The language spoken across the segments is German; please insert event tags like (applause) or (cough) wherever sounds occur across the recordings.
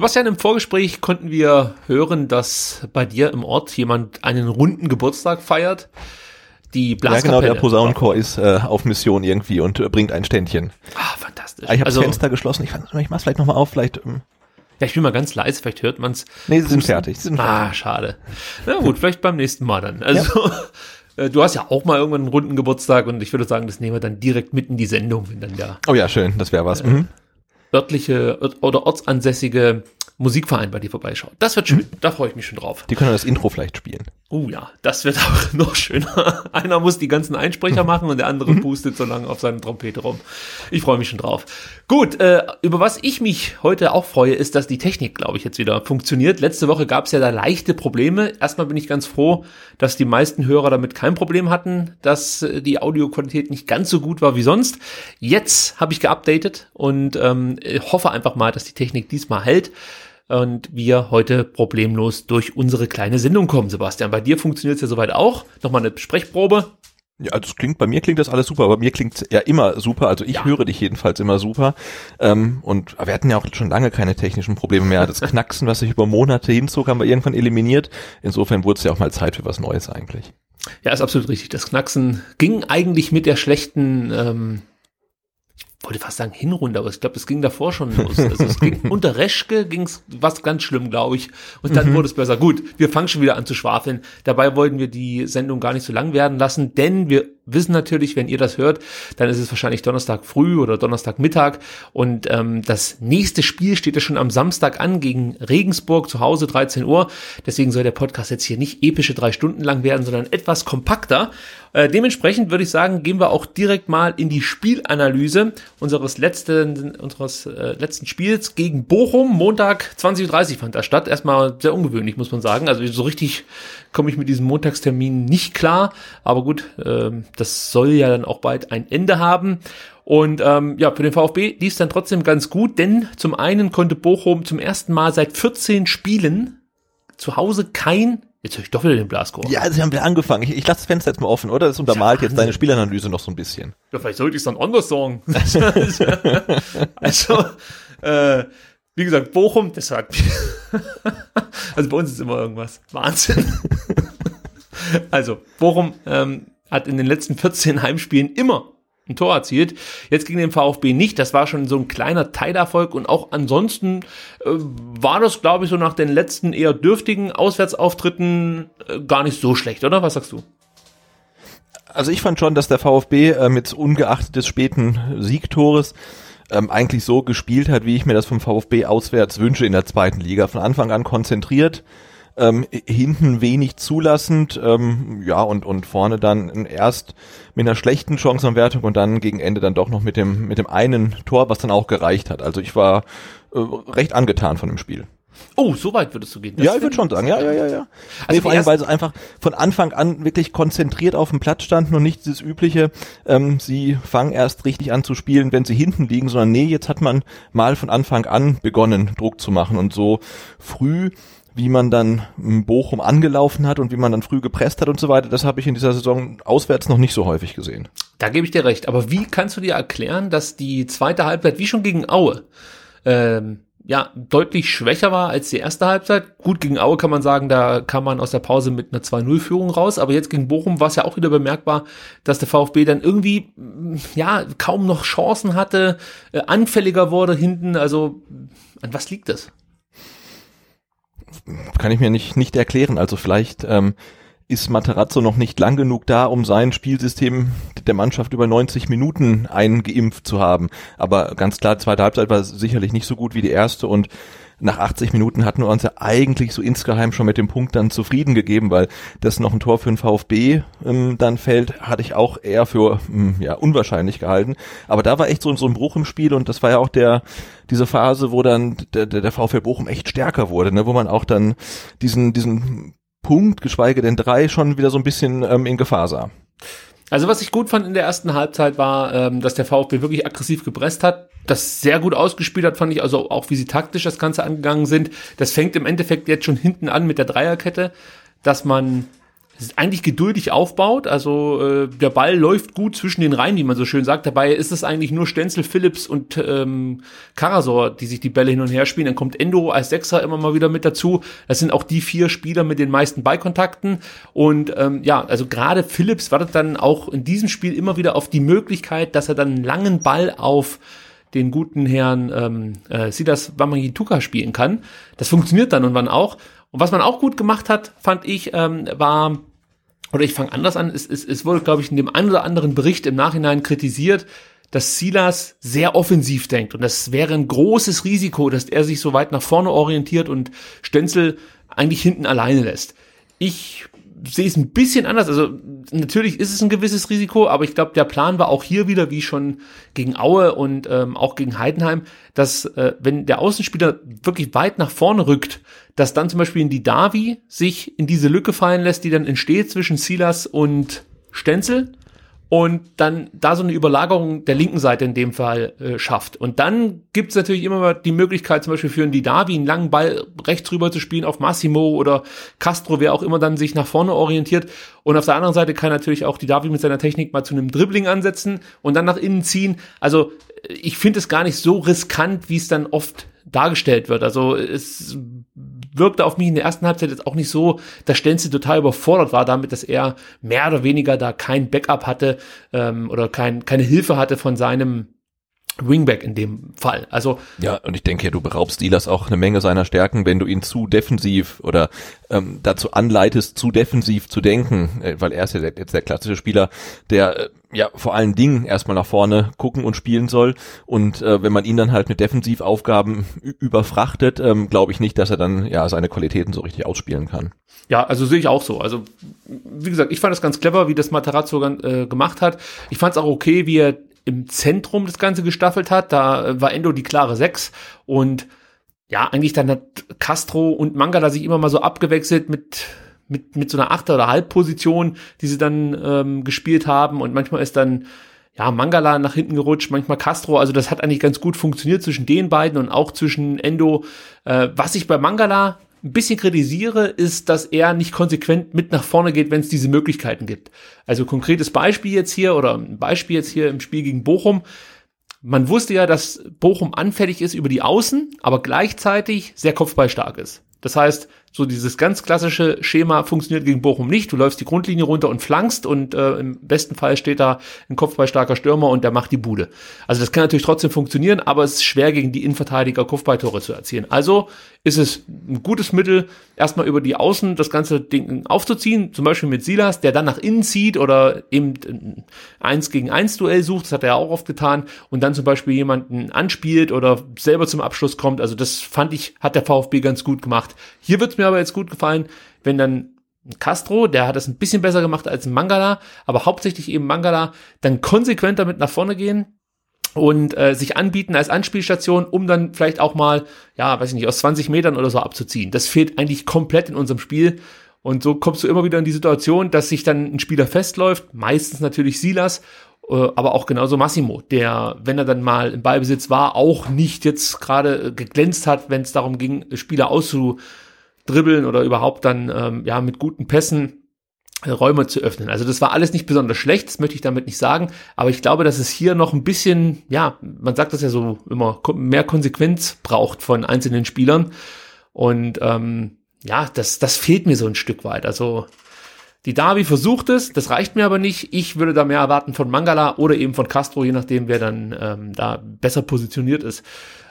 Sebastian, im Vorgespräch konnten wir hören, dass bei dir im Ort jemand einen runden Geburtstag feiert. Die Blaskapelle. Ja, genau, der Posaunenchor ist äh, auf Mission irgendwie und äh, bringt ein Ständchen. Ah, fantastisch. Ich habe also, das Fenster geschlossen. Ich, ich mach's vielleicht nochmal auf, vielleicht. Ähm. Ja, ich bin mal ganz leise, vielleicht hört man's. Nee, sie sind fertig. Sie sind ah, schade. Na gut, vielleicht beim nächsten Mal dann. Also, ja. (laughs) Äh, du hast ja auch mal irgendwann einen runden Geburtstag und ich würde sagen, das nehmen wir dann direkt mit in die Sendung, wenn dann der. Oh ja, schön, das wäre was. Äh, mhm örtliche oder ortsansässige Musikverein bei dir vorbeischaut. Das wird schön, mhm. da freue ich mich schon drauf. Die können das Intro vielleicht spielen. Oh ja, das wird (laughs) auch noch schöner. Einer muss die ganzen Einsprecher (laughs) machen und der andere mhm. pustet so lange auf seine Trompete rum. Ich freue mich schon drauf. Gut, äh, über was ich mich heute auch freue, ist, dass die Technik, glaube ich, jetzt wieder funktioniert. Letzte Woche gab es ja da leichte Probleme. Erstmal bin ich ganz froh, dass die meisten Hörer damit kein Problem hatten, dass äh, die Audioqualität nicht ganz so gut war wie sonst. Jetzt habe ich geupdatet und ähm, hoffe einfach mal, dass die Technik diesmal hält und wir heute problemlos durch unsere kleine Sendung kommen. Sebastian, bei dir funktioniert es ja soweit auch. Nochmal eine Sprechprobe. Ja, das klingt, bei mir klingt das alles super, aber mir klingt ja immer super, also ich ja. höre dich jedenfalls immer super. Ähm, und wir hatten ja auch schon lange keine technischen Probleme mehr. Das Knacksen, was sich über Monate hinzog, haben wir irgendwann eliminiert. Insofern wurde es ja auch mal Zeit für was Neues eigentlich. Ja, ist absolut richtig. Das Knacksen ging eigentlich mit der schlechten ähm, wollte fast sagen Hinrunde, aber ich glaube, es ging davor schon los. Also es ging (laughs) unter Reschke ging es was ganz schlimm, glaube ich. Und dann mhm. wurde es besser. Gut, wir fangen schon wieder an zu schwafeln. Dabei wollten wir die Sendung gar nicht so lang werden lassen, denn wir wissen natürlich, wenn ihr das hört, dann ist es wahrscheinlich Donnerstag früh oder Donnerstag Mittag und ähm, das nächste Spiel steht ja schon am Samstag an gegen Regensburg zu Hause 13 Uhr. Deswegen soll der Podcast jetzt hier nicht epische drei Stunden lang werden, sondern etwas kompakter. Äh, dementsprechend würde ich sagen, gehen wir auch direkt mal in die Spielanalyse unseres letzten unseres äh, letzten Spiels gegen Bochum. Montag 20:30 fand das statt. Erstmal sehr ungewöhnlich, muss man sagen. Also so richtig komme ich mit diesem Montagstermin nicht klar. Aber gut, äh, das soll ja dann auch bald ein Ende haben. Und ähm, ja, für den VfB lief es dann trotzdem ganz gut, denn zum einen konnte Bochum zum ersten Mal seit 14 Spielen zu Hause kein Jetzt höre ich doch wieder den Blascore. Ja, sie haben wieder angefangen. Ich, ich lasse das Fenster jetzt mal offen, oder? Das untermalt jetzt deine Spielanalyse noch so ein bisschen. Ja, vielleicht sollte ich es dann anders sagen. (laughs) (laughs) also, äh, wie gesagt, Bochum, das sagt (laughs) Also bei uns ist immer irgendwas. Wahnsinn. (laughs) also, Bochum ähm, hat in den letzten 14 Heimspielen immer ein Tor erzielt. Jetzt gegen den VfB nicht. Das war schon so ein kleiner Teilerfolg und auch ansonsten äh, war das, glaube ich, so nach den letzten eher dürftigen Auswärtsauftritten äh, gar nicht so schlecht, oder? Was sagst du? Also ich fand schon, dass der VfB äh, mit ungeachtet des späten Siegtores ähm, eigentlich so gespielt hat, wie ich mir das vom VfB auswärts wünsche in der zweiten Liga. Von Anfang an konzentriert, ähm, hinten wenig zulassend, ähm, ja, und, und vorne dann erst mit einer schlechten Chancenwertung und dann gegen Ende dann doch noch mit dem, mit dem einen Tor, was dann auch gereicht hat. Also ich war äh, recht angetan von dem Spiel. Oh, so weit würdest du gehen. Das ja, ich würde schon sagen, ja, ja, ja, ja. Also nee, vor allem, weil sie einfach von Anfang an wirklich konzentriert auf dem Platz standen und nicht dieses übliche, ähm, sie fangen erst richtig an zu spielen, wenn sie hinten liegen, sondern nee, jetzt hat man mal von Anfang an begonnen, Druck zu machen und so früh wie man dann Bochum angelaufen hat und wie man dann früh gepresst hat und so weiter, das habe ich in dieser Saison auswärts noch nicht so häufig gesehen. Da gebe ich dir recht. Aber wie kannst du dir erklären, dass die zweite Halbzeit, wie schon gegen Aue, ähm, ja, deutlich schwächer war als die erste Halbzeit. Gut, gegen Aue kann man sagen, da kam man aus der Pause mit einer 2-0-Führung raus, aber jetzt gegen Bochum war es ja auch wieder bemerkbar, dass der VfB dann irgendwie, ja, kaum noch Chancen hatte, äh, anfälliger wurde hinten, also an was liegt das? kann ich mir nicht, nicht erklären. Also vielleicht ähm, ist Materazzo noch nicht lang genug da, um sein Spielsystem der Mannschaft über 90 Minuten eingeimpft zu haben. Aber ganz klar, zweite Halbzeit war sicherlich nicht so gut wie die erste und nach 80 Minuten hatten wir uns ja eigentlich so insgeheim schon mit dem Punkt dann zufrieden gegeben, weil das noch ein Tor für den VfB ähm, dann fällt, hatte ich auch eher für ähm, ja unwahrscheinlich gehalten. Aber da war echt so, so ein Bruch im Spiel und das war ja auch der diese Phase, wo dann der, der, der VfB Bochum echt stärker wurde, ne, wo man auch dann diesen diesen Punkt, geschweige denn drei, schon wieder so ein bisschen ähm, in Gefahr sah. Also was ich gut fand in der ersten Halbzeit war, ähm, dass der VfB wirklich aggressiv gepresst hat, das sehr gut ausgespielt hat, fand ich, also auch wie sie taktisch das Ganze angegangen sind. Das fängt im Endeffekt jetzt schon hinten an mit der Dreierkette, dass man eigentlich geduldig aufbaut. Also äh, der Ball läuft gut zwischen den Reihen, wie man so schön sagt. Dabei ist es eigentlich nur Stenzel, Phillips und ähm, Karasor, die sich die Bälle hin und her spielen. Dann kommt Endo als Sechser immer mal wieder mit dazu. Das sind auch die vier Spieler mit den meisten Ballkontakten. Und ähm, ja, also gerade Phillips wartet dann auch in diesem Spiel immer wieder auf die Möglichkeit, dass er dann einen langen Ball auf den guten Herrn ähm, äh, Sidas Wamangituka spielen kann. Das funktioniert dann und wann auch. Und was man auch gut gemacht hat, fand ich, ähm, war oder ich fange anders an, es, es, es wurde, glaube ich, in dem einen oder anderen Bericht im Nachhinein kritisiert, dass Silas sehr offensiv denkt und das wäre ein großes Risiko, dass er sich so weit nach vorne orientiert und Stenzel eigentlich hinten alleine lässt. Ich sehe es ein bisschen anders. Also natürlich ist es ein gewisses Risiko, aber ich glaube, der Plan war auch hier wieder, wie schon gegen Aue und ähm, auch gegen Heidenheim, dass äh, wenn der Außenspieler wirklich weit nach vorne rückt, dass dann zum Beispiel in die Davi sich in diese Lücke fallen lässt, die dann entsteht zwischen Silas und Stenzel und dann da so eine Überlagerung der linken Seite in dem Fall äh, schafft. Und dann gibt es natürlich immer die Möglichkeit, zum Beispiel für einen Didavi einen langen Ball rechts rüber zu spielen auf Massimo oder Castro, wer auch immer dann sich nach vorne orientiert. Und auf der anderen Seite kann natürlich auch Didavi mit seiner Technik mal zu einem Dribbling ansetzen und dann nach innen ziehen. Also ich finde es gar nicht so riskant, wie es dann oft dargestellt wird. Also es wirkte auf mich in der ersten Halbzeit jetzt auch nicht so, dass Stenzel total überfordert war damit, dass er mehr oder weniger da kein Backup hatte ähm, oder kein, keine Hilfe hatte von seinem Wingback in dem Fall. Also ja, und ich denke, du beraubst Dilas auch eine Menge seiner Stärken, wenn du ihn zu defensiv oder ähm, dazu anleitest, zu defensiv zu denken, äh, weil er ist ja jetzt der klassische Spieler, der äh, ja vor allen Dingen erstmal nach vorne gucken und spielen soll. Und äh, wenn man ihn dann halt mit Defensivaufgaben überfrachtet, ähm, glaube ich nicht, dass er dann ja seine Qualitäten so richtig ausspielen kann. Ja, also sehe ich auch so. Also wie gesagt, ich fand das ganz clever, wie das Materazzo äh, gemacht hat. Ich fand es auch okay, wie er im Zentrum das Ganze gestaffelt hat. Da war Endo die klare Sechs und ja, eigentlich dann hat Castro und Mangala sich immer mal so abgewechselt mit mit, mit so einer Achter- oder Halbposition, die sie dann ähm, gespielt haben. Und manchmal ist dann ja, Mangala nach hinten gerutscht, manchmal Castro. Also das hat eigentlich ganz gut funktioniert zwischen den beiden und auch zwischen Endo. Äh, was ich bei Mangala ein bisschen kritisiere, ist, dass er nicht konsequent mit nach vorne geht, wenn es diese Möglichkeiten gibt. Also konkretes Beispiel jetzt hier oder ein Beispiel jetzt hier im Spiel gegen Bochum. Man wusste ja, dass Bochum anfällig ist über die Außen, aber gleichzeitig sehr kopfballstark ist. Das heißt, so dieses ganz klassische Schema funktioniert gegen Bochum nicht. Du läufst die Grundlinie runter und flankst und äh, im besten Fall steht da ein kopfballstarker Stürmer und der macht die Bude. Also das kann natürlich trotzdem funktionieren, aber es ist schwer gegen die Innenverteidiger Kopfballtore zu erzielen. Also ist es ein gutes Mittel, erstmal über die Außen das ganze Ding aufzuziehen, zum Beispiel mit Silas, der dann nach innen zieht oder eben ein eins gegen eins Duell sucht, das hat er auch oft getan, und dann zum Beispiel jemanden anspielt oder selber zum Abschluss kommt. Also das fand ich, hat der VfB ganz gut gemacht. Hier wird mir aber jetzt gut gefallen, wenn dann Castro, der hat das ein bisschen besser gemacht als Mangala, aber hauptsächlich eben Mangala, dann konsequent damit nach vorne gehen und äh, sich anbieten als Anspielstation, um dann vielleicht auch mal, ja, weiß ich nicht, aus 20 Metern oder so abzuziehen. Das fehlt eigentlich komplett in unserem Spiel. Und so kommst du immer wieder in die Situation, dass sich dann ein Spieler festläuft, meistens natürlich Silas, äh, aber auch genauso Massimo, der, wenn er dann mal im Ballbesitz war, auch nicht jetzt gerade geglänzt hat, wenn es darum ging, Spieler auszu dribbeln oder überhaupt dann ähm, ja mit guten Pässen äh, Räume zu öffnen. Also das war alles nicht besonders schlecht, das möchte ich damit nicht sagen, aber ich glaube, dass es hier noch ein bisschen, ja, man sagt das ja so immer, mehr Konsequenz braucht von einzelnen Spielern und ähm, ja, das, das fehlt mir so ein Stück weit. Also die Davi versucht es, das reicht mir aber nicht. Ich würde da mehr erwarten von Mangala oder eben von Castro, je nachdem, wer dann ähm, da besser positioniert ist.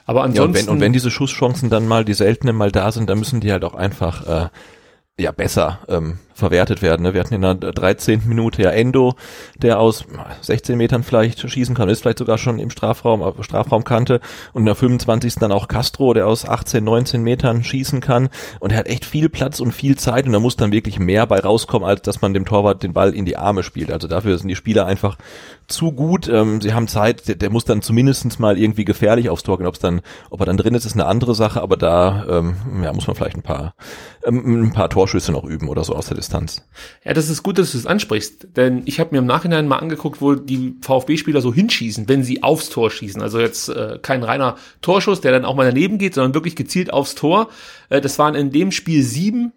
Aber ansonsten. Ja, und, wenn, und wenn diese Schusschancen dann mal, die seltenen mal da sind, dann müssen die halt auch einfach äh, ja besser ähm, verwertet werden. Ne? Wir hatten in der 13. Minute ja Endo, der aus 16 Metern vielleicht schießen kann, ist vielleicht sogar schon im Strafraum, auf Strafraumkante und in der 25. dann auch Castro, der aus 18, 19 Metern schießen kann und er hat echt viel Platz und viel Zeit und da muss dann wirklich mehr bei rauskommen, als dass man dem Torwart den Ball in die Arme spielt. Also dafür sind die Spieler einfach zu gut. Ähm, sie haben Zeit, der, der muss dann zumindestens mal irgendwie gefährlich aufs Tor gehen. Ob's dann, ob er dann drin ist, ist eine andere Sache, aber da ähm, ja, muss man vielleicht ein paar, ähm, ein paar Torschüsse noch üben oder so aus der Distanz. Ja, das ist gut, dass du es ansprichst, denn ich habe mir im Nachhinein mal angeguckt, wo die VfB-Spieler so hinschießen, wenn sie aufs Tor schießen. Also jetzt äh, kein reiner Torschuss, der dann auch mal daneben geht, sondern wirklich gezielt aufs Tor. Äh, das waren in dem Spiel sieben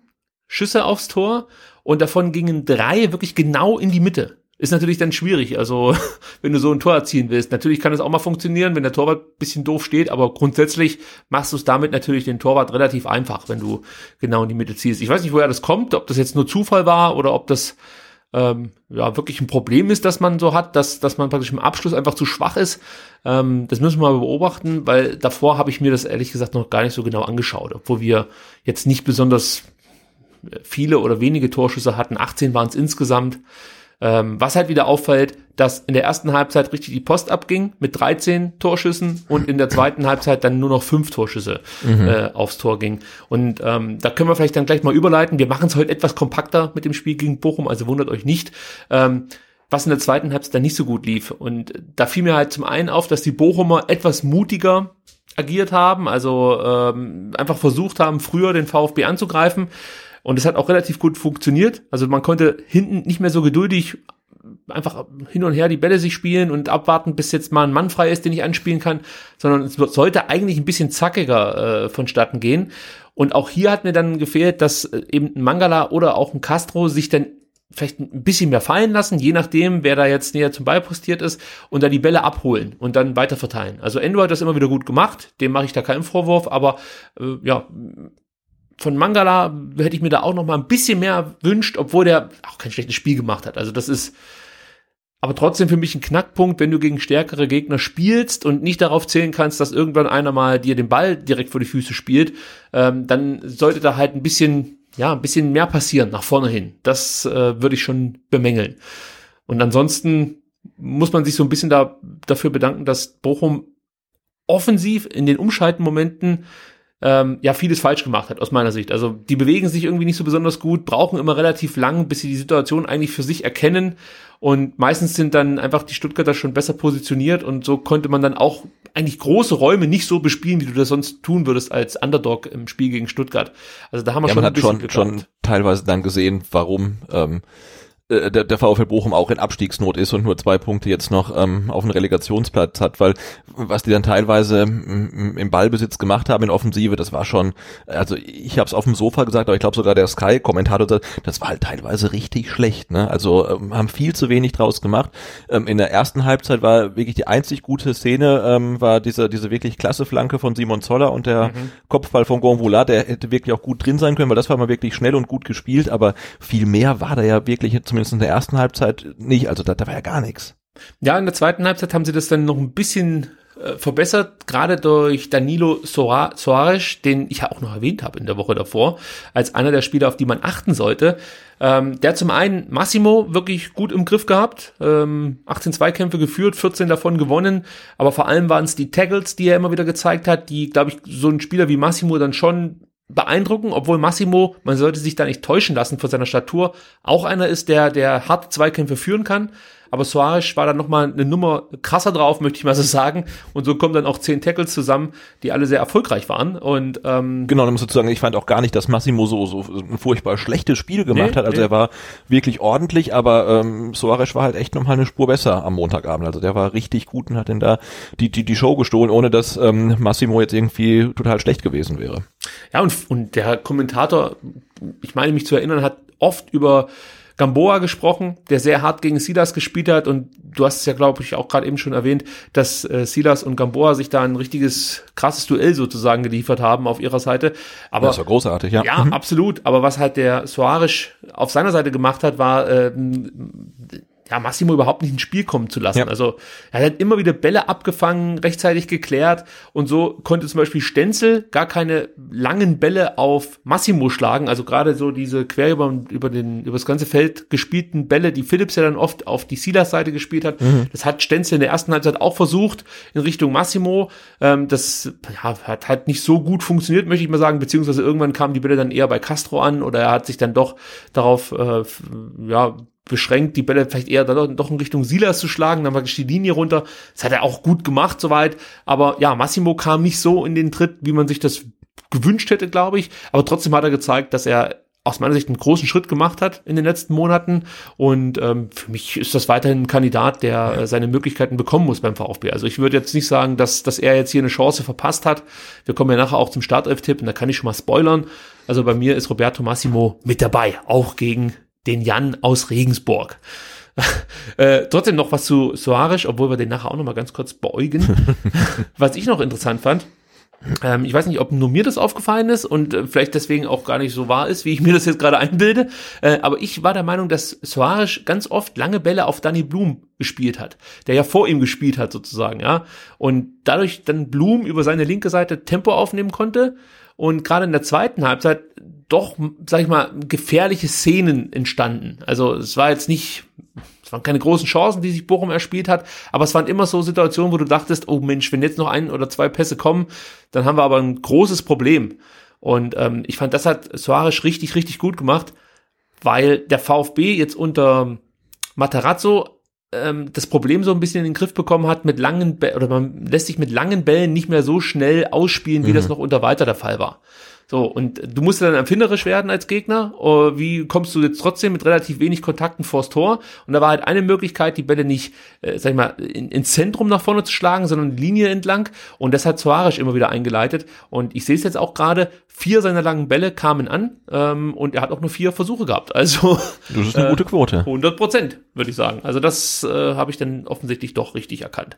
Schüsse aufs Tor und davon gingen drei wirklich genau in die Mitte ist natürlich dann schwierig. Also, (laughs) wenn du so ein Tor erzielen willst. Natürlich kann es auch mal funktionieren, wenn der Torwart bisschen doof steht, aber grundsätzlich machst du es damit natürlich den Torwart relativ einfach, wenn du genau in die Mitte ziehst. Ich weiß nicht, woher das kommt, ob das jetzt nur Zufall war oder ob das ähm, ja wirklich ein Problem ist, dass man so hat, dass, dass man praktisch im Abschluss einfach zu schwach ist. Ähm, das müssen wir mal beobachten, weil davor habe ich mir das ehrlich gesagt noch gar nicht so genau angeschaut, obwohl wir jetzt nicht besonders viele oder wenige Torschüsse hatten. 18 waren es insgesamt. Ähm, was halt wieder auffällt, dass in der ersten Halbzeit richtig die Post abging mit 13 Torschüssen und in der zweiten Halbzeit dann nur noch fünf Torschüsse mhm. äh, aufs Tor ging. Und ähm, da können wir vielleicht dann gleich mal überleiten. Wir machen es heute etwas kompakter mit dem Spiel gegen Bochum, also wundert euch nicht. Ähm, was in der zweiten Halbzeit dann nicht so gut lief. Und da fiel mir halt zum einen auf, dass die Bochumer etwas mutiger agiert haben, also ähm, einfach versucht haben, früher den VfB anzugreifen. Und es hat auch relativ gut funktioniert. Also man konnte hinten nicht mehr so geduldig einfach hin und her die Bälle sich spielen und abwarten, bis jetzt mal ein Mann frei ist, den ich anspielen kann, sondern es sollte eigentlich ein bisschen zackiger äh, vonstatten gehen. Und auch hier hat mir dann gefehlt, dass äh, eben ein Mangala oder auch ein Castro sich dann vielleicht ein bisschen mehr fallen lassen, je nachdem, wer da jetzt näher zum Ball postiert ist, und da die Bälle abholen und dann weiter verteilen. Also Endo hat das immer wieder gut gemacht, dem mache ich da keinen Vorwurf, aber äh, ja, von Mangala hätte ich mir da auch noch mal ein bisschen mehr wünscht, obwohl der auch kein schlechtes Spiel gemacht hat. Also das ist aber trotzdem für mich ein Knackpunkt, wenn du gegen stärkere Gegner spielst und nicht darauf zählen kannst, dass irgendwann einer mal dir den Ball direkt vor die Füße spielt, ähm, dann sollte da halt ein bisschen, ja, ein bisschen mehr passieren nach vorne hin. Das äh, würde ich schon bemängeln. Und ansonsten muss man sich so ein bisschen da, dafür bedanken, dass Bochum offensiv in den Umschaltmomenten ähm, ja vieles falsch gemacht hat, aus meiner Sicht. Also die bewegen sich irgendwie nicht so besonders gut, brauchen immer relativ lang, bis sie die Situation eigentlich für sich erkennen. Und meistens sind dann einfach die Stuttgarter schon besser positioniert und so konnte man dann auch eigentlich große Räume nicht so bespielen, wie du das sonst tun würdest als Underdog im Spiel gegen Stuttgart. Also da haben wir ja, schon man hat schon, schon teilweise dann gesehen, warum ähm, äh, der, der VfL Bochum auch in Abstiegsnot ist und nur zwei Punkte jetzt noch ähm, auf den Relegationsplatz hat, weil was die dann teilweise im Ballbesitz gemacht haben in Offensive, das war schon, also ich habe es auf dem Sofa gesagt, aber ich glaube sogar der Sky-Kommentator, das war halt teilweise richtig schlecht. Ne? Also ähm, haben viel zu wenig draus gemacht. Ähm, in der ersten Halbzeit war wirklich die einzig gute Szene, ähm, war diese, diese wirklich klasse Flanke von Simon Zoller und der mhm. Kopfball von Gonvoula, der hätte wirklich auch gut drin sein können, weil das war mal wirklich schnell und gut gespielt, aber viel mehr war da ja wirklich zumindest in der ersten Halbzeit nicht. Also da, da war ja gar nichts. Ja, in der zweiten Halbzeit haben sie das dann noch ein bisschen äh, verbessert, gerade durch Danilo Soares, den ich ja auch noch erwähnt habe in der Woche davor, als einer der Spieler, auf die man achten sollte. Ähm, der zum einen Massimo wirklich gut im Griff gehabt, ähm, 18 Zweikämpfe geführt, 14 davon gewonnen, aber vor allem waren es die Tackles, die er immer wieder gezeigt hat, die, glaube ich, so ein Spieler wie Massimo dann schon beeindrucken, obwohl Massimo, man sollte sich da nicht täuschen lassen von seiner Statur, auch einer ist, der, der hart Zweikämpfe führen kann aber Suarez war dann nochmal eine Nummer krasser drauf, möchte ich mal so sagen. Und so kommen dann auch zehn Tackles zusammen, die alle sehr erfolgreich waren. Und ähm, genau, dann muss ich sagen, ich fand auch gar nicht, dass Massimo so, so ein furchtbar schlechtes Spiel gemacht nee, hat. Also nee. er war wirklich ordentlich, aber ähm, Suarez war halt echt nochmal eine Spur besser am Montagabend. Also der war richtig gut und hat denn da die, die, die Show gestohlen, ohne dass ähm, Massimo jetzt irgendwie total schlecht gewesen wäre. Ja, und, und der Kommentator, ich meine mich zu erinnern, hat oft über Gamboa gesprochen, der sehr hart gegen Silas gespielt hat und du hast es ja, glaube ich, auch gerade eben schon erwähnt, dass äh, Silas und Gamboa sich da ein richtiges krasses Duell sozusagen geliefert haben auf ihrer Seite. Aber das war großartig, ja. Ja, mhm. absolut. Aber was halt der Soares auf seiner Seite gemacht hat, war äh, ja, Massimo überhaupt nicht ins Spiel kommen zu lassen. Ja. Also er hat immer wieder Bälle abgefangen, rechtzeitig geklärt und so konnte zum Beispiel Stenzel gar keine langen Bälle auf Massimo schlagen. Also gerade so diese quer über, über, den, über das ganze Feld gespielten Bälle, die Philips ja dann oft auf die Silas-Seite gespielt hat. Mhm. Das hat Stenzel in der ersten Halbzeit auch versucht in Richtung Massimo. Ähm, das ja, hat halt nicht so gut funktioniert, möchte ich mal sagen, beziehungsweise irgendwann kamen die Bälle dann eher bei Castro an oder er hat sich dann doch darauf äh, ja, beschränkt, die Bälle vielleicht eher dann doch in Richtung Silas zu schlagen, dann war die Linie runter. Das hat er auch gut gemacht soweit, aber ja, Massimo kam nicht so in den Tritt, wie man sich das gewünscht hätte, glaube ich, aber trotzdem hat er gezeigt, dass er aus meiner Sicht einen großen Schritt gemacht hat in den letzten Monaten und ähm, für mich ist das weiterhin ein Kandidat, der äh, seine Möglichkeiten bekommen muss beim VfB. Also ich würde jetzt nicht sagen, dass, dass er jetzt hier eine Chance verpasst hat. Wir kommen ja nachher auch zum Startelf-Tipp und da kann ich schon mal spoilern. Also bei mir ist Roberto Massimo mit dabei, auch gegen den Jan aus Regensburg. (laughs) äh, trotzdem noch was zu Soares, obwohl wir den nachher auch noch mal ganz kurz beäugen. (laughs) was ich noch interessant fand, ähm, ich weiß nicht, ob nur mir das aufgefallen ist und äh, vielleicht deswegen auch gar nicht so wahr ist, wie ich mir das jetzt gerade einbilde, äh, aber ich war der Meinung, dass Soares ganz oft lange Bälle auf Danny Blum gespielt hat, der ja vor ihm gespielt hat sozusagen, ja, und dadurch dann Blum über seine linke Seite Tempo aufnehmen konnte und gerade in der zweiten Halbzeit doch, sag ich mal, gefährliche Szenen entstanden. Also es war jetzt nicht, es waren keine großen Chancen, die sich Bochum erspielt hat, aber es waren immer so Situationen, wo du dachtest, oh Mensch, wenn jetzt noch ein oder zwei Pässe kommen, dann haben wir aber ein großes Problem. Und ähm, ich fand, das hat Soares richtig, richtig gut gemacht, weil der VfB jetzt unter Matarazzo ähm, das Problem so ein bisschen in den Griff bekommen hat mit langen Bällen, oder man lässt sich mit langen Bällen nicht mehr so schnell ausspielen, wie mhm. das noch unter weiter der Fall war. So, und du musst dann empfinderisch werden als Gegner. Oder wie kommst du jetzt trotzdem mit relativ wenig Kontakten vors Tor? Und da war halt eine Möglichkeit, die Bälle nicht, äh, sag ich mal, in, ins Zentrum nach vorne zu schlagen, sondern Linie entlang. Und das hat Suarez immer wieder eingeleitet. Und ich sehe es jetzt auch gerade, vier seiner langen Bälle kamen an ähm, und er hat auch nur vier Versuche gehabt. Also (laughs) das ist eine äh, gute Quote. 100 Prozent, würde ich sagen. Also das äh, habe ich dann offensichtlich doch richtig erkannt.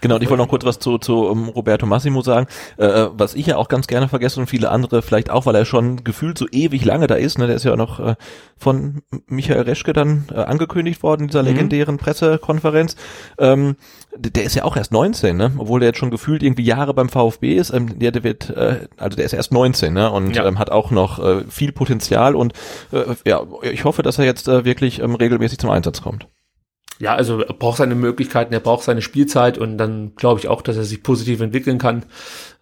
Genau, und ich wollte noch kurz was zu, zu um Roberto Massimo sagen, äh, äh, was ich ja auch ganz gerne vergesse und viele andere vielleicht auch, weil er schon gefühlt so ewig lange da ist, ne? der ist ja noch äh, von Michael Reschke dann äh, angekündigt worden in dieser mhm. legendären Pressekonferenz. Ähm, der ist ja auch erst 19, ne? obwohl der jetzt schon gefühlt irgendwie Jahre beim VfB ist. Ähm, der, der wird, äh, also der ist erst 19 ne? und ja. ähm, hat auch noch äh, viel Potenzial und äh, ja, ich hoffe, dass er jetzt äh, wirklich ähm, regelmäßig zum Einsatz kommt ja, also er braucht seine Möglichkeiten, er braucht seine Spielzeit und dann glaube ich auch, dass er sich positiv entwickeln kann.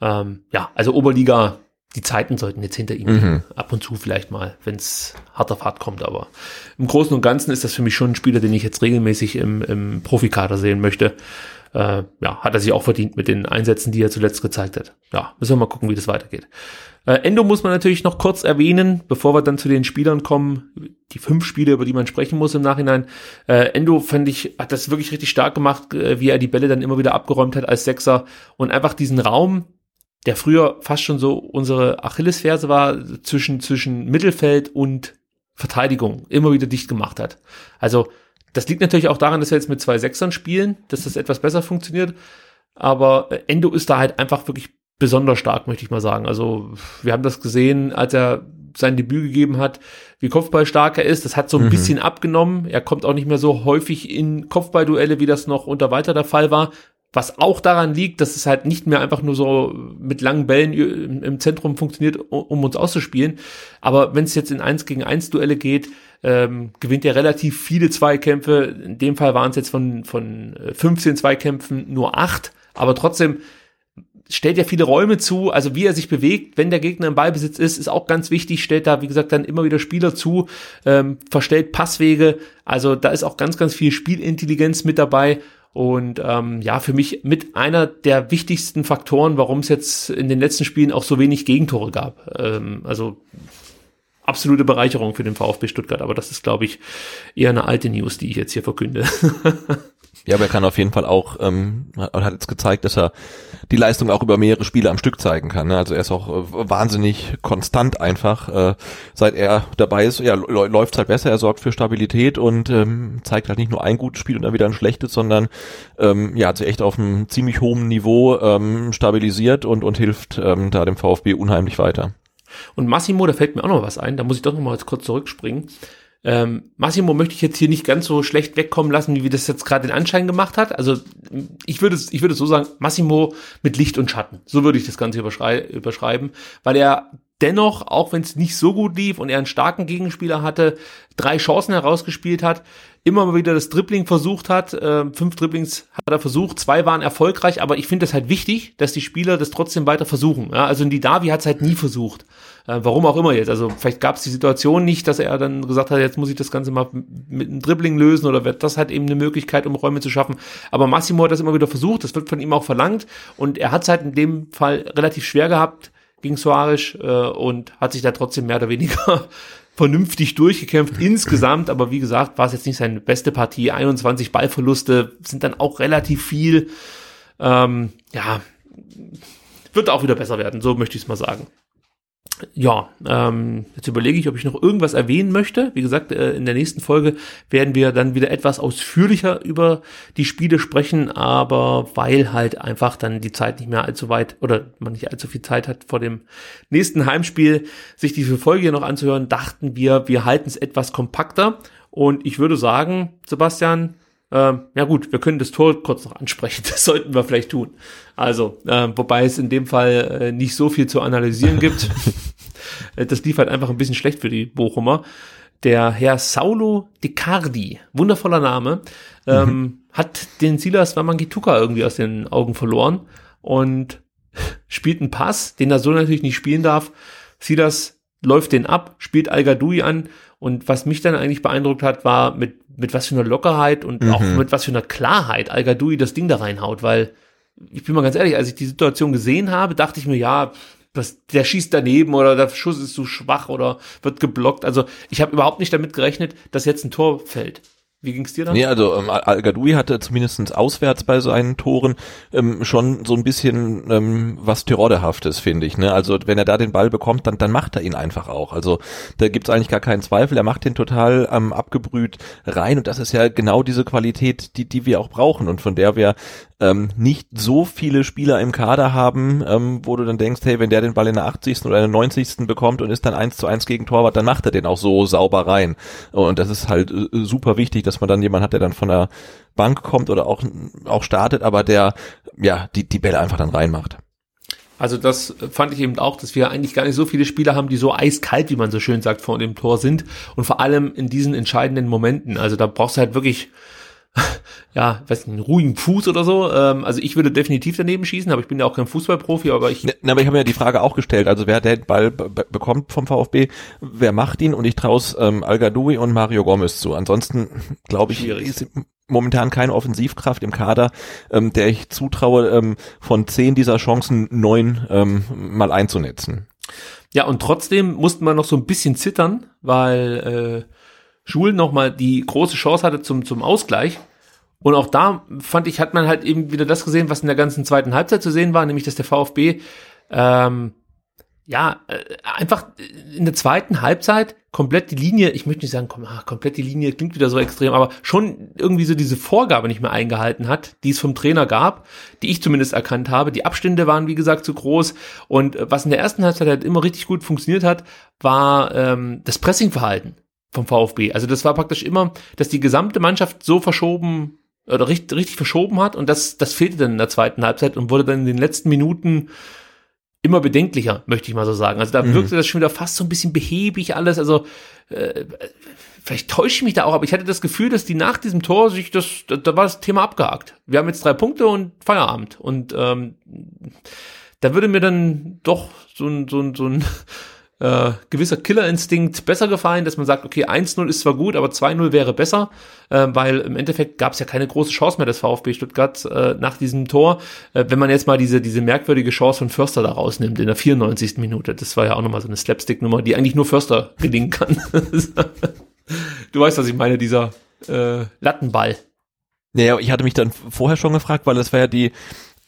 Ähm, ja, also Oberliga, die Zeiten sollten jetzt hinter ihm mhm. ab und zu vielleicht mal, wenn es hart auf hart kommt. Aber im Großen und Ganzen ist das für mich schon ein Spieler, den ich jetzt regelmäßig im, im Profikader sehen möchte. Äh, ja, hat er sich auch verdient mit den Einsätzen, die er zuletzt gezeigt hat. Ja, müssen wir mal gucken, wie das weitergeht. Äh, Endo muss man natürlich noch kurz erwähnen, bevor wir dann zu den Spielern kommen, die fünf Spiele, über die man sprechen muss im Nachhinein. Äh, Endo, fand ich, hat das wirklich richtig stark gemacht, äh, wie er die Bälle dann immer wieder abgeräumt hat als Sechser und einfach diesen Raum, der früher fast schon so unsere Achillesferse war, zwischen, zwischen Mittelfeld und Verteidigung immer wieder dicht gemacht hat. Also, das liegt natürlich auch daran, dass wir jetzt mit zwei Sechsern spielen, dass das etwas besser funktioniert. Aber äh, Endo ist da halt einfach wirklich besonders stark, möchte ich mal sagen. Also wir haben das gesehen, als er sein Debüt gegeben hat, wie Kopfballstark er ist. Das hat so ein mhm. bisschen abgenommen. Er kommt auch nicht mehr so häufig in Kopfballduelle, wie das noch unter weiter der Fall war. Was auch daran liegt, dass es halt nicht mehr einfach nur so mit langen Bällen im Zentrum funktioniert, um uns auszuspielen. Aber wenn es jetzt in 1 gegen 1 Duelle geht, ähm, gewinnt er relativ viele Zweikämpfe. In dem Fall waren es jetzt von, von 15 Zweikämpfen nur acht. Aber trotzdem stellt ja viele Räume zu, also wie er sich bewegt, wenn der Gegner im Ballbesitz ist, ist auch ganz wichtig, stellt da, wie gesagt, dann immer wieder Spieler zu, ähm, verstellt Passwege, also da ist auch ganz, ganz viel Spielintelligenz mit dabei und ähm, ja, für mich mit einer der wichtigsten Faktoren, warum es jetzt in den letzten Spielen auch so wenig Gegentore gab. Ähm, also absolute Bereicherung für den VfB Stuttgart, aber das ist, glaube ich, eher eine alte News, die ich jetzt hier verkünde. Ja, aber er kann auf jeden Fall auch, ähm, hat jetzt gezeigt, dass er die Leistung auch über mehrere Spiele am Stück zeigen kann. Ne? Also er ist auch äh, wahnsinnig konstant einfach. Äh, seit er dabei ist, ja, läuft halt besser, er sorgt für Stabilität und ähm, zeigt halt nicht nur ein gutes Spiel und dann wieder ein schlechtes, sondern ähm, ja, hat sich echt auf einem ziemlich hohen Niveau ähm, stabilisiert und, und hilft ähm, da dem VfB unheimlich weiter. Und Massimo, da fällt mir auch noch was ein, da muss ich doch noch mal kurz zurückspringen. Ähm, Massimo möchte ich jetzt hier nicht ganz so schlecht wegkommen lassen, wie das jetzt gerade den Anschein gemacht hat. Also ich würde ich würde so sagen, Massimo mit Licht und Schatten. So würde ich das Ganze überschrei überschreiben, weil er dennoch, auch wenn es nicht so gut lief und er einen starken Gegenspieler hatte, drei Chancen herausgespielt hat, immer mal wieder das Dribbling versucht hat. Äh, fünf Dribblings hat er versucht, zwei waren erfolgreich, aber ich finde es halt wichtig, dass die Spieler das trotzdem weiter versuchen. Ja, also die Davi hat es halt nie versucht. Äh, warum auch immer jetzt. Also vielleicht gab es die Situation nicht, dass er dann gesagt hat, jetzt muss ich das Ganze mal mit einem Dribbling lösen oder das halt eben eine Möglichkeit, um Räume zu schaffen. Aber Massimo hat das immer wieder versucht, das wird von ihm auch verlangt und er hat es halt in dem Fall relativ schwer gehabt gegen Suarez äh, und hat sich da trotzdem mehr oder weniger vernünftig durchgekämpft (laughs) insgesamt, aber wie gesagt, war es jetzt nicht seine beste Partie. 21 Ballverluste sind dann auch relativ viel. Ähm, ja, wird auch wieder besser werden, so möchte ich es mal sagen ja, ähm, jetzt überlege ich, ob ich noch irgendwas erwähnen möchte. Wie gesagt, äh, in der nächsten Folge werden wir dann wieder etwas ausführlicher über die Spiele sprechen, aber weil halt einfach dann die Zeit nicht mehr allzu weit oder man nicht allzu viel Zeit hat vor dem nächsten Heimspiel, sich diese Folge hier noch anzuhören, dachten wir, wir halten es etwas kompakter. Und ich würde sagen, Sebastian, ähm, ja gut, wir können das Tor kurz noch ansprechen. (laughs) Das sollten wir vielleicht tun. Also, äh, wobei es in dem Fall äh, nicht so viel zu analysieren gibt. (laughs) Äh, das lief halt einfach ein bisschen schlecht für die Bochumer. Der Herr Saulo Dicardi, wundervoller Name, ähm, mhm. hat den Silas Wamangituka irgendwie aus den Augen verloren und (laughs) spielt einen Pass, den er so natürlich nicht spielen darf. Silas läuft den ab, spielt Al Gadoui an und was mich dann eigentlich beeindruckt hat, war mit mit was für einer Lockerheit und mhm. auch mit was für einer Klarheit Al Gadoui das Ding da reinhaut, weil ich bin mal ganz ehrlich, als ich die Situation gesehen habe, dachte ich mir, ja, das, der schießt daneben oder der Schuss ist zu schwach oder wird geblockt. Also ich habe überhaupt nicht damit gerechnet, dass jetzt ein Tor fällt. Wie ging's dir dann? Nee, also ähm, Al-Gadoui hatte zumindestens auswärts bei seinen Toren ähm, schon so ein bisschen ähm, was Terodehaftes, finde ich. Ne? Also wenn er da den Ball bekommt, dann, dann macht er ihn einfach auch. Also da gibt's eigentlich gar keinen Zweifel. Er macht den total ähm, abgebrüht rein und das ist ja genau diese Qualität, die, die wir auch brauchen und von der wir ähm, nicht so viele Spieler im Kader haben, ähm, wo du dann denkst, hey, wenn der den Ball in der 80. oder in der 90. bekommt und ist dann eins zu eins gegen Torwart, dann macht er den auch so sauber rein. Und das ist halt äh, super wichtig, dass man dann jemand hat, der dann von der Bank kommt oder auch, auch startet, aber der, ja, die, die Bälle einfach dann reinmacht. Also das fand ich eben auch, dass wir eigentlich gar nicht so viele Spieler haben, die so eiskalt, wie man so schön sagt, vor dem Tor sind und vor allem in diesen entscheidenden Momenten. Also da brauchst du halt wirklich (laughs) ja, weiß nicht, einen ruhigen Fuß oder so. Ähm, also ich würde definitiv daneben schießen, aber ich bin ja auch kein Fußballprofi, aber ich. Ne, aber ich habe mir ja die Frage auch gestellt, also wer den Ball bekommt vom VfB, wer macht ihn? Und ich traue es ähm, Al Gadoui und Mario Gomez zu. Ansonsten glaube ich, Schwierig. ist momentan keine Offensivkraft im Kader, ähm, der ich zutraue, ähm, von zehn dieser Chancen neun ähm, mal einzunetzen. Ja, und trotzdem musste man noch so ein bisschen zittern, weil äh, Schul nochmal die große Chance hatte zum, zum Ausgleich. Und auch da fand ich, hat man halt eben wieder das gesehen, was in der ganzen zweiten Halbzeit zu sehen war, nämlich dass der VfB ähm, ja äh, einfach in der zweiten Halbzeit komplett die Linie, ich möchte nicht sagen, komm, ach, komplett die Linie klingt wieder so extrem, aber schon irgendwie so diese Vorgabe nicht mehr eingehalten hat, die es vom Trainer gab, die ich zumindest erkannt habe. Die Abstände waren, wie gesagt, zu groß. Und äh, was in der ersten Halbzeit halt immer richtig gut funktioniert hat, war ähm, das Pressingverhalten vom VfB. Also das war praktisch immer, dass die gesamte Mannschaft so verschoben oder richtig, richtig verschoben hat und das, das fehlte dann in der zweiten Halbzeit und wurde dann in den letzten Minuten immer bedenklicher, möchte ich mal so sagen. Also da Mhm. wirkte das schon wieder fast so ein bisschen behäbig alles. Also äh, vielleicht täusche ich mich da auch, aber ich hatte das Gefühl, dass die nach diesem Tor sich das, da, da war das Thema abgehakt. Wir haben jetzt drei Punkte und Feierabend. Und ähm, da würde mir dann doch so ein, so ein, so ein äh, gewisser Killerinstinkt besser gefallen, dass man sagt, okay, 1-0 ist zwar gut, aber 2-0 wäre besser, äh, weil im Endeffekt gab es ja keine große Chance mehr des VfB Stuttgart äh, nach diesem Tor. Äh, wenn man jetzt mal diese, diese merkwürdige Chance von Förster da rausnimmt in der 94. Minute, das war ja auch nochmal so eine Slapstick-Nummer, die eigentlich nur Förster (laughs) gelingen kann. (laughs) du weißt, was ich meine, dieser äh, Lattenball. Naja, ich hatte mich dann vorher schon gefragt, weil das war ja die,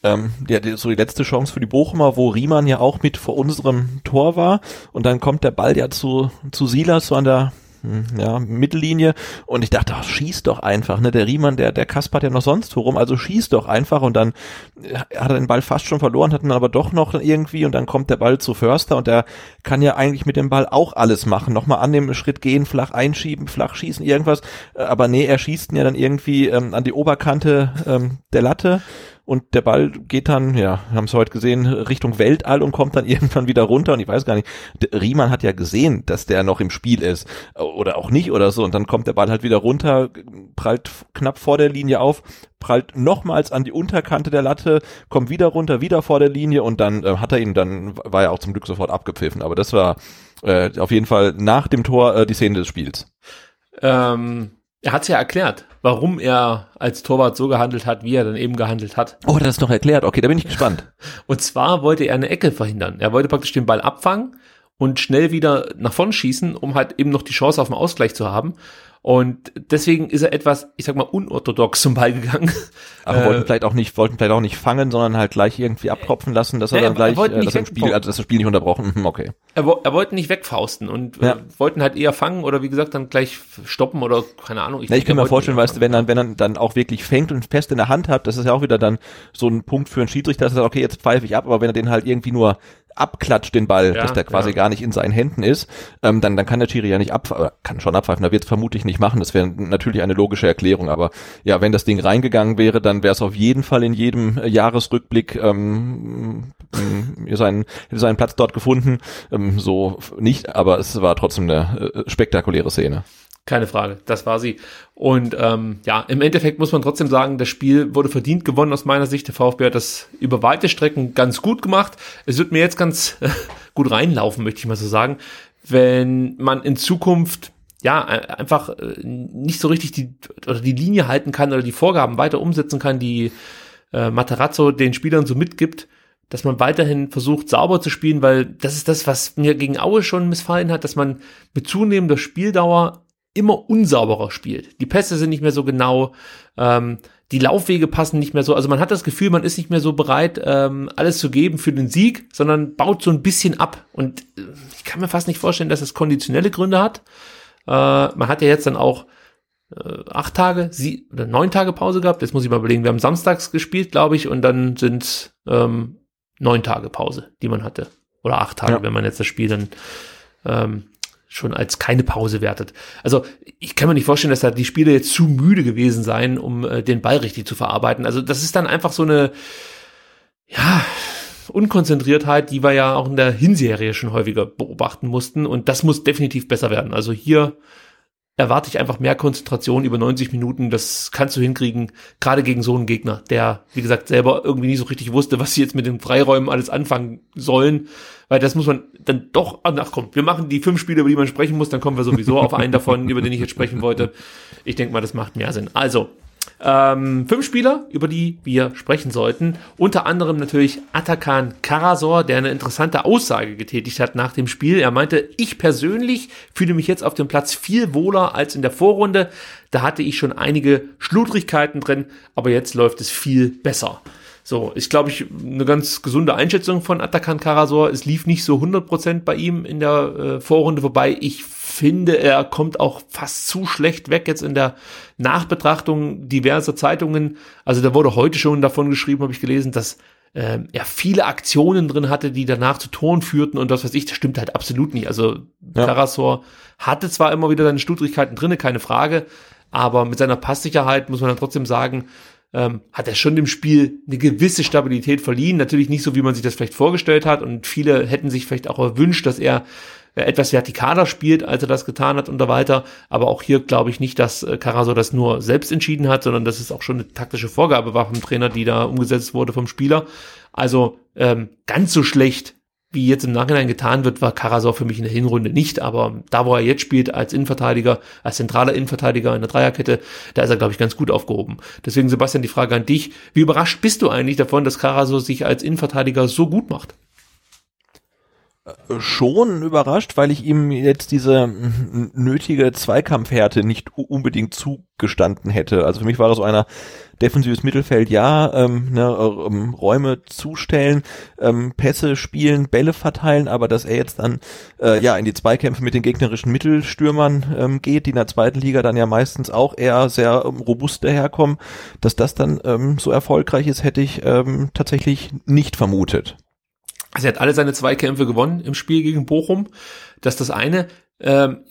ähm, die, so die letzte Chance für die Bochumer, wo Riemann ja auch mit vor unserem Tor war. Und dann kommt der Ball ja zu, zu Silas so an der hm, ja, Mittellinie. Und ich dachte, ach, schieß doch einfach, ne, der Riemann, der, der kaspert ja noch sonst worum, also schieß doch einfach. Und dann äh, hat er den Ball fast schon verloren, hat ihn aber doch noch irgendwie. Und dann kommt der Ball zu Förster. Und der kann ja eigentlich mit dem Ball auch alles machen, nochmal an dem Schritt gehen, flach einschieben, flach schießen, irgendwas, Äh, aber nee, er schießt ihn ja dann irgendwie ähm, an die Oberkante ähm, der Latte und der Ball geht dann, ja, haben es heute gesehen, Richtung Weltall und kommt dann (laughs) irgendwann wieder runter. Und ich weiß gar nicht, Riemann hat ja gesehen, dass der noch im Spiel ist oder auch nicht oder so. Und dann kommt der Ball halt wieder runter, prallt knapp vor der Linie auf, prallt nochmals an die Unterkante der Latte, kommt wieder runter, wieder vor der Linie und dann äh, hat er ihn, dann war er auch zum Glück sofort abgepfiffen, aber das war äh, auf jeden Fall nach dem Tor äh, die Szene des Spiels. Ähm, er hat ja erklärt, warum er als Torwart so gehandelt hat, wie er dann eben gehandelt hat. Oh, das ist noch erklärt, okay, da bin ich gespannt. (laughs) Und zwar wollte er eine Ecke verhindern. Er wollte praktisch den Ball abfangen und schnell wieder nach vorn schießen, um halt eben noch die Chance auf den Ausgleich zu haben. Und deswegen ist er etwas, ich sag mal, unorthodox zum Ball gegangen. Aber Äh, wollten vielleicht auch nicht, wollten vielleicht auch nicht fangen, sondern halt gleich irgendwie abtropfen lassen, dass er Ja, dann er- er gleich, wollte äh, nicht dass er im Spiel, also dass das Spiel nicht unterbrochen. Hm, Okay. Er, er wollte nicht wegfausten und Ja. äh, wollten halt eher fangen oder wie gesagt dann gleich stoppen oder keine Ahnung. Ich denke, kann er mir vorstellen, weißt du, wenn dann, wenn er dann auch wirklich fängt und fest in der Hand hat, das ist ja auch wieder dann so ein Punkt für einen Schiedsrichter, dass er sagt, okay, jetzt pfeife ich ab, aber wenn er den halt irgendwie nur abklatscht, den Ball, Ja, dass der quasi ja. gar nicht in seinen Händen ist, ähm, dann, dann kann der Schiri ja nicht abpfeifen, oder kann schon abpfeifen, da wird es vermutlich nicht machen, das wäre natürlich eine logische Erklärung, aber ja, wenn das Ding reingegangen wäre, dann wäre es auf jeden Fall in jedem äh, Jahresrückblick ähm, seinen, seinen Platz dort gefunden, ähm, so nicht, aber es war trotzdem eine äh, spektakuläre Szene. Keine Frage, das war sie. Und ähm, ja, im Endeffekt muss man trotzdem sagen, das Spiel wurde verdient gewonnen aus meiner Sicht. Der VfB hat das über weite Strecken ganz gut gemacht. Es wird mir jetzt ganz äh, (laughs) gut reinlaufen, möchte ich mal so sagen, wenn man in Zukunft ja äh, einfach äh, nicht so richtig die oder die Linie halten kann oder die Vorgaben weiter umsetzen kann, die äh, Materazzo den Spielern so mitgibt, dass man weiterhin versucht, sauber zu spielen, weil das ist das, was mir gegen Aue schon missfallen hat, dass man mit zunehmender Spieldauer immer unsauberer spielt. Die Pässe sind nicht mehr so genau, ähm, die Laufwege passen nicht mehr so. Also man hat das Gefühl, man ist nicht mehr so bereit, ähm, alles zu geben für den Sieg, sondern baut so ein bisschen ab. Und äh, ich kann mir fast nicht vorstellen, dass es konditionelle Gründe hat. Äh, man hat ja jetzt dann auch äh, acht Tage, sie oder neun Tage Pause gehabt. Jetzt muss ich mal überlegen. Wir haben samstags gespielt, glaube ich, und dann sind ähm, neun Tage Pause, die man hatte. Oder acht Tage, Ja. wenn man jetzt das Spiel dann ähm, schon als keine Pause wertet. Also ich kann mir nicht vorstellen, dass da die Spieler jetzt zu müde gewesen seien, um äh, den Ball richtig zu verarbeiten. Also das ist dann einfach so eine, ja, Unkonzentriertheit, die wir ja auch in der Hinserie schon häufiger beobachten mussten. Und das muss definitiv besser werden. Also hier erwarte ich einfach mehr Konzentration über 90 Minuten. Das kannst du hinkriegen, gerade gegen so einen Gegner, der, wie gesagt, selber irgendwie nicht so richtig wusste, was sie jetzt mit den Freiräumen alles anfangen sollen. Weil das muss man dann doch, ach komm, wir machen die fünf Spiele, über die man sprechen muss, dann kommen wir sowieso auf einen davon, (laughs) über den ich jetzt sprechen wollte. Ich denke mal, das macht mehr Sinn. Also, ähm, fünf Spieler, über die wir sprechen sollten. Unter anderem natürlich Atakan Karasor, der eine interessante Aussage getätigt hat nach dem Spiel. Er meinte, ich persönlich fühle mich jetzt auf dem Platz viel wohler als in der Vorrunde. Da hatte ich schon einige Schludrigkeiten drin, aber jetzt läuft es viel besser. So, ist, glaube ich, eine ganz gesunde Einschätzung von Atakan Karasor. Es lief nicht so 100% bei ihm in der äh, Vorrunde, wobei ich finde, er kommt auch fast zu schlecht weg jetzt in der Nachbetrachtung diverser Zeitungen. Also da wurde heute schon davon geschrieben, habe ich gelesen, dass ähm, er viele Aktionen drin hatte, die danach zu Toren führten und das, was ich, das stimmt halt absolut nicht. Also Ja. Karasor hatte zwar immer wieder seine Studrigkeiten drinne, keine Frage, aber mit seiner Passsicherheit muss man dann trotzdem sagen, ähm, hat er schon dem Spiel eine gewisse Stabilität verliehen. Natürlich nicht so, wie man sich das vielleicht vorgestellt hat. Und viele hätten sich vielleicht auch erwünscht, dass er äh, etwas vertikaler spielt, als er das getan hat und so weiter. Aber auch hier glaube ich nicht, dass äh, Caraso das nur selbst entschieden hat, sondern dass es auch schon eine taktische Vorgabe war vom Trainer, die da umgesetzt wurde vom Spieler. Also ähm, ganz so schlecht wie jetzt im Nachhinein getan wird, war Karasor für mich in der Hinrunde nicht, aber da, wo er jetzt spielt, als Innenverteidiger, als zentraler Innenverteidiger in der Dreierkette, da ist er, glaube ich, ganz gut aufgehoben. Deswegen, Sebastian, die Frage an dich. Wie überrascht bist du eigentlich davon, dass Karasor sich als Innenverteidiger so gut macht? Schon überrascht, weil ich ihm jetzt diese nötige Zweikampfhärte nicht unbedingt zugestanden hätte. Also für mich war das so einer defensives Mittelfeld, ja, ähm, ne, ähm, Räume zustellen, ähm, Pässe spielen, Bälle verteilen, aber dass er jetzt dann äh, ja in die Zweikämpfe mit den gegnerischen Mittelstürmern ähm, geht, die in der zweiten Liga dann ja meistens auch eher sehr ähm, robust daherkommen, dass das dann ähm, so erfolgreich ist, hätte ich ähm, tatsächlich nicht vermutet. Also er hat alle seine Zweikämpfe gewonnen im Spiel gegen Bochum. Das ist das eine. Ähm,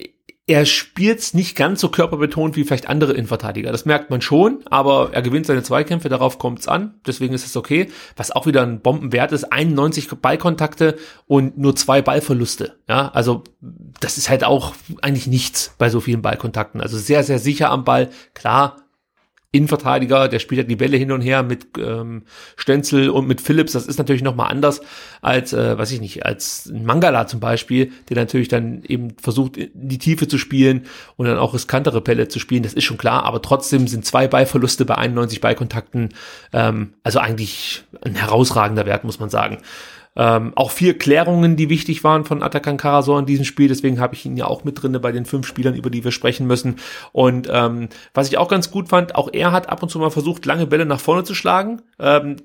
er spielt nicht ganz so körperbetont wie vielleicht andere Innenverteidiger. Das merkt man schon, aber er gewinnt seine Zweikämpfe, darauf kommt's an. Deswegen ist es okay. Was auch wieder ein Bombenwert ist, 91 Ballkontakte und nur zwei Ballverluste. Ja, also das ist halt auch eigentlich nichts bei so vielen Ballkontakten. Also sehr, sehr sicher am Ball. Klar, Innenverteidiger, der spielt ja die Bälle hin und her mit ähm, Stenzel und mit Phillips. Das ist natürlich nochmal anders als, äh, weiß ich nicht, als Mangala zum Beispiel, der natürlich dann eben versucht, in die Tiefe zu spielen und dann auch riskantere Bälle zu spielen. Das ist schon klar, aber trotzdem sind zwei Ballverluste bei 91 Ballkontakten, ähm, also eigentlich ein herausragender Wert, muss man sagen. Ähm, auch vier Klärungen, die wichtig waren von Atakan Karasor in diesem Spiel. Deswegen habe ich ihn ja auch mit drinne bei den fünf Spielern, über die wir sprechen müssen. Und ähm, was ich auch ganz gut fand, auch er hat ab und zu mal versucht, lange Bälle nach vorne zu schlagen. Ähm,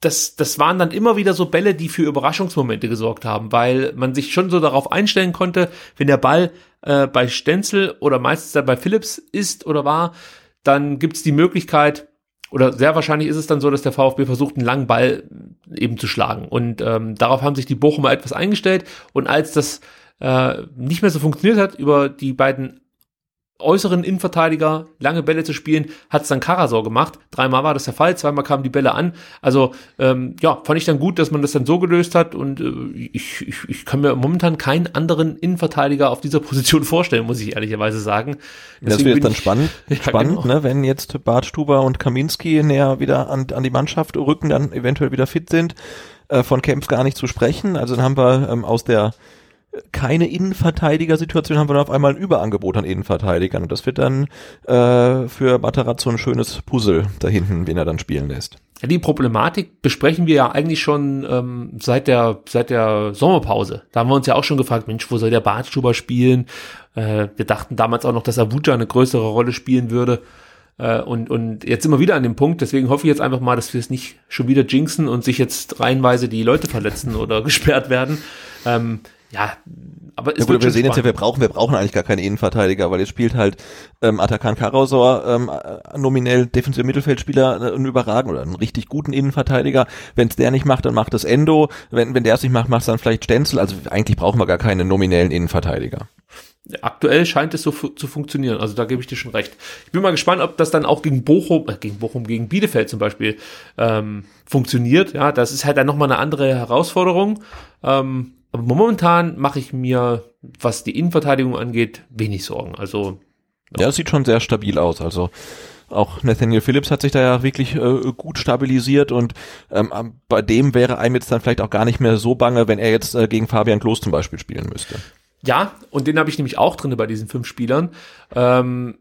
das, das waren dann immer wieder so Bälle, die für Überraschungsmomente gesorgt haben, weil man sich schon so darauf einstellen konnte, wenn der Ball äh, bei Stenzel oder meistens dann bei Philips ist oder war, dann gibt's die Möglichkeit, oder sehr wahrscheinlich ist es dann so, dass der VfB versucht, einen langen Ball eben zu schlagen. Und ähm, darauf haben sich die Bochumer etwas eingestellt. Und als das äh, nicht mehr so funktioniert hat, über die beiden äußeren Innenverteidiger lange Bälle zu spielen, hat es dann Karasor gemacht. Dreimal war das der Fall, zweimal kamen die Bälle an. Also ähm, ja, fand ich dann gut, dass man das dann so gelöst hat und äh, ich, ich, ich kann mir momentan keinen anderen Innenverteidiger auf dieser Position (laughs) vorstellen, muss ich ehrlicherweise sagen. Deswegen das wird dann spannend, (laughs) ja, spannend genau. ne, wenn jetzt Bartstuber und Kaminski näher wieder an, an die Mannschaft rücken, dann eventuell wieder fit sind, äh, von Kempf gar nicht zu sprechen. Also dann haben wir ähm, aus der keine Innenverteidiger-Situation haben wir dann auf einmal ein Überangebot an Innenverteidigern. Und das wird dann äh, für Matarazzo ein schönes Puzzle da hinten, wen er dann spielen lässt. Die Problematik besprechen wir ja eigentlich schon ähm, seit der seit der Sommerpause. Da haben wir uns ja auch schon gefragt, Mensch, wo soll der Bartstuber spielen? Äh, wir dachten damals auch noch, dass Abuja eine größere Rolle spielen würde. Äh, und, und jetzt sind wir wieder an dem Punkt, deswegen hoffe ich jetzt einfach mal, dass wir es nicht schon wieder jinxen und sich jetzt reihenweise die Leute verletzen oder (laughs) gesperrt werden. Ähm, ja, aber es ja, gut, wir sehen spannend. jetzt ja, wir brauchen, wir brauchen eigentlich gar keinen Innenverteidiger, weil jetzt spielt halt ähm, Atakan Karasor ähm, nominell defensiver Mittelfeldspieler äh, einen überragenden oder einen richtig guten Innenverteidiger. Wenn es der nicht macht, dann macht es Endo. Wenn, wenn der es nicht macht, macht es dann vielleicht Stenzel. Also eigentlich brauchen wir gar keinen nominellen Innenverteidiger. Aktuell scheint es so zu funktionieren, also da gebe ich dir schon recht. Ich bin mal gespannt, ob das dann auch gegen Bochum, äh, gegen Bochum, gegen Bielefeld zum Beispiel ähm, funktioniert. Ja, das ist halt dann nochmal eine andere Herausforderung. Ähm, aber momentan mache ich mir, was die Innenverteidigung angeht, wenig Sorgen. Also ja, es sieht schon sehr stabil aus. Also auch Nathaniel Phillips hat sich da ja wirklich äh, gut stabilisiert und ähm, bei dem wäre einem jetzt dann vielleicht auch gar nicht mehr so bange, wenn er jetzt äh, gegen Fabian Klos zum Beispiel spielen müsste. Ja, und den habe ich nämlich auch drinne bei diesen fünf Spielern. Ähm,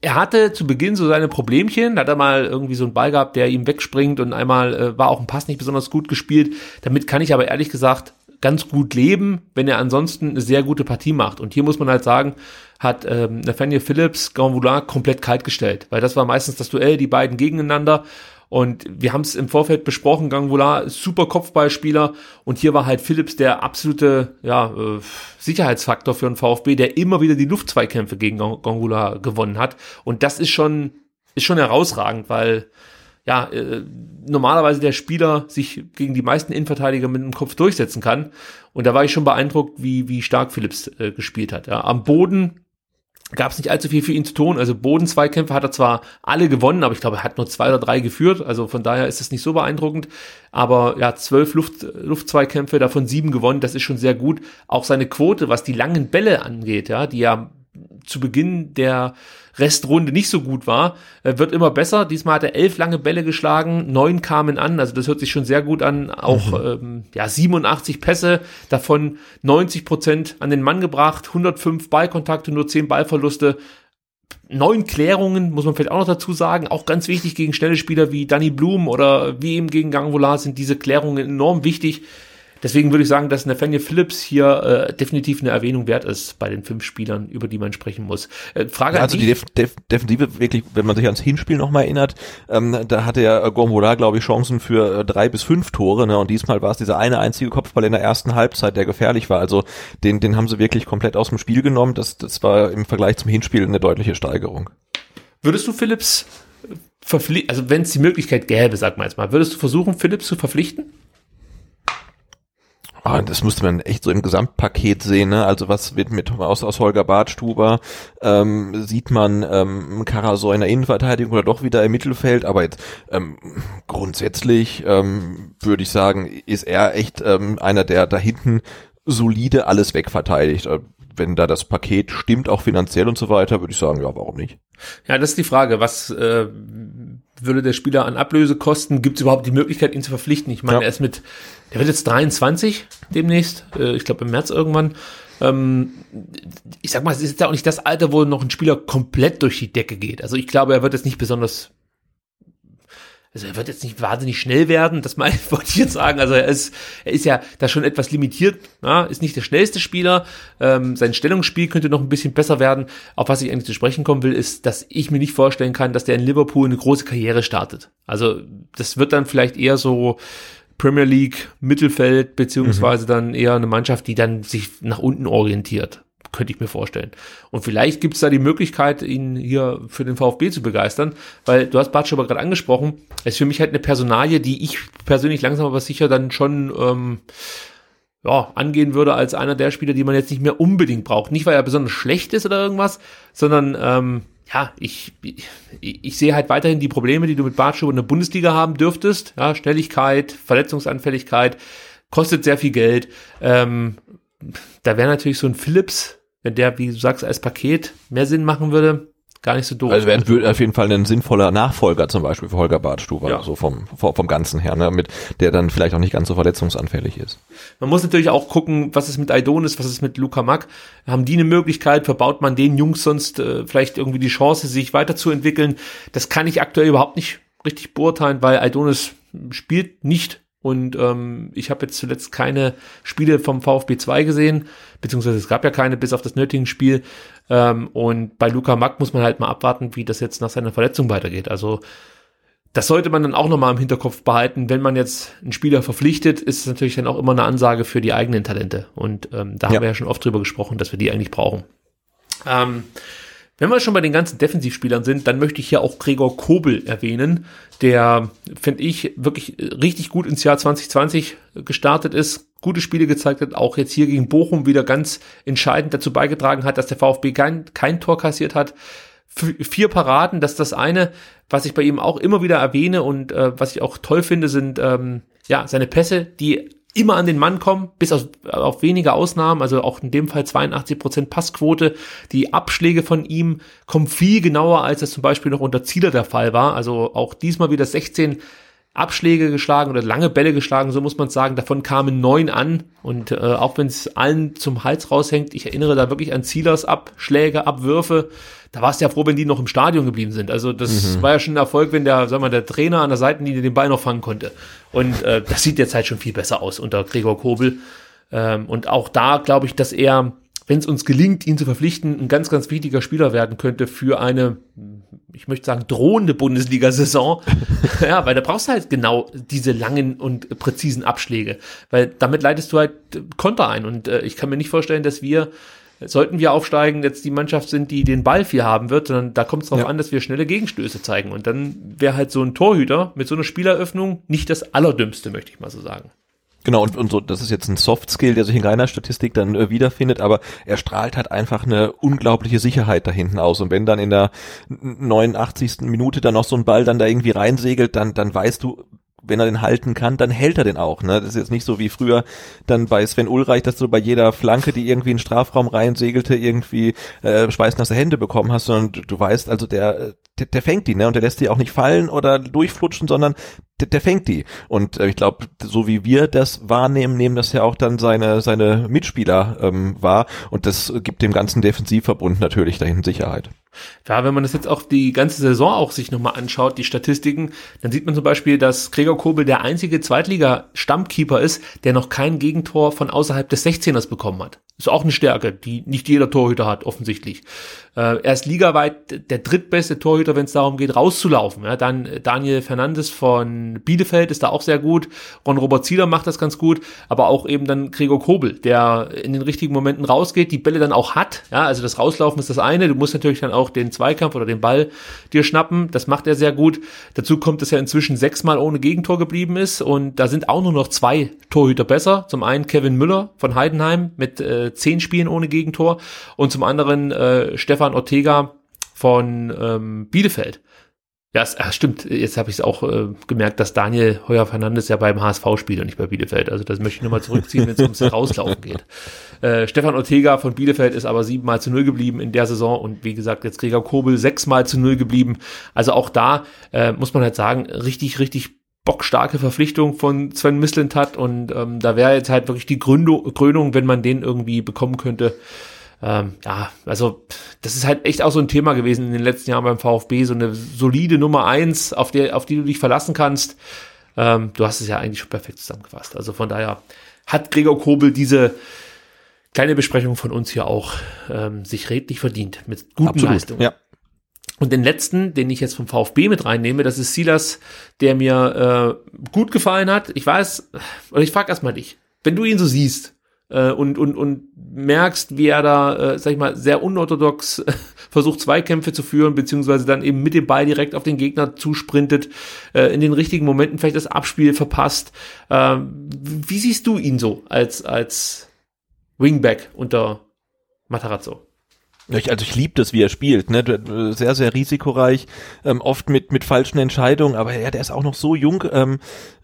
er hatte zu Beginn so seine Problemchen, da hat er mal irgendwie so einen Ball gehabt, der ihm wegspringt und einmal äh, war auch ein Pass nicht besonders gut gespielt. Damit kann ich aber ehrlich gesagt ganz gut leben, wenn er ansonsten eine sehr gute Partie macht. Und hier muss man halt sagen, hat ähm, Nathaniel Phillips Ganvoula komplett kalt gestellt, weil das war meistens das Duell, die beiden gegeneinander und wir haben es im Vorfeld besprochen, Gangula, super Kopfballspieler. Und hier war halt Philips der absolute ja, äh, Sicherheitsfaktor für den VfB, der immer wieder die Luftzweikämpfe gegen Gangula gewonnen hat. Und das ist schon, ist schon herausragend, weil ja, äh, normalerweise der Spieler sich gegen die meisten Innenverteidiger mit dem Kopf durchsetzen kann. Und da war ich schon beeindruckt, wie, wie stark Philips äh, gespielt hat. Ja. Am Boden gab es nicht allzu viel für ihn zu tun. Also Bodenzweikämpfe hat er zwar alle gewonnen, aber ich glaube, er hat nur zwei oder drei geführt. Also von daher ist es nicht so beeindruckend. Aber ja, zwölf Luft, Luftzweikämpfe, davon sieben gewonnen, das ist schon sehr gut. Auch seine Quote, was die langen Bälle angeht, ja, die ja zu Beginn der Restrunde nicht so gut war, äh, wird immer besser. Diesmal hat er elf lange Bälle geschlagen, neun kamen an, also das hört sich schon sehr gut an. Auch mhm. ähm, ja 87 Pässe, davon 90 Prozent an den Mann gebracht, 105 Ballkontakte, nur 10 Ballverluste. Neun Klärungen, muss man vielleicht auch noch dazu sagen, auch ganz wichtig gegen schnelle Spieler wie Danny Blum oder wie eben gegen Gangvola sind diese Klärungen enorm wichtig. Deswegen würde ich sagen, dass Nathaniel Phillips hier äh, definitiv eine Erwähnung wert ist bei den fünf Spielern, über die man sprechen muss. Äh, Frage ja, also die Def Def Defensive wirklich, wenn man sich ans Hinspiel nochmal erinnert, ähm, da hatte ja Gormola, glaube ich, Chancen für äh, drei bis fünf Tore, ne? Und diesmal war es dieser eine einzige Kopfball in der ersten Halbzeit, der gefährlich war. Also den, den haben sie wirklich komplett aus dem Spiel genommen. Das, das war im Vergleich zum Hinspiel eine deutliche Steigerung. Würdest du Phillips verpflichten, also wenn es die Möglichkeit gäbe, sag mal jetzt mal, würdest du versuchen, Phillips zu verpflichten? Ah, das musste man echt so im Gesamtpaket sehen. Ne? Also was wird mit aus, aus Holger Bartstuber ähm, sieht man ähm, Karasor in der Innenverteidigung oder doch wieder im Mittelfeld. Aber jetzt ähm, grundsätzlich ähm, würde ich sagen, ist er echt ähm, einer, der da hinten solide alles wegverteidigt. Äh, wenn da das Paket stimmt, auch finanziell und so weiter, würde ich sagen, ja, warum nicht? Ja, das ist die Frage. Was äh, würde der Spieler an Ablöse kosten? Gibt es überhaupt die Möglichkeit, ihn zu verpflichten? Ich meine, ja. er ist mit, der wird jetzt 23 demnächst, äh, ich glaube im März irgendwann. Ähm, ich sag mal, es ist ja auch nicht das Alter, wo noch ein Spieler komplett durch die Decke geht. Also ich glaube, er wird jetzt nicht besonders also er wird jetzt nicht wahnsinnig schnell werden, das meine, (laughs) wollte ich jetzt sagen. Also er ist, er ist ja da schon etwas limitiert, ja, ist nicht der schnellste Spieler. Ähm, sein Stellungsspiel könnte noch ein bisschen besser werden. Auf was ich eigentlich zu sprechen kommen will, ist, dass ich mir nicht vorstellen kann, dass der in Liverpool eine große Karriere startet. Also das wird dann vielleicht eher so Premier League, Mittelfeld, beziehungsweise mhm. dann eher eine Mannschaft, die dann sich nach unten orientiert könnte ich mir vorstellen. Und vielleicht gibt es da die Möglichkeit, ihn hier für den VfB zu begeistern, weil du hast Bartsch aber gerade angesprochen, es ist für mich halt eine Personalie, die ich persönlich langsam aber sicher dann schon ähm, ja, angehen würde als einer der Spieler, die man jetzt nicht mehr unbedingt braucht. Nicht, weil er besonders schlecht ist oder irgendwas, sondern ähm, ja, ich, ich, ich sehe halt weiterhin die Probleme, die du mit Bartschuh in der Bundesliga haben dürftest. Ja, Schnelligkeit, Verletzungsanfälligkeit, kostet sehr viel Geld. Ähm, da wäre natürlich so ein Philips wenn der, wie du sagst, als Paket mehr Sinn machen würde, gar nicht so doof. Also wäre auf jeden Fall ein sinnvoller Nachfolger zum Beispiel für Holger Badstuber, ja. so vom, vom Ganzen her, ne, mit, der dann vielleicht auch nicht ganz so verletzungsanfällig ist. Man muss natürlich auch gucken, was ist mit Aidonis, was ist mit Luca Mack. Haben die eine Möglichkeit, verbaut man den Jungs sonst äh, vielleicht irgendwie die Chance, sich weiterzuentwickeln? Das kann ich aktuell überhaupt nicht richtig beurteilen, weil Aidonis spielt nicht und ähm, ich habe jetzt zuletzt keine Spiele vom VfB 2 gesehen, beziehungsweise es gab ja keine bis auf das nötige Spiel. Ähm, und bei Luca Mack muss man halt mal abwarten, wie das jetzt nach seiner Verletzung weitergeht. Also das sollte man dann auch nochmal im Hinterkopf behalten. Wenn man jetzt einen Spieler verpflichtet, ist es natürlich dann auch immer eine Ansage für die eigenen Talente. Und ähm, da ja. haben wir ja schon oft drüber gesprochen, dass wir die eigentlich brauchen. Ähm, wenn wir schon bei den ganzen Defensivspielern sind, dann möchte ich hier auch Gregor Kobel erwähnen, der, finde ich, wirklich richtig gut ins Jahr 2020 gestartet ist, gute Spiele gezeigt hat, auch jetzt hier gegen Bochum wieder ganz entscheidend dazu beigetragen hat, dass der VfB kein, kein Tor kassiert hat. F vier Paraden, das ist das eine, was ich bei ihm auch immer wieder erwähne und äh, was ich auch toll finde, sind ähm, ja seine Pässe, die immer an den Mann kommen, bis auf, auf wenige Ausnahmen, also auch in dem Fall 82 Prozent Passquote. Die Abschläge von ihm kommen viel genauer, als es zum Beispiel noch unter Zieler der Fall war. Also auch diesmal wieder 16 Abschläge geschlagen oder lange Bälle geschlagen, so muss man sagen. Davon kamen neun an und äh, auch wenn es allen zum Hals raushängt, ich erinnere da wirklich an Zielers Abschläge, Abwürfe. Da war es ja froh, wenn die noch im Stadion geblieben sind. Also das mhm. war ja schon ein Erfolg, wenn der, sag mal, der Trainer an der Seitenlinie den Ball noch fangen konnte. Und äh, das sieht jetzt halt schon viel besser aus unter Gregor Kobel. Ähm, und auch da glaube ich, dass er wenn es uns gelingt, ihn zu verpflichten, ein ganz, ganz wichtiger Spieler werden könnte für eine, ich möchte sagen, drohende Bundesliga-Saison. (laughs) ja, weil da brauchst du halt genau diese langen und präzisen Abschläge, weil damit leitest du halt Konter ein und äh, ich kann mir nicht vorstellen, dass wir sollten wir aufsteigen, jetzt die Mannschaft sind, die den Ball viel haben wird, sondern da kommt es darauf ja. an, dass wir schnelle Gegenstöße zeigen. Und dann wäre halt so ein Torhüter mit so einer Spieleröffnung nicht das Allerdümmste, möchte ich mal so sagen. Genau, und, und so, das ist jetzt ein Soft-Skill, der sich in keiner Statistik dann äh, wiederfindet, aber er strahlt halt einfach eine unglaubliche Sicherheit da hinten aus. Und wenn dann in der 89. Minute dann noch so ein Ball dann da irgendwie reinsegelt, dann, dann weißt du, wenn er den halten kann, dann hält er den auch. Ne? Das ist jetzt nicht so wie früher dann bei Sven Ulreich, dass du bei jeder Flanke, die irgendwie in den Strafraum reinsegelte, irgendwie äh, schweißnasse Hände bekommen hast, sondern du, du weißt, also der, der, der fängt die, ne? Und der lässt die auch nicht fallen oder durchflutschen, sondern der, der fängt die. Und äh, ich glaube, so wie wir das wahrnehmen, nehmen das ja auch dann seine, seine Mitspieler ähm, wahr. Und das gibt dem ganzen Defensivverbund natürlich dahin Sicherheit. Ja, wenn man das jetzt auch die ganze Saison auch sich nochmal anschaut, die Statistiken, dann sieht man zum Beispiel, dass Gregor Kobel der einzige Zweitliga-Stammkeeper ist, der noch kein Gegentor von außerhalb des 16ers bekommen hat. Ist auch eine Stärke, die nicht jeder Torhüter hat, offensichtlich. Äh, er ist ligaweit der drittbeste Torhüter, wenn es darum geht, rauszulaufen. Ja, dann Daniel Fernandes von Bielefeld ist da auch sehr gut. Ron Robert Zieler macht das ganz gut, aber auch eben dann Gregor Kobel, der in den richtigen Momenten rausgeht, die Bälle dann auch hat. Ja, also das Rauslaufen ist das eine. Du musst natürlich dann auch den Zweikampf oder den Ball dir schnappen. Das macht er sehr gut. Dazu kommt, dass er inzwischen sechsmal ohne Gegentor geblieben ist und da sind auch nur noch zwei Torhüter besser. Zum einen Kevin Müller von Heidenheim mit äh, zehn Spielen ohne Gegentor und zum anderen äh, Stefan Ortega von ähm, Bielefeld. Ja, es, ach, stimmt. Jetzt habe ich es auch äh, gemerkt, dass Daniel Heuer Fernandes ja beim HSV spielt und nicht bei Bielefeld. Also das möchte ich nochmal zurückziehen, wenn es ums Rauslaufen geht. Äh, Stefan Ortega von Bielefeld ist aber siebenmal zu null geblieben in der Saison und wie gesagt, jetzt Gregor Kobel sechsmal zu null geblieben. Also auch da äh, muss man halt sagen, richtig, richtig bockstarke Verpflichtung von Sven Mislintat und ähm, da wäre jetzt halt wirklich die Gründung, Krönung, wenn man den irgendwie bekommen könnte. Ähm, ja, also das ist halt echt auch so ein Thema gewesen in den letzten Jahren beim VfB, so eine solide Nummer eins, auf der, auf die du dich verlassen kannst. Ähm, du hast es ja eigentlich schon perfekt zusammengefasst. Also von daher hat Gregor Kobel diese kleine Besprechung von uns hier auch ähm, sich redlich verdient mit guten Absolut, Leistungen. Ja. Und den letzten, den ich jetzt vom VfB mit reinnehme, das ist Silas, der mir äh, gut gefallen hat. Ich weiß, oder ich frage erstmal dich, wenn du ihn so siehst äh, und, und, und merkst, wie er da, äh, sag ich mal, sehr unorthodox äh, (laughs) versucht, Zweikämpfe zu führen, beziehungsweise dann eben mit dem Ball direkt auf den Gegner zusprintet, äh, in den richtigen Momenten vielleicht das Abspiel verpasst. Äh, wie siehst du ihn so als, als Wingback unter Matarazzo? Ich, also ich liebe das, wie er spielt, ne? Sehr, sehr risikoreich, ähm, oft mit, mit falschen Entscheidungen, aber ja, der ist auch noch so jung, ähm,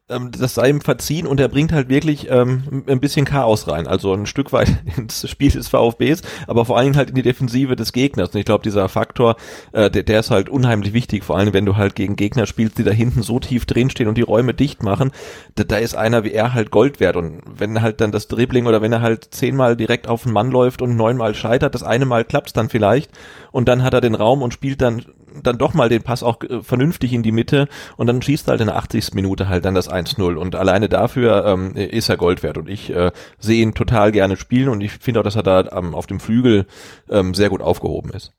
ähm, das sei ihm verziehen und er bringt halt wirklich ähm, ein bisschen Chaos rein. Also ein Stück weit (laughs) ins Spiel des VfBs, aber vor allen Dingen halt in die Defensive des Gegners. Und ich glaube, dieser Faktor, äh, der, der ist halt unheimlich wichtig, vor allem wenn du halt gegen Gegner spielst, die da hinten so tief drinstehen und die Räume dicht machen. Da, da ist einer wie er halt Gold wert. Und wenn halt dann das Dribbling oder wenn er halt zehnmal direkt auf den Mann läuft und neunmal scheitert, das eine Mal klappt's dann vielleicht und dann hat er den Raum und spielt dann dann doch mal den Pass auch äh, vernünftig in die Mitte und dann schießt er halt in der 80. Minute halt dann das 1-0 und alleine dafür ähm, ist er Gold wert und ich äh, sehe ihn total gerne spielen und ich finde auch, dass er da ähm, auf dem Flügel ähm, sehr gut aufgehoben ist.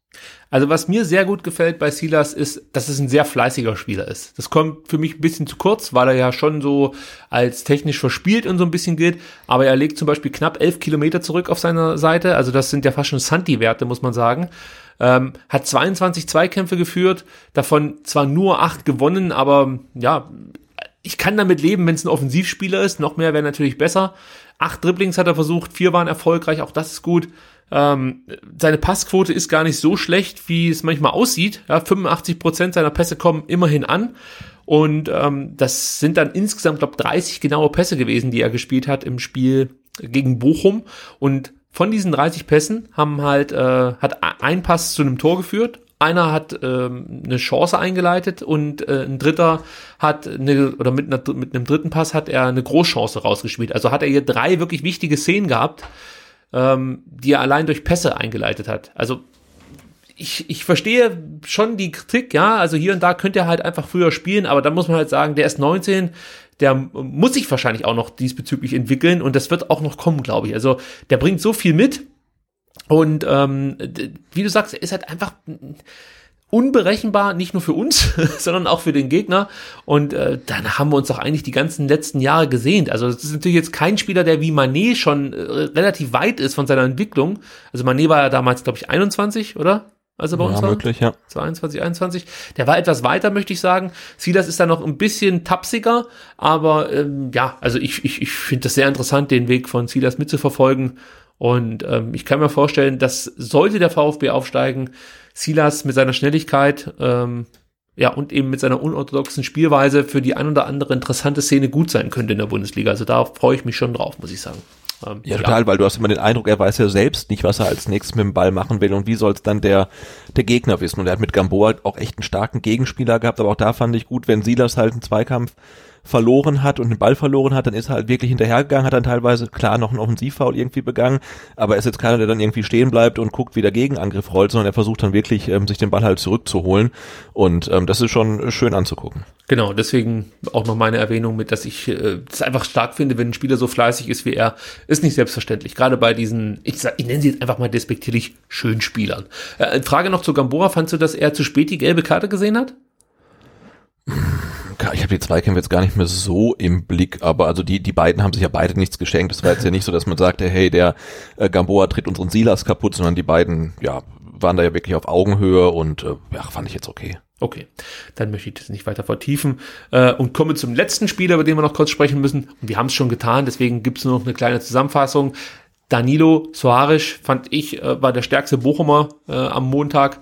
Also was mir sehr gut gefällt bei Silas ist, dass es ein sehr fleißiger Spieler ist. Das kommt für mich ein bisschen zu kurz, weil er ja schon so als technisch verspielt und so ein bisschen gilt. Aber er legt zum Beispiel knapp elf Kilometer zurück auf seiner Seite. Also das sind ja fast schon Santi-Werte, muss man sagen. Ähm, hat 22 Zweikämpfe geführt, davon zwar nur acht gewonnen, aber ja, ich kann damit leben, wenn es ein Offensivspieler ist. Noch mehr wäre natürlich besser. Acht Dribblings hat er versucht, vier waren erfolgreich, auch das ist gut. Ähm, seine Passquote ist gar nicht so schlecht, wie es manchmal aussieht. Ja, 85 Prozent seiner Pässe kommen immerhin an. Und ähm, das sind dann insgesamt, glaube 30 genaue Pässe gewesen, die er gespielt hat im Spiel gegen Bochum. Und von diesen 30 Pässen haben halt, äh, hat ein Pass zu einem Tor geführt, einer hat ähm, eine Chance eingeleitet und äh, ein dritter hat eine, oder mit, einer, mit einem dritten Pass hat er eine Großchance rausgespielt. Also hat er hier drei wirklich wichtige Szenen gehabt, ähm, die er allein durch Pässe eingeleitet hat. Also ich, ich verstehe schon die Kritik, ja, also hier und da könnte er halt einfach früher spielen, aber da muss man halt sagen, der ist 19, der muss sich wahrscheinlich auch noch diesbezüglich entwickeln und das wird auch noch kommen, glaube ich. Also der bringt so viel mit und ähm, wie du sagst, er ist halt einfach unberechenbar, nicht nur für uns, (laughs) sondern auch für den Gegner. Und äh, dann haben wir uns doch eigentlich die ganzen letzten Jahre gesehnt. Also das ist natürlich jetzt kein Spieler, der wie Manet schon äh, relativ weit ist von seiner Entwicklung. Also Manet war ja damals, glaube ich, 21, oder? Als er bei uns Ja, war. möglich, ja. 22, 21. Der war etwas weiter, möchte ich sagen. Silas ist da noch ein bisschen tapsiger, aber ähm, ja, also ich, ich, ich finde das sehr interessant, den Weg von Silas mitzuverfolgen. Und ähm, ich kann mir vorstellen, dass sollte der VfB aufsteigen, Silas mit seiner Schnelligkeit ähm, ja, und eben mit seiner unorthodoxen Spielweise für die ein oder andere interessante Szene gut sein könnte in der Bundesliga. Also da freue ich mich schon drauf, muss ich sagen. Ähm, Ja, total, weil du hast immer den Eindruck, er weiß ja selbst nicht, was er als nächstes mit dem Ball machen will und wie soll es dann der, der Gegner wissen. Und er hat mit Gamboa auch echt einen starken Gegenspieler gehabt, aber auch da fand ich gut, wenn Silas halt einen Zweikampf verloren hat und den Ball verloren hat, dann ist er halt wirklich hinterhergegangen, hat dann teilweise klar noch einen Offensivfoul irgendwie begangen, aber er ist jetzt keiner, der dann irgendwie stehen bleibt und guckt, wie der Gegenangriff rollt, sondern er versucht dann wirklich, ähm, sich den Ball halt zurückzuholen und ähm, das ist schon schön anzugucken. Genau, deswegen auch noch meine Erwähnung mit, dass ich äh, es einfach stark finde, wenn ein Spieler so fleißig ist wie er, ist nicht selbstverständlich. Gerade bei diesen, ich, sag, ich nenne sie jetzt einfach mal despektierlich Schönspielern. Äh, Frage noch zu Gambora, fandst du, dass er zu spät die gelbe Karte gesehen hat? Ich habe die Zweikämpfe jetzt gar nicht mehr so im Blick, aber also die die beiden haben sich ja beide nichts geschenkt. Es war jetzt ja nicht so, dass man sagte, hey, der äh, Gamboa tritt unseren Silas kaputt, sondern die beiden, ja, waren da ja wirklich auf Augenhöhe und äh, ja, fand ich jetzt okay. Okay, dann möchte ich das nicht weiter vertiefen äh, und komme zum letzten Spieler, über den wir noch kurz sprechen müssen. Und wir haben es schon getan, deswegen gibt es nur noch eine kleine Zusammenfassung. Danilo Soares fand ich äh, war der stärkste Bochumer äh, am Montag.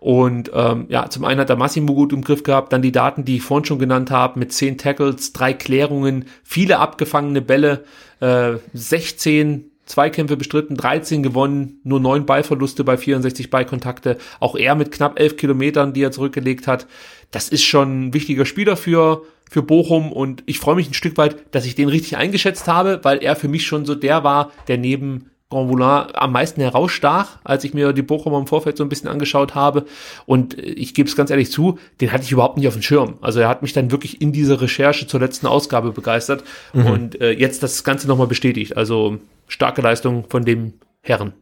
Und ähm, ja, zum einen hat er Massimo gut im Griff gehabt, dann die Daten, die ich vorhin schon genannt habe, mit zehn Tackles, drei Klärungen, viele abgefangene Bälle, äh, 16 Zweikämpfe bestritten, 13 gewonnen, nur neun Ballverluste bei 64 Ballkontakte. Auch er mit knapp elf Kilometern, die er zurückgelegt hat. Das ist schon ein wichtiger Spieler für, für Bochum und ich freue mich ein Stück weit, dass ich den richtig eingeschätzt habe, weil er für mich schon so der war, der neben Grand Moulin am meisten herausstach, als ich mir die Bochumer im Vorfeld so ein bisschen angeschaut habe. Und ich gebe es ganz ehrlich zu, den hatte ich überhaupt nicht auf dem Schirm. Also er hat mich dann wirklich in dieser Recherche zur letzten Ausgabe begeistert Mhm. und äh, jetzt das Ganze nochmal bestätigt. Also starke Leistung von dem Herren.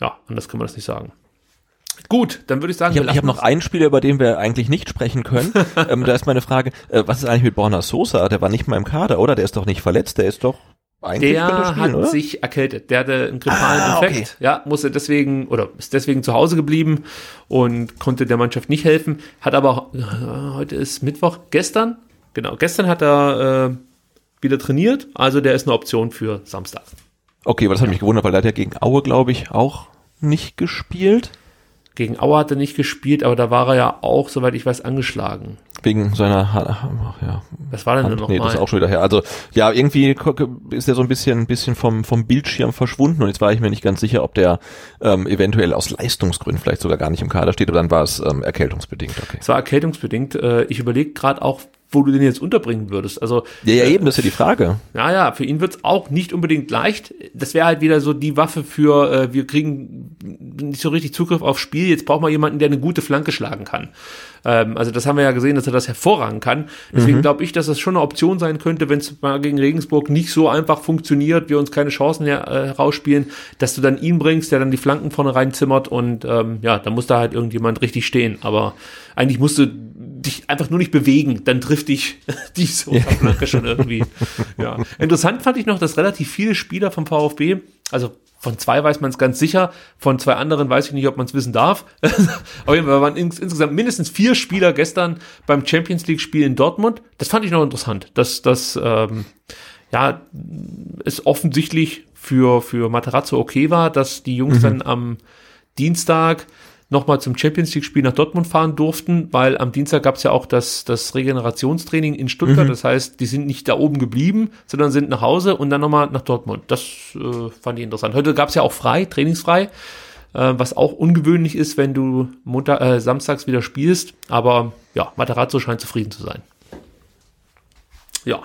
Ja, anders kann man das nicht sagen. Gut, dann würde ich sagen, Ich habe hab noch einen Spieler, über den wir eigentlich nicht sprechen können. (laughs) ähm, da ist meine Frage, äh, was ist eigentlich mit Borna Sosa? Der war nicht mal im Kader, oder? Der ist doch nicht verletzt, der ist doch eigentlich Der er spielen, hat oder? sich erkältet. Der hatte einen grippalen Ah, Infekt. Ja, musste deswegen oder ist deswegen zu Hause geblieben und konnte der Mannschaft nicht helfen. Hat aber äh, heute ist Mittwoch. Gestern, genau, gestern hat er äh, wieder trainiert. Also der ist eine Option für Samstag. Okay, aber das hat mich gewundert, weil der hat ja gegen Aue, glaube ich, auch nicht gespielt. Gegen Auer hat er nicht gespielt, aber da war er ja auch, soweit ich weiß, angeschlagen. Wegen seiner, Ha- ach, ja, Was war denn Hand, noch nee, das ist auch schon wieder her. Also ja, irgendwie ist er so ein bisschen, ein bisschen vom, vom Bildschirm verschwunden und jetzt war ich mir nicht ganz sicher, ob der ähm, eventuell aus Leistungsgründen vielleicht sogar gar nicht im Kader steht, aber dann war es ähm, erkältungsbedingt. Okay. Es war erkältungsbedingt. Äh, ich überlege gerade auch, wo du den jetzt unterbringen würdest. Also Ja, ja, eben, das ist ja die Frage. Naja, für ihn wird's auch nicht unbedingt leicht. Das wäre halt wieder so die Waffe für, äh, wir kriegen nicht so richtig Zugriff aufs Spiel, jetzt braucht man jemanden, der eine gute Flanke schlagen kann. Ähm, also das haben wir ja gesehen, dass er das hervorragend kann. Deswegen glaube ich, dass das schon eine Option sein könnte, wenn es mal gegen Regensburg nicht so einfach funktioniert, wir uns keine Chancen her, äh, herausspielen, dass du dann ihn bringst, der dann die Flanken vorne reinzimmert und ähm, ja, da muss da halt irgendjemand richtig stehen. Aber eigentlich musst du dich einfach nur nicht bewegen, dann trifft dich (laughs) die Sosa-Flanke schon irgendwie. Ja. Interessant fand ich noch, dass relativ viele Spieler vom VfB, also von zwei weiß man es ganz sicher, von zwei anderen weiß ich nicht, ob man es wissen darf. (laughs) Auf jeden Fall waren ins, insgesamt mindestens vier Spieler gestern beim Champions League-Spiel in Dortmund. Das fand ich noch interessant, dass das ähm, ja es offensichtlich für für Materazzo okay war, dass die Jungs dann am Dienstag nochmal zum Champions League-Spiel nach Dortmund fahren durften, weil am Dienstag gab es ja auch das, das Regenerationstraining in Stuttgart. Das heißt, die sind nicht da oben geblieben, sondern sind nach Hause und dann nochmal nach Dortmund. Das äh, fand ich interessant. Heute gab es ja auch frei, trainingsfrei, äh, was auch ungewöhnlich ist, wenn du Montag, äh, samstags wieder spielst. Aber ja, Materazzo scheint zufrieden zu sein. Ja,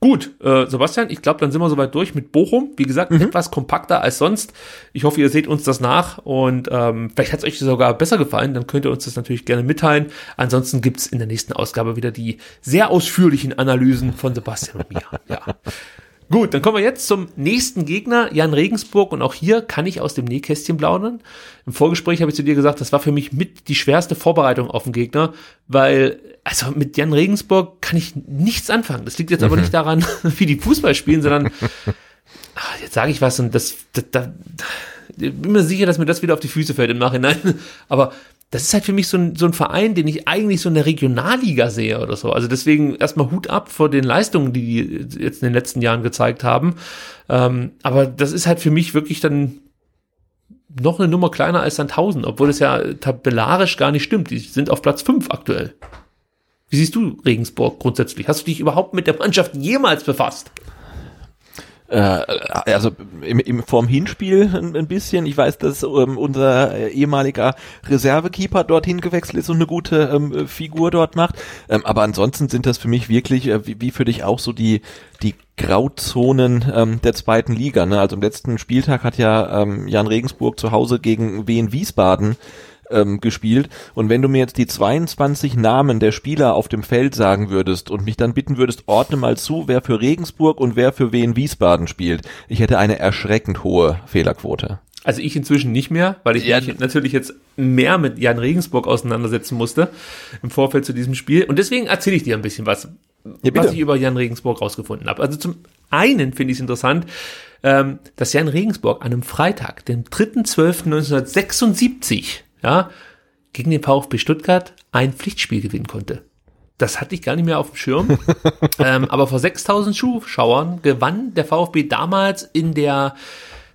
gut, äh, Sebastian, ich glaube, dann sind wir soweit durch mit Bochum. Wie gesagt, etwas kompakter als sonst. Ich hoffe, ihr seht uns das nach und ähm, vielleicht hat es euch sogar besser gefallen. Dann könnt ihr uns das natürlich gerne mitteilen. Ansonsten gibt's in der nächsten Ausgabe wieder die sehr ausführlichen Analysen von Sebastian und mir. Ja. Gut, dann kommen wir jetzt zum nächsten Gegner, Jan Regensburg. Und auch hier kann ich aus dem Nähkästchen plaudern. Im Vorgespräch habe ich zu dir gesagt, das war für mich mit die schwerste Vorbereitung auf den Gegner, weil, also mit Jan Regensburg kann ich nichts anfangen. Das liegt jetzt aber nicht daran, (laughs) wie die Fußball spielen, sondern ach, (laughs) jetzt sage ich was und das, das, das, ich bin mir sicher, dass mir das wieder auf die Füße fällt im Nachhinein. Aber das ist halt für mich so ein, so ein Verein, den ich eigentlich so in der Regionalliga sehe oder so. Also deswegen erstmal Hut ab vor den Leistungen, die die jetzt in den letzten Jahren gezeigt haben. Ähm, aber das ist halt für mich wirklich dann noch eine Nummer kleiner als Sandhausen, obwohl es ja tabellarisch gar nicht stimmt. Die sind auf Platz 5 aktuell. Wie siehst du Regensburg grundsätzlich? Hast du dich überhaupt mit der Mannschaft jemals befasst? Äh, also im, im vorm Hinspiel ein, ein bisschen. Ich weiß, dass ähm, unser ehemaliger Reservekeeper dorthin gewechselt ist und eine gute ähm, Figur dort macht. Ähm, aber ansonsten sind das für mich wirklich, äh, wie, wie für dich auch so die die Grauzonen ähm, der zweiten Liga. Ne? Also im letzten Spieltag hat ja ähm, Jan Regensburg zu Hause gegen Wien Wiesbaden ähm, gespielt. Und wenn du mir jetzt die 22 Namen der Spieler auf dem Feld sagen würdest und mich dann bitten würdest, ordne mal zu, wer für Regensburg und wer für Wien Wiesbaden spielt, ich hätte eine erschreckend hohe Fehlerquote. Also ich inzwischen nicht mehr, weil ich Ja. mich natürlich jetzt mehr mit Jan Regensburg auseinandersetzen musste im Vorfeld zu diesem Spiel. Und deswegen erzähle ich dir ein bisschen was, Ja, was ich über Jan Regensburg rausgefunden habe. Also zum einen finde ich es interessant, ähm, dass Jan Regensburg an einem Freitag, dem 3.12.1976, ja, gegen den VfB Stuttgart ein Pflichtspiel gewinnen konnte. Das hatte ich gar nicht mehr auf dem Schirm. (laughs) ähm, aber vor 6000 Zuschauern gewann der VfB damals in der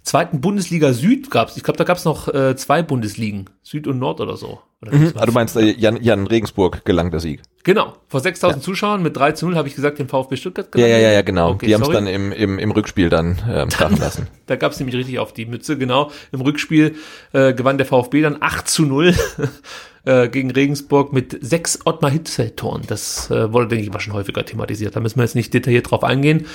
zweiten Bundesliga Süd gab's. Ich glaube, da gab's noch äh, zwei Bundesligen, Süd und Nord oder so. Oder was Ah, du meinst, äh, Jan, Jan Regensburg gelang der Sieg. Genau, vor 6000 Zuschauern mit 3 zu 0 habe ich gesagt, den VfB Stuttgart Ja, gewonnen. ja, ja, ja, genau. Okay, die haben es dann im, im, im Rückspiel dann (laughs) ähm, krachen lassen. Da gab es nämlich richtig auf die Mütze, genau. Im Rückspiel äh, gewann der VfB dann 8 zu 0 (laughs) äh, gegen Regensburg mit sechs Ottmar Hitzfeld-Toren. Das äh, wurde, denke ich, mal schon häufiger thematisiert. Da müssen wir jetzt nicht detailliert drauf eingehen.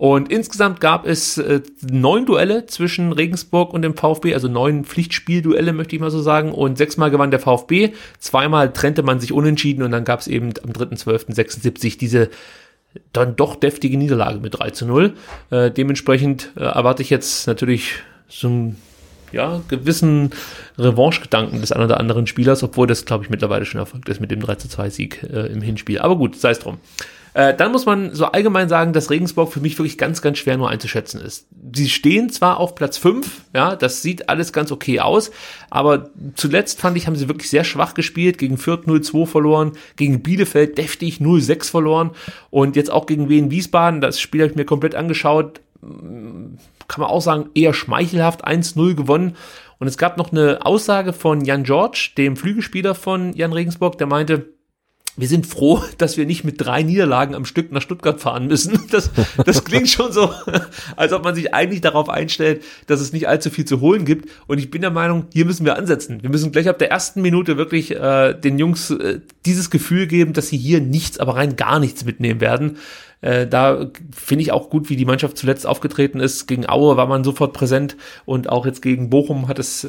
Und insgesamt gab es äh, neun Duelle zwischen Regensburg und dem VfB, also neun Pflichtspielduelle, möchte ich mal so sagen. Und sechsmal gewann der VfB, zweimal trennte man sich unentschieden und dann gab es eben am 3.12.76 diese dann doch deftige Niederlage mit 3 zu 0. Äh, dementsprechend äh, erwarte ich jetzt natürlich so einen ja, gewissen Revanche-Gedanken des einen oder anderen Spielers, obwohl das, glaube ich, mittlerweile schon erfolgt ist mit dem 3 zu 2 Sieg äh, im Hinspiel. Aber gut, sei es drum. Äh, dann muss man so allgemein sagen, dass Regensburg für mich wirklich ganz, ganz schwer nur einzuschätzen ist. Sie stehen zwar auf Platz 5, ja, das sieht alles ganz okay aus, aber zuletzt fand ich, haben sie wirklich sehr schwach gespielt, gegen Fürth 0-2 verloren, gegen Bielefeld deftig 0-6 verloren und jetzt auch gegen Wien Wiesbaden, das Spiel habe ich mir komplett angeschaut, kann man auch sagen, eher schmeichelhaft 1-0 gewonnen. Und es gab noch eine Aussage von Jan George, dem Flügelspieler von Jan Regensburg, der meinte, wir sind froh, dass wir nicht mit drei Niederlagen am Stück nach Stuttgart fahren müssen. (laughs) Das, das klingt schon so, als ob man sich eigentlich darauf einstellt, dass es nicht allzu viel zu holen gibt. Und ich bin der Meinung, hier müssen wir ansetzen. Wir müssen gleich ab der ersten Minute wirklich äh, den Jungs äh, dieses Gefühl geben, dass sie hier nichts, aber rein gar nichts mitnehmen werden. Äh, da finde ich auch gut, wie die Mannschaft zuletzt aufgetreten ist. Gegen Aue war man sofort präsent und auch jetzt gegen Bochum hat es äh,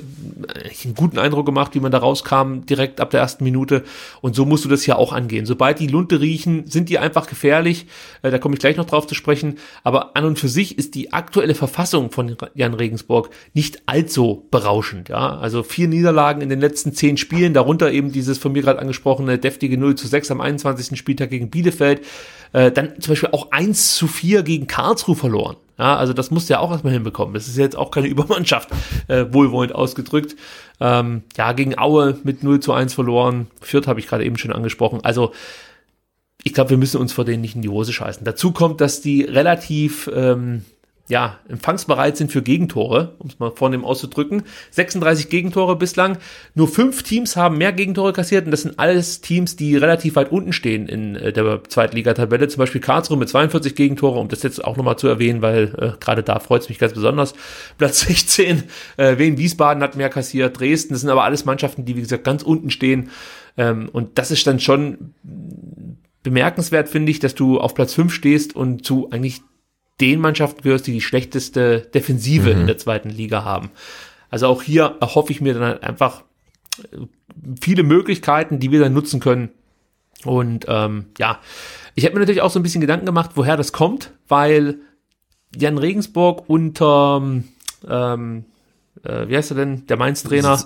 einen guten Eindruck gemacht, wie man da rauskam, direkt ab der ersten Minute. Und so musst du das ja auch angehen. Sobald die Lunte riechen, sind die einfach gefährlich. Äh, da komme ich gleich noch drauf zu sprechen. Aber an und für sich ist die aktuelle Verfassung von Jan Regensburg nicht allzu berauschend. Ja, also vier Niederlagen in den letzten zehn Spielen, darunter eben dieses von mir gerade angesprochene deftige 0 zu 6 am 21. Spieltag gegen Bielefeld. Äh, dann zum Beispiel auch 1 zu 4 gegen Karlsruhe verloren. Ja, also das musst du ja auch erstmal hinbekommen. Das ist jetzt auch keine (laughs) Übermannschaft, äh, wohlwollend ausgedrückt. Ähm, ja, gegen Aue mit 0 zu 1 verloren. Fürth habe ich gerade eben schon angesprochen. Also ich glaube, wir müssen uns vor denen nicht in die Hose scheißen. Dazu kommt, dass die relativ ähm, ja, empfangsbereit sind für Gegentore, um es mal vornehm auszudrücken. 36 Gegentore bislang. Nur fünf Teams haben mehr Gegentore kassiert und das sind alles Teams, die relativ weit unten stehen in äh, der Zweitligatabelle. Zum Beispiel Karlsruhe mit 42 Gegentore, um das jetzt auch nochmal zu erwähnen, weil äh, gerade da freut es mich ganz besonders. Platz (laughs) 16, äh, Wien Wiesbaden hat mehr kassiert, Dresden, das sind aber alles Mannschaften, die wie gesagt ganz unten stehen. Ähm, und das ist dann schon bemerkenswert, finde ich, dass du auf Platz 5 stehst und zu eigentlich den Mannschaften gehörst, die die schlechteste Defensive in der zweiten Liga haben. Also auch hier erhoffe ich mir dann halt einfach äh, viele Möglichkeiten, die wir dann nutzen können. Und ähm, ja, ich habe mir natürlich auch so ein bisschen Gedanken gemacht, woher das kommt, weil Jan Regensburg unter, ähm, äh, wie heißt er denn, der Mainz-Trainer?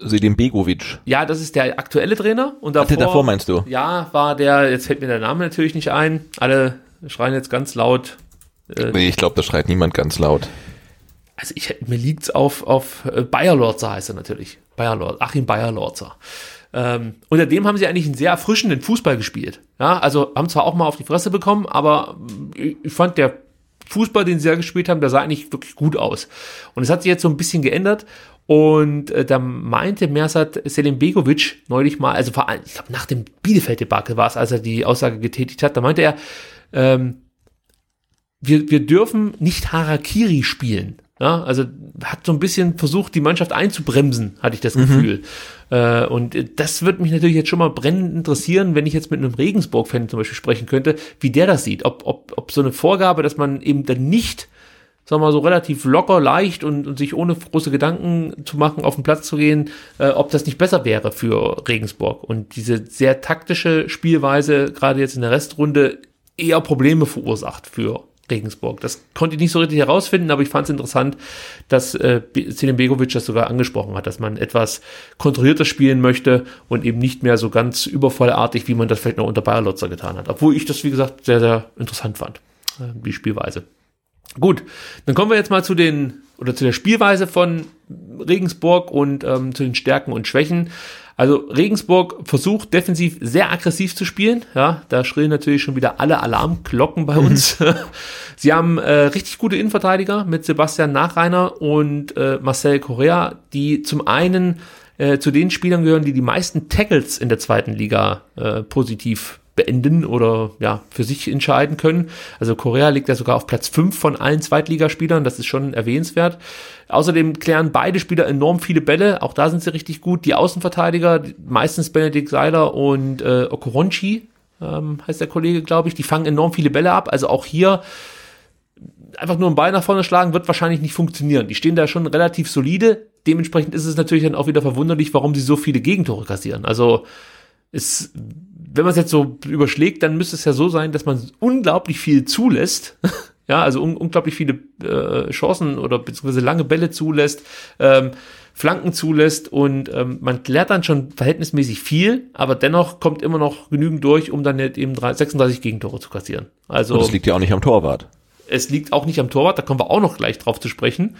Selim Begovic. Ja, das ist der aktuelle Trainer. Und davor, der davor meinst du? Ja, war der, jetzt fällt mir der Name natürlich nicht ein. Alle schreien jetzt ganz laut Äh, nee, ich glaube, da schreit niemand ganz laut. Also ich, mir liegt's auf, auf äh, Bayer Lorzer heißt er natürlich. Bayer Lorzer, Achim Bayer Lorzer. Ähm, unter dem haben sie eigentlich einen sehr erfrischenden Fußball gespielt. Ja, also haben zwar auch mal auf die Fresse bekommen, aber ich fand der Fußball, den sie da gespielt haben, der sah eigentlich wirklich gut aus. Und es hat sich jetzt so ein bisschen geändert. Und äh, da meinte Mersat Selim Begovic neulich mal, also vor allem, ich glaube nach dem Bielefeld-Debakel war es, als er die Aussage getätigt hat, da meinte er, ähm, wir, wir dürfen nicht Harakiri spielen. Ja, also hat so ein bisschen versucht, die Mannschaft einzubremsen, hatte ich das mhm. Gefühl. Äh, und das wird mich natürlich jetzt schon mal brennend interessieren, wenn ich jetzt mit einem Regensburg-Fan zum Beispiel sprechen könnte, wie der das sieht. Ob, ob, ob so eine Vorgabe, dass man eben dann nicht, sagen wir mal, so relativ locker, leicht und, und sich ohne große Gedanken zu machen, auf den Platz zu gehen, äh, ob das nicht besser wäre für Regensburg. Und diese sehr taktische Spielweise, gerade jetzt in der Restrunde, eher Probleme verursacht für Regensburg. Das konnte ich nicht so richtig herausfinden, aber ich fand es interessant, dass äh, Selim Begovic das sogar angesprochen hat, dass man etwas kontrollierter spielen möchte und eben nicht mehr so ganz übervollartig, wie man das vielleicht noch unter Bayer Lotzer getan hat. Obwohl ich das, wie gesagt, sehr, sehr interessant fand, äh, die Spielweise. Gut, dann kommen wir jetzt mal zu den oder zu der Spielweise von Regensburg und ähm, zu den Stärken und Schwächen. Also Regensburg versucht defensiv sehr aggressiv zu spielen. Ja, da schrillen natürlich schon wieder alle Alarmglocken bei uns. Mhm. (laughs) Sie haben äh, richtig gute Innenverteidiger mit Sebastian Nachreiner und äh, Marcel Correa, die zum einen äh, zu den Spielern gehören, die die meisten Tackles in der zweiten Liga äh, positiv beenden oder ja, für sich entscheiden können. Also Korea liegt ja sogar auf Platz 5 von allen Zweitligaspielern, das ist schon erwähnenswert. Außerdem klären beide Spieler enorm viele Bälle, auch da sind sie richtig gut. Die Außenverteidiger, meistens Benedikt Seiler und äh, Okoronchi, ähm, heißt der Kollege, glaube ich, die fangen enorm viele Bälle ab. Also auch hier einfach nur ein Ball nach vorne schlagen wird wahrscheinlich nicht funktionieren. Die stehen da schon relativ solide. Dementsprechend ist es natürlich dann auch wieder verwunderlich, warum sie so viele Gegentore kassieren. Also es wenn man es jetzt so überschlägt, dann müsste es ja so sein, dass man unglaublich viel zulässt. (laughs) ja, also un unglaublich viele äh, Chancen oder beziehungsweise lange Bälle zulässt, ähm, Flanken zulässt und ähm, man klärt dann schon verhältnismäßig viel, aber dennoch kommt immer noch genügend durch, um dann eben 36 Gegentore zu kassieren. Also und es liegt ja auch nicht am Torwart. Es liegt auch nicht am Torwart, da kommen wir auch noch gleich drauf zu sprechen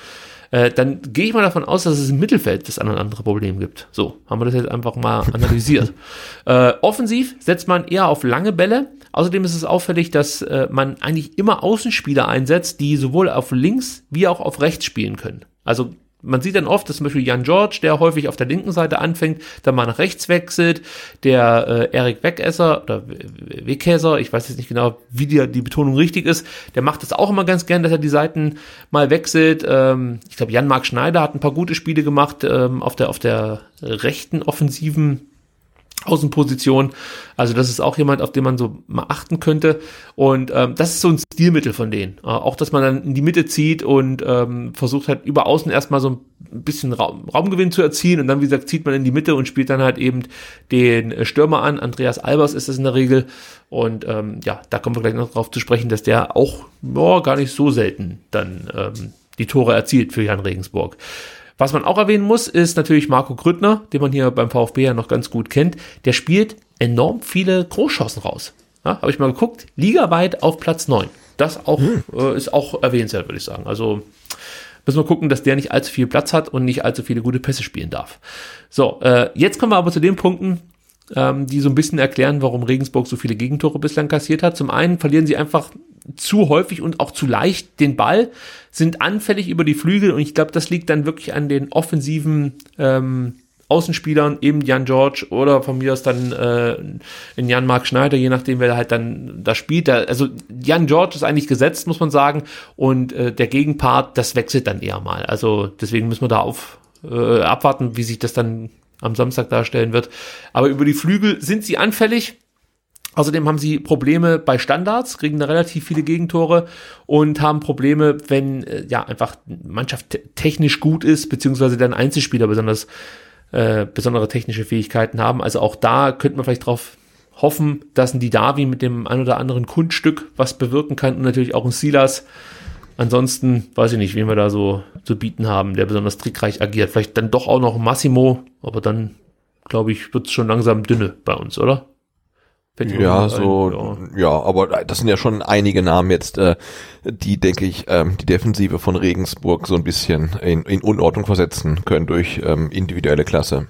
äh, dann gehe ich mal davon aus, dass es im Mittelfeld das ein oder andere Problem gibt. So, haben wir das jetzt einfach mal (laughs) analysiert. äh, offensiv setzt man eher auf lange Bälle. Außerdem ist es auffällig, dass äh, man eigentlich immer Außenspieler einsetzt, die sowohl auf links wie auch auf rechts spielen können. Also man sieht dann oft, dass zum Beispiel Jan George, der häufig auf der linken Seite anfängt, dann mal nach rechts wechselt, der äh, Erik Wegesser oder Wegkäser, ich weiß jetzt nicht genau, wie die, die Betonung richtig ist, der macht das auch immer ganz gern, dass er die Seiten mal wechselt. Ähm, ich glaube, Jan-Marc Schneider hat ein paar gute Spiele gemacht ähm, auf der auf der rechten offensiven Außenposition. Also das ist auch jemand, auf den man so mal achten könnte. Und ähm, das ist so ein Stilmittel von denen. Äh, auch, dass man dann in die Mitte zieht und ähm, versucht halt über außen erstmal so ein bisschen Raum, Raumgewinn zu erzielen. Und dann, wie gesagt, zieht man in die Mitte und spielt dann halt eben den äh, Stürmer an. Andreas Albers ist es in der Regel. Und ähm, ja, da kommen wir gleich noch drauf zu sprechen, dass der auch ja, gar nicht so selten dann ähm, die Tore erzielt für Jan Regensburg. Was man auch erwähnen muss, ist natürlich Marco Grüttner, den man hier beim VfB ja noch ganz gut kennt. Der spielt enorm viele Großchancen raus. Ja, Habe ich mal geguckt, ligaweit auf Platz 9. Das auch, hm. äh, ist auch erwähnenswert, würde ich sagen. Also müssen wir gucken, dass der nicht allzu viel Platz hat und nicht allzu viele gute Pässe spielen darf. So, äh, jetzt kommen wir aber zu den Punkten, ähm, die so ein bisschen erklären, warum Regensburg so viele Gegentore bislang kassiert hat. Zum einen verlieren sie einfach zu häufig und auch zu leicht den Ball, sind anfällig über die Flügel und ich glaube, das liegt dann wirklich an den offensiven ähm, Außenspielern, eben Jan George oder von mir aus dann äh, in Jan Mark Schneider, je nachdem, wer halt dann da spielt. Also Jan George ist eigentlich gesetzt, muss man sagen, und äh, der Gegenpart, das wechselt dann eher mal. Also deswegen müssen wir da auf äh, abwarten, wie sich das dann am Samstag darstellen wird. Aber über die Flügel sind sie anfällig Außerdem haben sie Probleme bei Standards, kriegen da relativ viele Gegentore und haben Probleme, wenn äh, ja einfach Mannschaft technisch gut ist, beziehungsweise dann Einzelspieler besonders äh, besondere technische Fähigkeiten haben. Also auch da könnte man vielleicht drauf hoffen, dass ein Didavi mit dem ein oder anderen Kunststück was bewirken kann und natürlich auch ein Silas. Ansonsten weiß ich nicht, wen wir da so zu bieten haben, der besonders trickreich agiert. Vielleicht dann doch auch noch Massimo, aber dann glaube ich, wird es schon langsam dünne bei uns, oder? Ja, so, ja. ja. aber das sind ja schon einige Namen jetzt, äh, die, denke ich, ähm, die Defensive von Regensburg so ein bisschen in, in Unordnung versetzen können durch ähm, individuelle Klasse.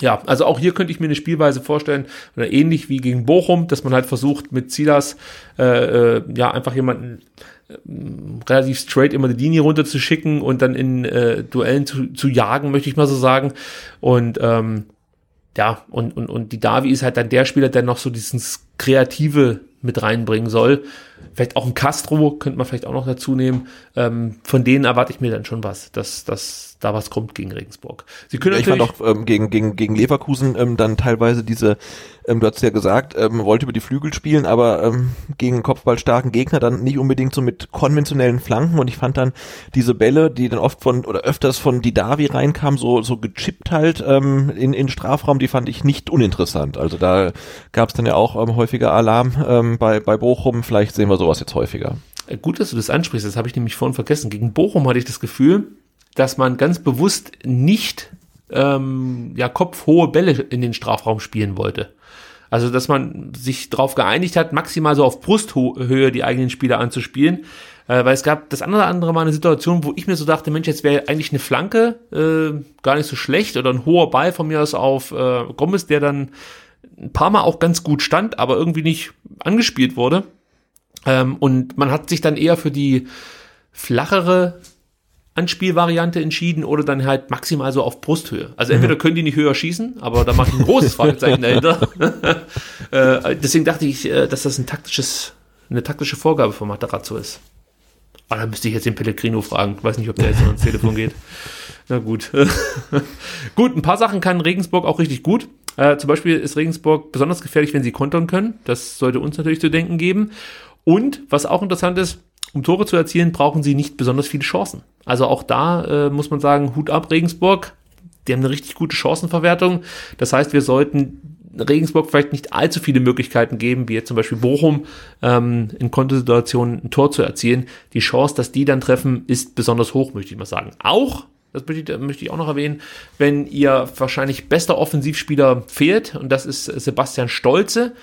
Ja, also auch hier könnte ich mir eine Spielweise vorstellen, oder ähnlich wie gegen Bochum, dass man halt versucht, mit Silas äh, äh, ja einfach jemanden relativ straight immer die Linie runter zu schicken und dann in äh, Duellen zu, zu jagen, möchte ich mal so sagen. Und ähm, ja, und, und, und die Davi ist halt dann der Spieler, der noch so dieses Kreative mit reinbringen soll. Vielleicht auch ein Castro könnte man vielleicht auch noch dazu nehmen. Ähm, von denen erwarte ich mir dann schon was, dass, dass da was kommt gegen Regensburg. Sie können ich fand auch ähm, gegen, gegen, gegen Leverkusen ähm, dann teilweise diese, ähm, du hast ja gesagt, ähm, wollte über die Flügel spielen, aber ähm, gegen kopfballstarken Gegner dann nicht unbedingt so mit konventionellen Flanken und ich fand dann diese Bälle, die dann oft von oder öfters von Didavi reinkamen, so, so gechippt halt ähm, in, in Strafraum, die fand ich nicht uninteressant. Also da gab es dann ja auch ähm, häufiger Alarm ähm, bei, bei Bochum, vielleicht sehen wir sowas jetzt häufiger. Äh, gut, dass du das ansprichst, das habe ich nämlich vorhin vergessen. Gegen Bochum hatte ich das Gefühl, dass man ganz bewusst nicht ähm, ja, kopfhohe Bälle in den Strafraum spielen wollte. Also, dass man sich darauf geeinigt hat, maximal so auf Brusthöhe die eigenen Spieler anzuspielen. Äh, weil es gab das andere andere Mal eine Situation, wo ich mir so dachte, Mensch, jetzt wäre eigentlich eine Flanke äh, gar nicht so schlecht oder ein hoher Ball von mir aus auf äh, Gomez, der dann ein paar Mal auch ganz gut stand, aber irgendwie nicht angespielt wurde. Ähm, und man hat sich dann eher für die flachere Anspielvariante entschieden oder dann halt maximal so auf Brusthöhe. Also entweder mhm. können die nicht höher schießen, aber da mache ich ein großes Fragezeichen dahinter. (laughs) (laughs) äh, deswegen dachte ich, äh, dass das ein taktisches, eine taktische Vorgabe von Materazzo ist. Aber ah, da müsste ich jetzt den Pellegrino fragen. Ich weiß nicht, ob der jetzt noch ins Telefon geht. (laughs) Na gut. gut, ein paar Sachen kann Regensburg auch richtig gut. Äh, zum Beispiel ist Regensburg besonders gefährlich, wenn sie kontern können. Das sollte uns natürlich zu denken geben. Und was auch interessant ist, um Tore zu erzielen, brauchen sie nicht besonders viele Chancen. Also auch da äh, muss man sagen, Hut ab Regensburg. Die haben eine richtig gute Chancenverwertung. Das heißt, wir sollten Regensburg vielleicht nicht allzu viele Möglichkeiten geben, wie jetzt zum Beispiel Bochum ähm, in Kontosituationen ein Tor zu erzielen. Die Chance, dass die dann treffen, ist besonders hoch, möchte ich mal sagen. Auch, das möchte ich, möchte ich auch noch erwähnen, wenn ihr wahrscheinlich bester Offensivspieler fehlt, und das ist Sebastian Stolze,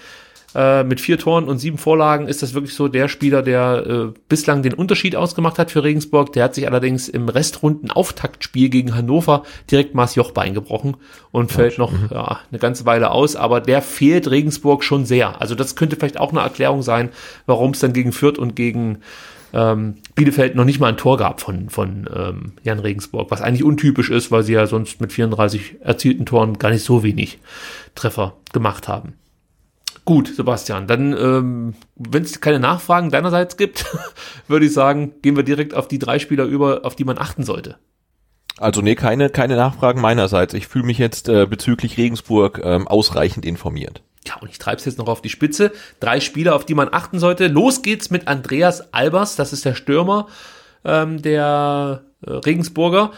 äh, mit vier Toren und sieben Vorlagen ist das wirklich so der Spieler, der äh, bislang den Unterschied ausgemacht hat für Regensburg. Der hat sich allerdings im Restrunden Auftaktspiel gegen Hannover direkt Mars Jochbein gebrochen und fällt noch mhm. ja, eine ganze Weile aus. Aber der fehlt Regensburg schon sehr. Also das könnte vielleicht auch eine Erklärung sein, warum es dann gegen Fürth und gegen ähm, Bielefeld noch nicht mal ein Tor gab von, von ähm, Jan Regensburg, was eigentlich untypisch ist, weil sie ja sonst mit 34 erzielten Toren gar nicht so wenig Treffer gemacht haben. Gut, Sebastian, dann, ähm, wenn es keine Nachfragen deinerseits gibt, (laughs) würde ich sagen, gehen wir direkt auf die drei Spieler über, auf die man achten sollte. Also nee, keine, keine Nachfragen meinerseits. Ich fühle mich jetzt äh, bezüglich Regensburg ähm, ausreichend informiert. Ja, und ich treibe es jetzt noch auf die Spitze. Drei Spieler, auf die man achten sollte. Los geht's mit Andreas Albers, das ist der Stürmer ähm, der äh, Regensburger,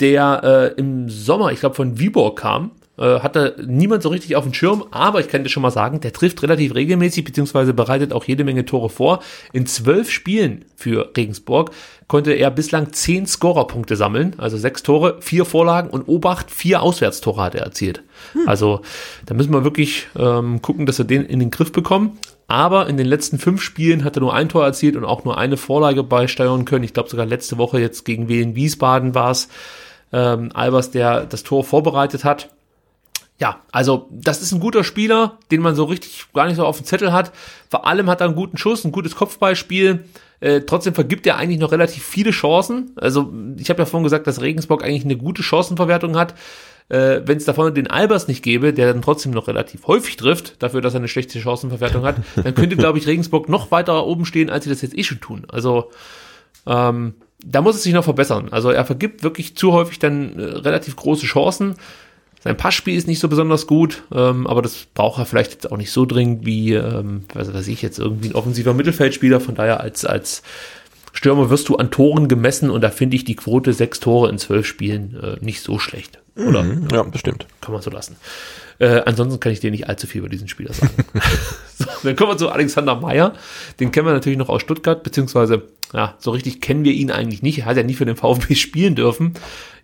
der äh, im Sommer, ich glaube, von Viborg kam äh, hatte niemand so richtig auf dem Schirm, aber ich kann dir schon mal sagen, der trifft relativ regelmäßig, beziehungsweise bereitet auch jede Menge Tore vor. In zwölf Spielen für Regensburg konnte er bislang zehn Scorerpunkte sammeln, also sechs Tore, vier Vorlagen und Obacht, vier Auswärtstore hat er erzielt. Hm. Also da müssen wir wirklich ähm, gucken, dass wir den in den Griff bekommen. Aber in den letzten fünf Spielen hat er nur ein Tor erzielt und auch nur eine Vorlage beisteuern können. Ich glaube sogar letzte Woche jetzt gegen Wien Wiesbaden war es ähm, Albers, der das Tor vorbereitet hat ja, also das ist ein guter Spieler, den man so richtig gar nicht so auf dem Zettel hat. Vor allem hat er einen guten Schuss, ein gutes Kopfballspiel. Äh, trotzdem vergibt er eigentlich noch relativ viele Chancen. Also ich habe ja vorhin gesagt, dass Regensburg eigentlich eine gute Chancenverwertung hat. Äh, Wenn es davon den Albers nicht gäbe, der dann trotzdem noch relativ häufig trifft, dafür, dass er eine schlechte Chancenverwertung hat, (laughs) dann könnte, glaube ich, Regensburg noch weiter oben stehen, als sie das jetzt eh schon tun. Also ähm, da muss es sich noch verbessern. Also er vergibt wirklich zu häufig dann äh, relativ große Chancen. Sein Passspiel ist nicht so besonders gut, ähm, aber das braucht er vielleicht jetzt auch nicht so dringend wie, ähm, was weiß ich, jetzt irgendwie ein offensiver Mittelfeldspieler. Von daher als, als Stürmer wirst du an Toren gemessen und da finde ich die Quote sechs Tore in zwölf Spielen äh, nicht so schlecht. Oder? Mhm, ja, bestimmt. Kann man so lassen. Äh, ansonsten kann ich dir nicht allzu viel über diesen Spieler sagen. (laughs) so, dann kommen wir zu Alexander Meyer. Den kennen wir natürlich noch aus Stuttgart, beziehungsweise, ja, so richtig kennen wir ihn eigentlich nicht. Er hat ja nie für den VfB spielen dürfen.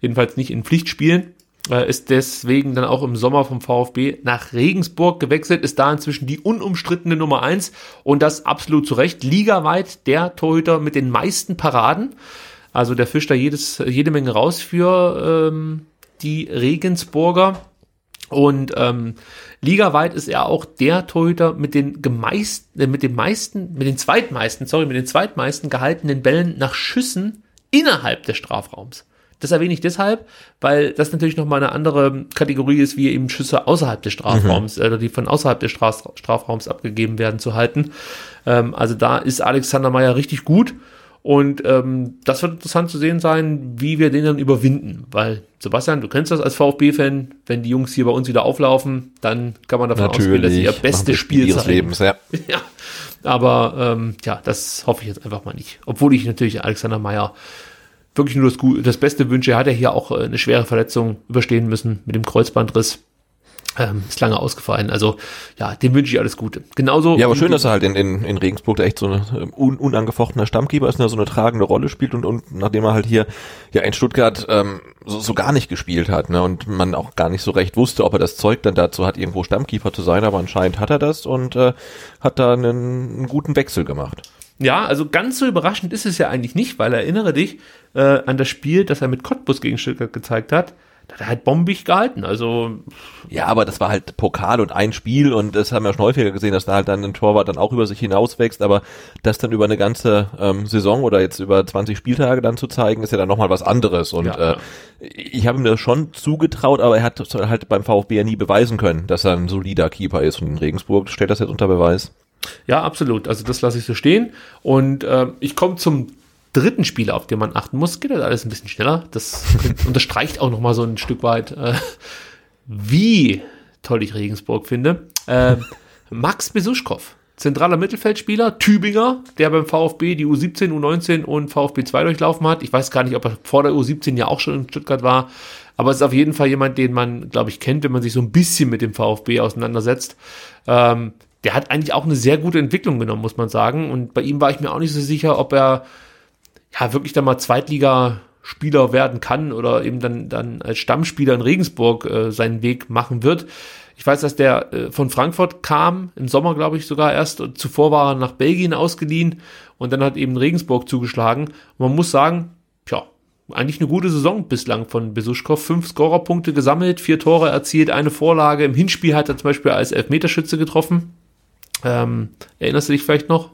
Jedenfalls nicht in Pflichtspielen. Äh, ist deswegen dann auch im Sommer vom VfB nach Regensburg gewechselt, ist da inzwischen die unumstrittene Nummer eins und das absolut zu Recht. Ligaweit der Torhüter mit den meisten Paraden. Also der fischt da jedes, jede Menge raus für ähm, die Regensburger. Und ähm, ligaweit ist er auch der Torhüter mit den gemeisten, äh, mit den meisten, mit den zweitmeisten, sorry, mit den zweitmeisten gehaltenen Bällen nach Schüssen innerhalb des Strafraums. Das erwähne ich deshalb, weil das natürlich nochmal eine andere Kategorie ist, wie eben Schüsse außerhalb des Strafraums mhm. oder die von außerhalb des Straf Strafraums abgegeben werden zu halten. Ähm, also da ist Alexander Meyer richtig gut. Und ähm, das wird interessant zu sehen sein, wie wir den dann überwinden. Weil, Sebastian, du kennst das als VfB-Fan, wenn die Jungs hier bei uns wieder auflaufen, dann kann man davon Natürlich. ausgehen, dass sie ihr bestes Spiel ihres. Lebens, ja. (laughs) ja. Aber ähm, ja, das hoffe ich jetzt einfach mal nicht. Obwohl ich natürlich Alexander Meyer wirklich nur das, das Beste wünsche. Er hat ja hier auch äh, eine schwere Verletzung überstehen müssen mit dem Kreuzbandriss. Ähm, ist lange ausgefallen. Also ja, dem wünsche ich alles Gute. Genauso. Ja, aber schön, dass er halt in, in, in Regensburg da echt so ein ähm, un, unangefochtener Stammkeeper ist da so eine tragende Rolle spielt und, und nachdem er halt hier ja in Stuttgart ähm, so, so gar nicht gespielt hat, ne, und man auch gar nicht so recht wusste, ob er das Zeug dann dazu hat, irgendwo Stammkeeper zu sein, aber anscheinend hat er das und äh, hat da einen, einen guten Wechsel gemacht. Ja, also ganz so überraschend ist es ja eigentlich nicht, weil erinnere dich äh, an das Spiel, das er mit Cottbus gegen Stuttgart gezeigt hat. Da hat er halt bombig gehalten. Also Ja, aber das war halt Pokal und ein Spiel und das haben wir schon häufiger gesehen, dass da halt dann ein Torwart dann auch über sich hinauswächst, aber das dann über eine ganze ähm, Saison oder jetzt über 20 Spieltage dann zu zeigen, ist ja dann nochmal was anderes und Ja, äh, ich habe ihm das schon zugetraut, aber er hat halt beim VfB ja nie beweisen können, dass er ein solider Keeper ist und in Regensburg stellt das jetzt unter Beweis. Ja, absolut. Also das lasse ich so stehen. Und ähm, ich komme zum dritten Spieler, auf den man achten muss. Geht halt alles ein bisschen schneller. Das (laughs) unterstreicht auch nochmal so ein Stück weit, äh, wie toll ich Regensburg finde. Äh, Max Besuschkow. Zentraler Mittelfeldspieler, Tübinger, der beim VfB die U17, U19 und VfB 2 durchlaufen hat. Ich weiß gar nicht, ob er vor der U17 ja auch schon in Stuttgart war, aber es ist auf jeden Fall jemand, den man, glaube ich, kennt, wenn man sich so ein bisschen mit dem VfB auseinandersetzt. Ähm, der hat eigentlich auch eine sehr gute Entwicklung genommen, muss man sagen. Und bei ihm war ich mir auch nicht so sicher, ob er ja wirklich dann mal Zweitligaspieler werden kann oder eben dann, dann als Stammspieler in Regensburg äh, seinen Weg machen wird. Ich weiß, dass der äh, von Frankfurt kam, im Sommer glaube ich sogar erst. Und zuvor war er nach Belgien ausgeliehen und dann hat eben Regensburg zugeschlagen. Und man muss sagen, tja, eigentlich eine gute Saison bislang von Besuschkow. Fünf Scorerpunkte gesammelt, vier Tore erzielt, eine Vorlage. Im Hinspiel hat er zum Beispiel als Elfmeterschütze getroffen. Ähm, erinnerst du dich vielleicht noch?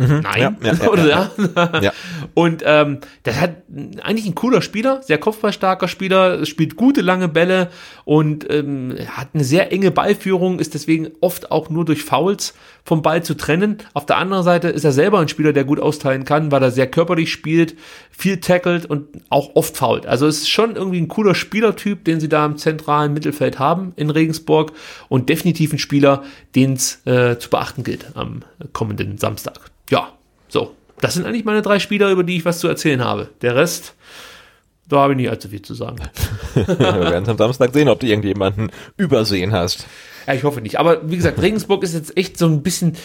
Nein. Ja, (laughs) ja, Oder ja. ja? Ja. Und ähm, das hat eigentlich ein cooler Spieler, sehr kopfballstarker Spieler, spielt gute lange Bälle und ähm, hat eine sehr enge Ballführung, ist deswegen oft auch nur durch Fouls vom Ball zu trennen. Auf der anderen Seite ist er selber ein Spieler, der gut austeilen kann, weil er sehr körperlich spielt, viel tackelt und auch oft fault. Also es ist schon irgendwie ein cooler Spielertyp, den sie da im zentralen Mittelfeld haben in Regensburg und definitiv ein Spieler, den es äh, zu beachten gilt am kommenden Samstag. Ja, so. Das sind eigentlich meine drei Spieler, über die ich was zu erzählen habe. Der Rest, da habe ich nicht allzu viel zu sagen. (laughs) Wir werden am Samstag sehen, ob du irgendjemanden übersehen hast. Ja, ich hoffe nicht. Aber wie gesagt, Regensburg ist jetzt echt so ein bisschen.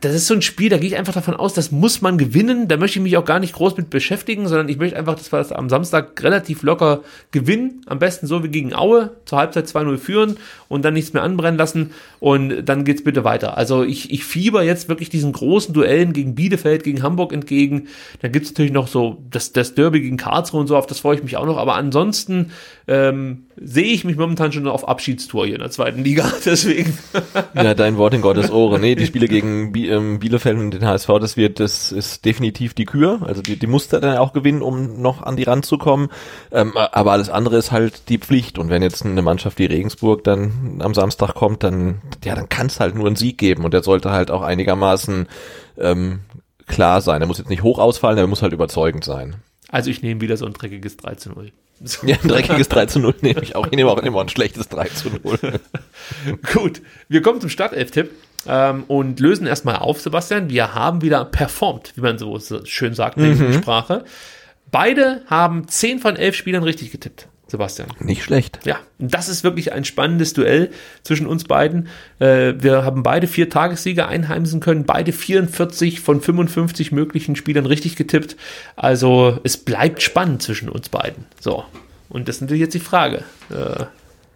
Das ist so ein Spiel, da gehe ich einfach davon aus, das muss man gewinnen. Da möchte ich mich auch gar nicht groß mit beschäftigen, sondern ich möchte einfach, dass wir das am Samstag relativ locker gewinnen. Am besten so wie gegen Aue, zur Halbzeit 2-0 führen und dann nichts mehr anbrennen lassen. Und dann geht's bitte weiter. Also ich, ich fieber jetzt wirklich diesen großen Duellen gegen Bielefeld, gegen Hamburg entgegen. Dann gibt's natürlich noch so das, das Derby gegen Karlsruhe und so, auf das freue ich mich auch noch. Aber ansonsten ähm, sehe ich mich momentan schon auf Abschiedstour hier in der zweiten Liga. (laughs) Deswegen. Ja, dein Wort in Gottes Ohren. Nee, die Spiele gegen ähm, Bielefeld und den HSV, das wird, das ist definitiv die Kür. Also die, die musst du dann auch gewinnen, um noch an die Rand zu kommen. Ähm, aber alles andere ist halt die Pflicht. Und wenn jetzt eine Mannschaft wie Regensburg dann am Samstag kommt, dann, ja, dann kann es halt nur einen Sieg geben. Und der sollte halt auch einigermaßen ähm, klar sein. Er muss jetzt nicht hoch ausfallen, er muss halt überzeugend sein. Also ich nehme wieder so ein dreckiges 3 zu 0. (laughs) Ja, ein dreckiges 3 zu 0 nehme ich auch. Ich nehme auch immer ein schlechtes 3 zu 0. (laughs) Gut, wir kommen zum Startelf-Tipp ähm, und lösen erstmal auf, Sebastian. Wir haben wieder performt, wie man so so schön sagt in der Sprache. Beide haben 10 von 11 Spielern richtig getippt, Sebastian. Nicht schlecht. Ja, das ist wirklich ein spannendes Duell zwischen uns beiden. Äh, wir haben beide vier Tagessiege einheimsen können, beide 44 von 55 möglichen Spielern richtig getippt. Also es bleibt spannend zwischen uns beiden. So, Und das ist natürlich jetzt die Frage. Äh,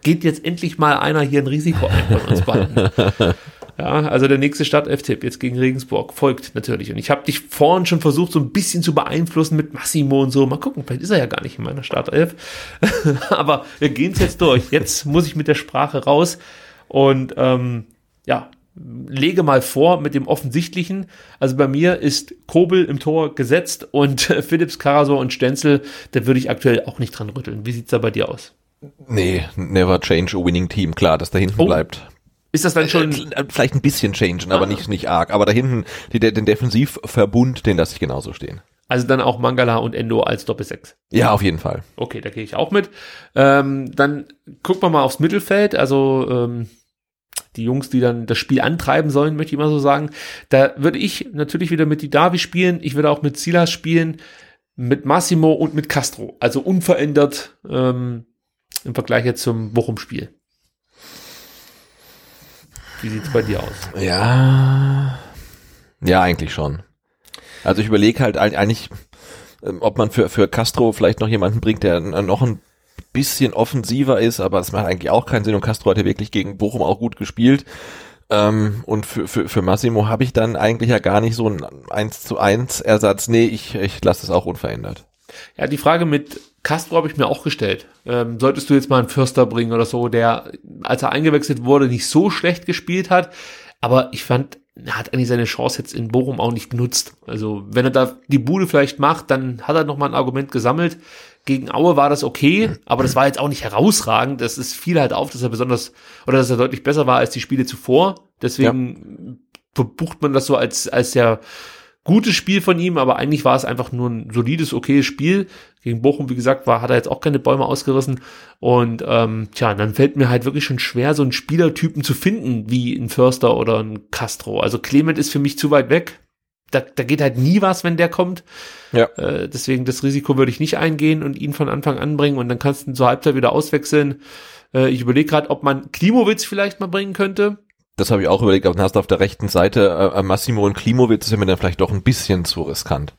geht jetzt endlich mal einer hier ein Risiko ein von uns beiden? (laughs) Ja, also der nächste Startelf-Tipp jetzt gegen Regensburg folgt natürlich. Und ich habe dich vorhin schon versucht, so ein bisschen zu beeinflussen mit Massimo und so. Mal gucken, vielleicht ist er ja gar nicht in meiner Startelf. (laughs) Aber wir gehen es jetzt durch. Jetzt muss ich mit der Sprache raus. Und ähm, ja, lege mal vor mit dem Offensichtlichen. Also bei mir ist Kobel im Tor gesetzt und äh, (laughs) Philips, Karasor und Stenzel, da würde ich aktuell auch nicht dran rütteln. Wie sieht's da bei dir aus? Nee, never change a winning team. Klar, dass da hinten Oh. bleibt. Ist das dann schon Äh, äh, Vielleicht ein bisschen changen, aber Ah. nicht, nicht arg. Aber da hinten, die, den Defensivverbund, den lasse ich genauso stehen. also dann auch Mangala und Endo als Doppelsechs? Ja, auf jeden Fall. Okay, da gehe ich auch mit. Ähm, dann gucken wir mal aufs Mittelfeld. Also ähm, die Jungs, die dann das Spiel antreiben sollen, möchte ich mal so sagen. Da würde ich natürlich wieder mit die Davi spielen. Ich würde auch mit Silas spielen, mit Massimo und mit Castro. Also unverändert ähm, im Vergleich jetzt zum Bochum-Spiel. Wie sieht's bei dir aus? Ja. Ja, eigentlich schon. Also ich überlege halt eig- eigentlich, ähm, ob man für, für Castro vielleicht noch jemanden bringt, der noch ein bisschen offensiver ist, aber das macht eigentlich auch keinen Sinn und Castro hat ja wirklich gegen Bochum auch gut gespielt. Ähm, und für, für, für Massimo habe ich dann eigentlich ja gar nicht so einen 1 zu 1 Ersatz. Nee, ich, ich lasse es auch unverändert. Ja, die Frage mit Castro habe ich mir auch gestellt. Ähm, solltest du jetzt mal einen Fürster bringen oder so, der, als er eingewechselt wurde, nicht so schlecht gespielt hat. Aber ich fand, er hat eigentlich seine Chance jetzt in Bochum auch nicht genutzt. Also, wenn er da die Bude vielleicht macht, dann hat er nochmal ein Argument gesammelt. Gegen Aue war das okay, aber das war jetzt auch nicht herausragend. Das ist viel halt auf, dass er besonders, oder dass er deutlich besser war als die Spiele zuvor. Deswegen verbucht man das so als, als der gutes Spiel von ihm, aber eigentlich war es einfach nur ein solides, okayes Spiel. Gegen Bochum, wie gesagt, war, hat er jetzt auch keine Bäume ausgerissen. Und ähm, tja, dann fällt mir halt wirklich schon schwer, so einen Spielertypen zu finden, wie ein Förster oder ein Castro. Also Clement ist für mich zu weit weg. Da, da geht halt nie was, wenn der kommt. Ja. Äh, deswegen das Risiko würde ich nicht eingehen und ihn von Anfang an bringen und dann kannst du ihn zur Halbzeit wieder auswechseln. Äh, ich überlege gerade, ob man Klimowitz vielleicht mal bringen könnte. Das habe ich auch überlegt, aber dann hast du auf der rechten Seite äh, Massimo und Klimowitz, ist ja mir dann vielleicht doch ein bisschen zu riskant.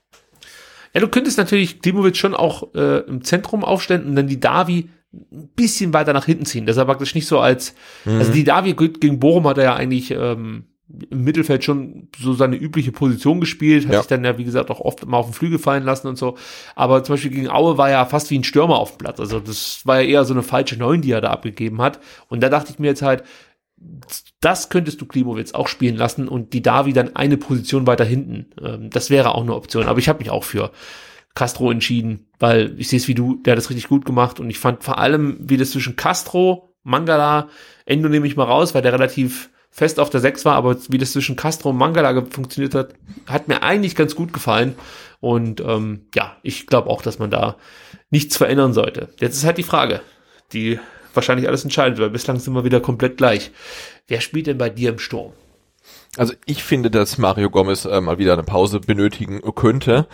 Ja, du könntest natürlich Klimowitz schon auch äh, im Zentrum aufstellen und dann die Davi ein bisschen weiter nach hinten ziehen. Das ist praktisch nicht so als, also die Davi ge- gegen Bochum hat er ja eigentlich ähm, im Mittelfeld schon so seine übliche Position gespielt, hat Ja. sich dann ja, wie gesagt, auch oft mal auf den Flügel fallen lassen und so. Aber zum Beispiel gegen Aue war er ja fast wie ein Stürmer auf dem Platz. Also das war ja eher so eine falsche Neun, die er da abgegeben hat. Und da dachte ich mir jetzt halt, das könntest du Klimowitz auch spielen lassen und die Davi dann eine Position weiter hinten. Ähm, das wäre auch eine Option. Aber ich habe mich auch für Castro entschieden, weil ich sehe es wie du, der hat das richtig gut gemacht und ich fand vor allem, wie das zwischen Castro, Mangala, Endo nehme ich mal raus, weil der relativ fest auf der 6 war, aber wie das zwischen Castro und Mangala funktioniert hat, hat mir eigentlich ganz gut gefallen. Und ähm, ja, ich glaube auch, dass man da nichts verändern sollte. Jetzt ist halt die Frage, die wahrscheinlich alles entscheidet, weil bislang sind wir wieder komplett gleich. Wer spielt denn bei dir im Sturm? Also ich finde, dass Mario Gomez äh, mal wieder eine Pause benötigen könnte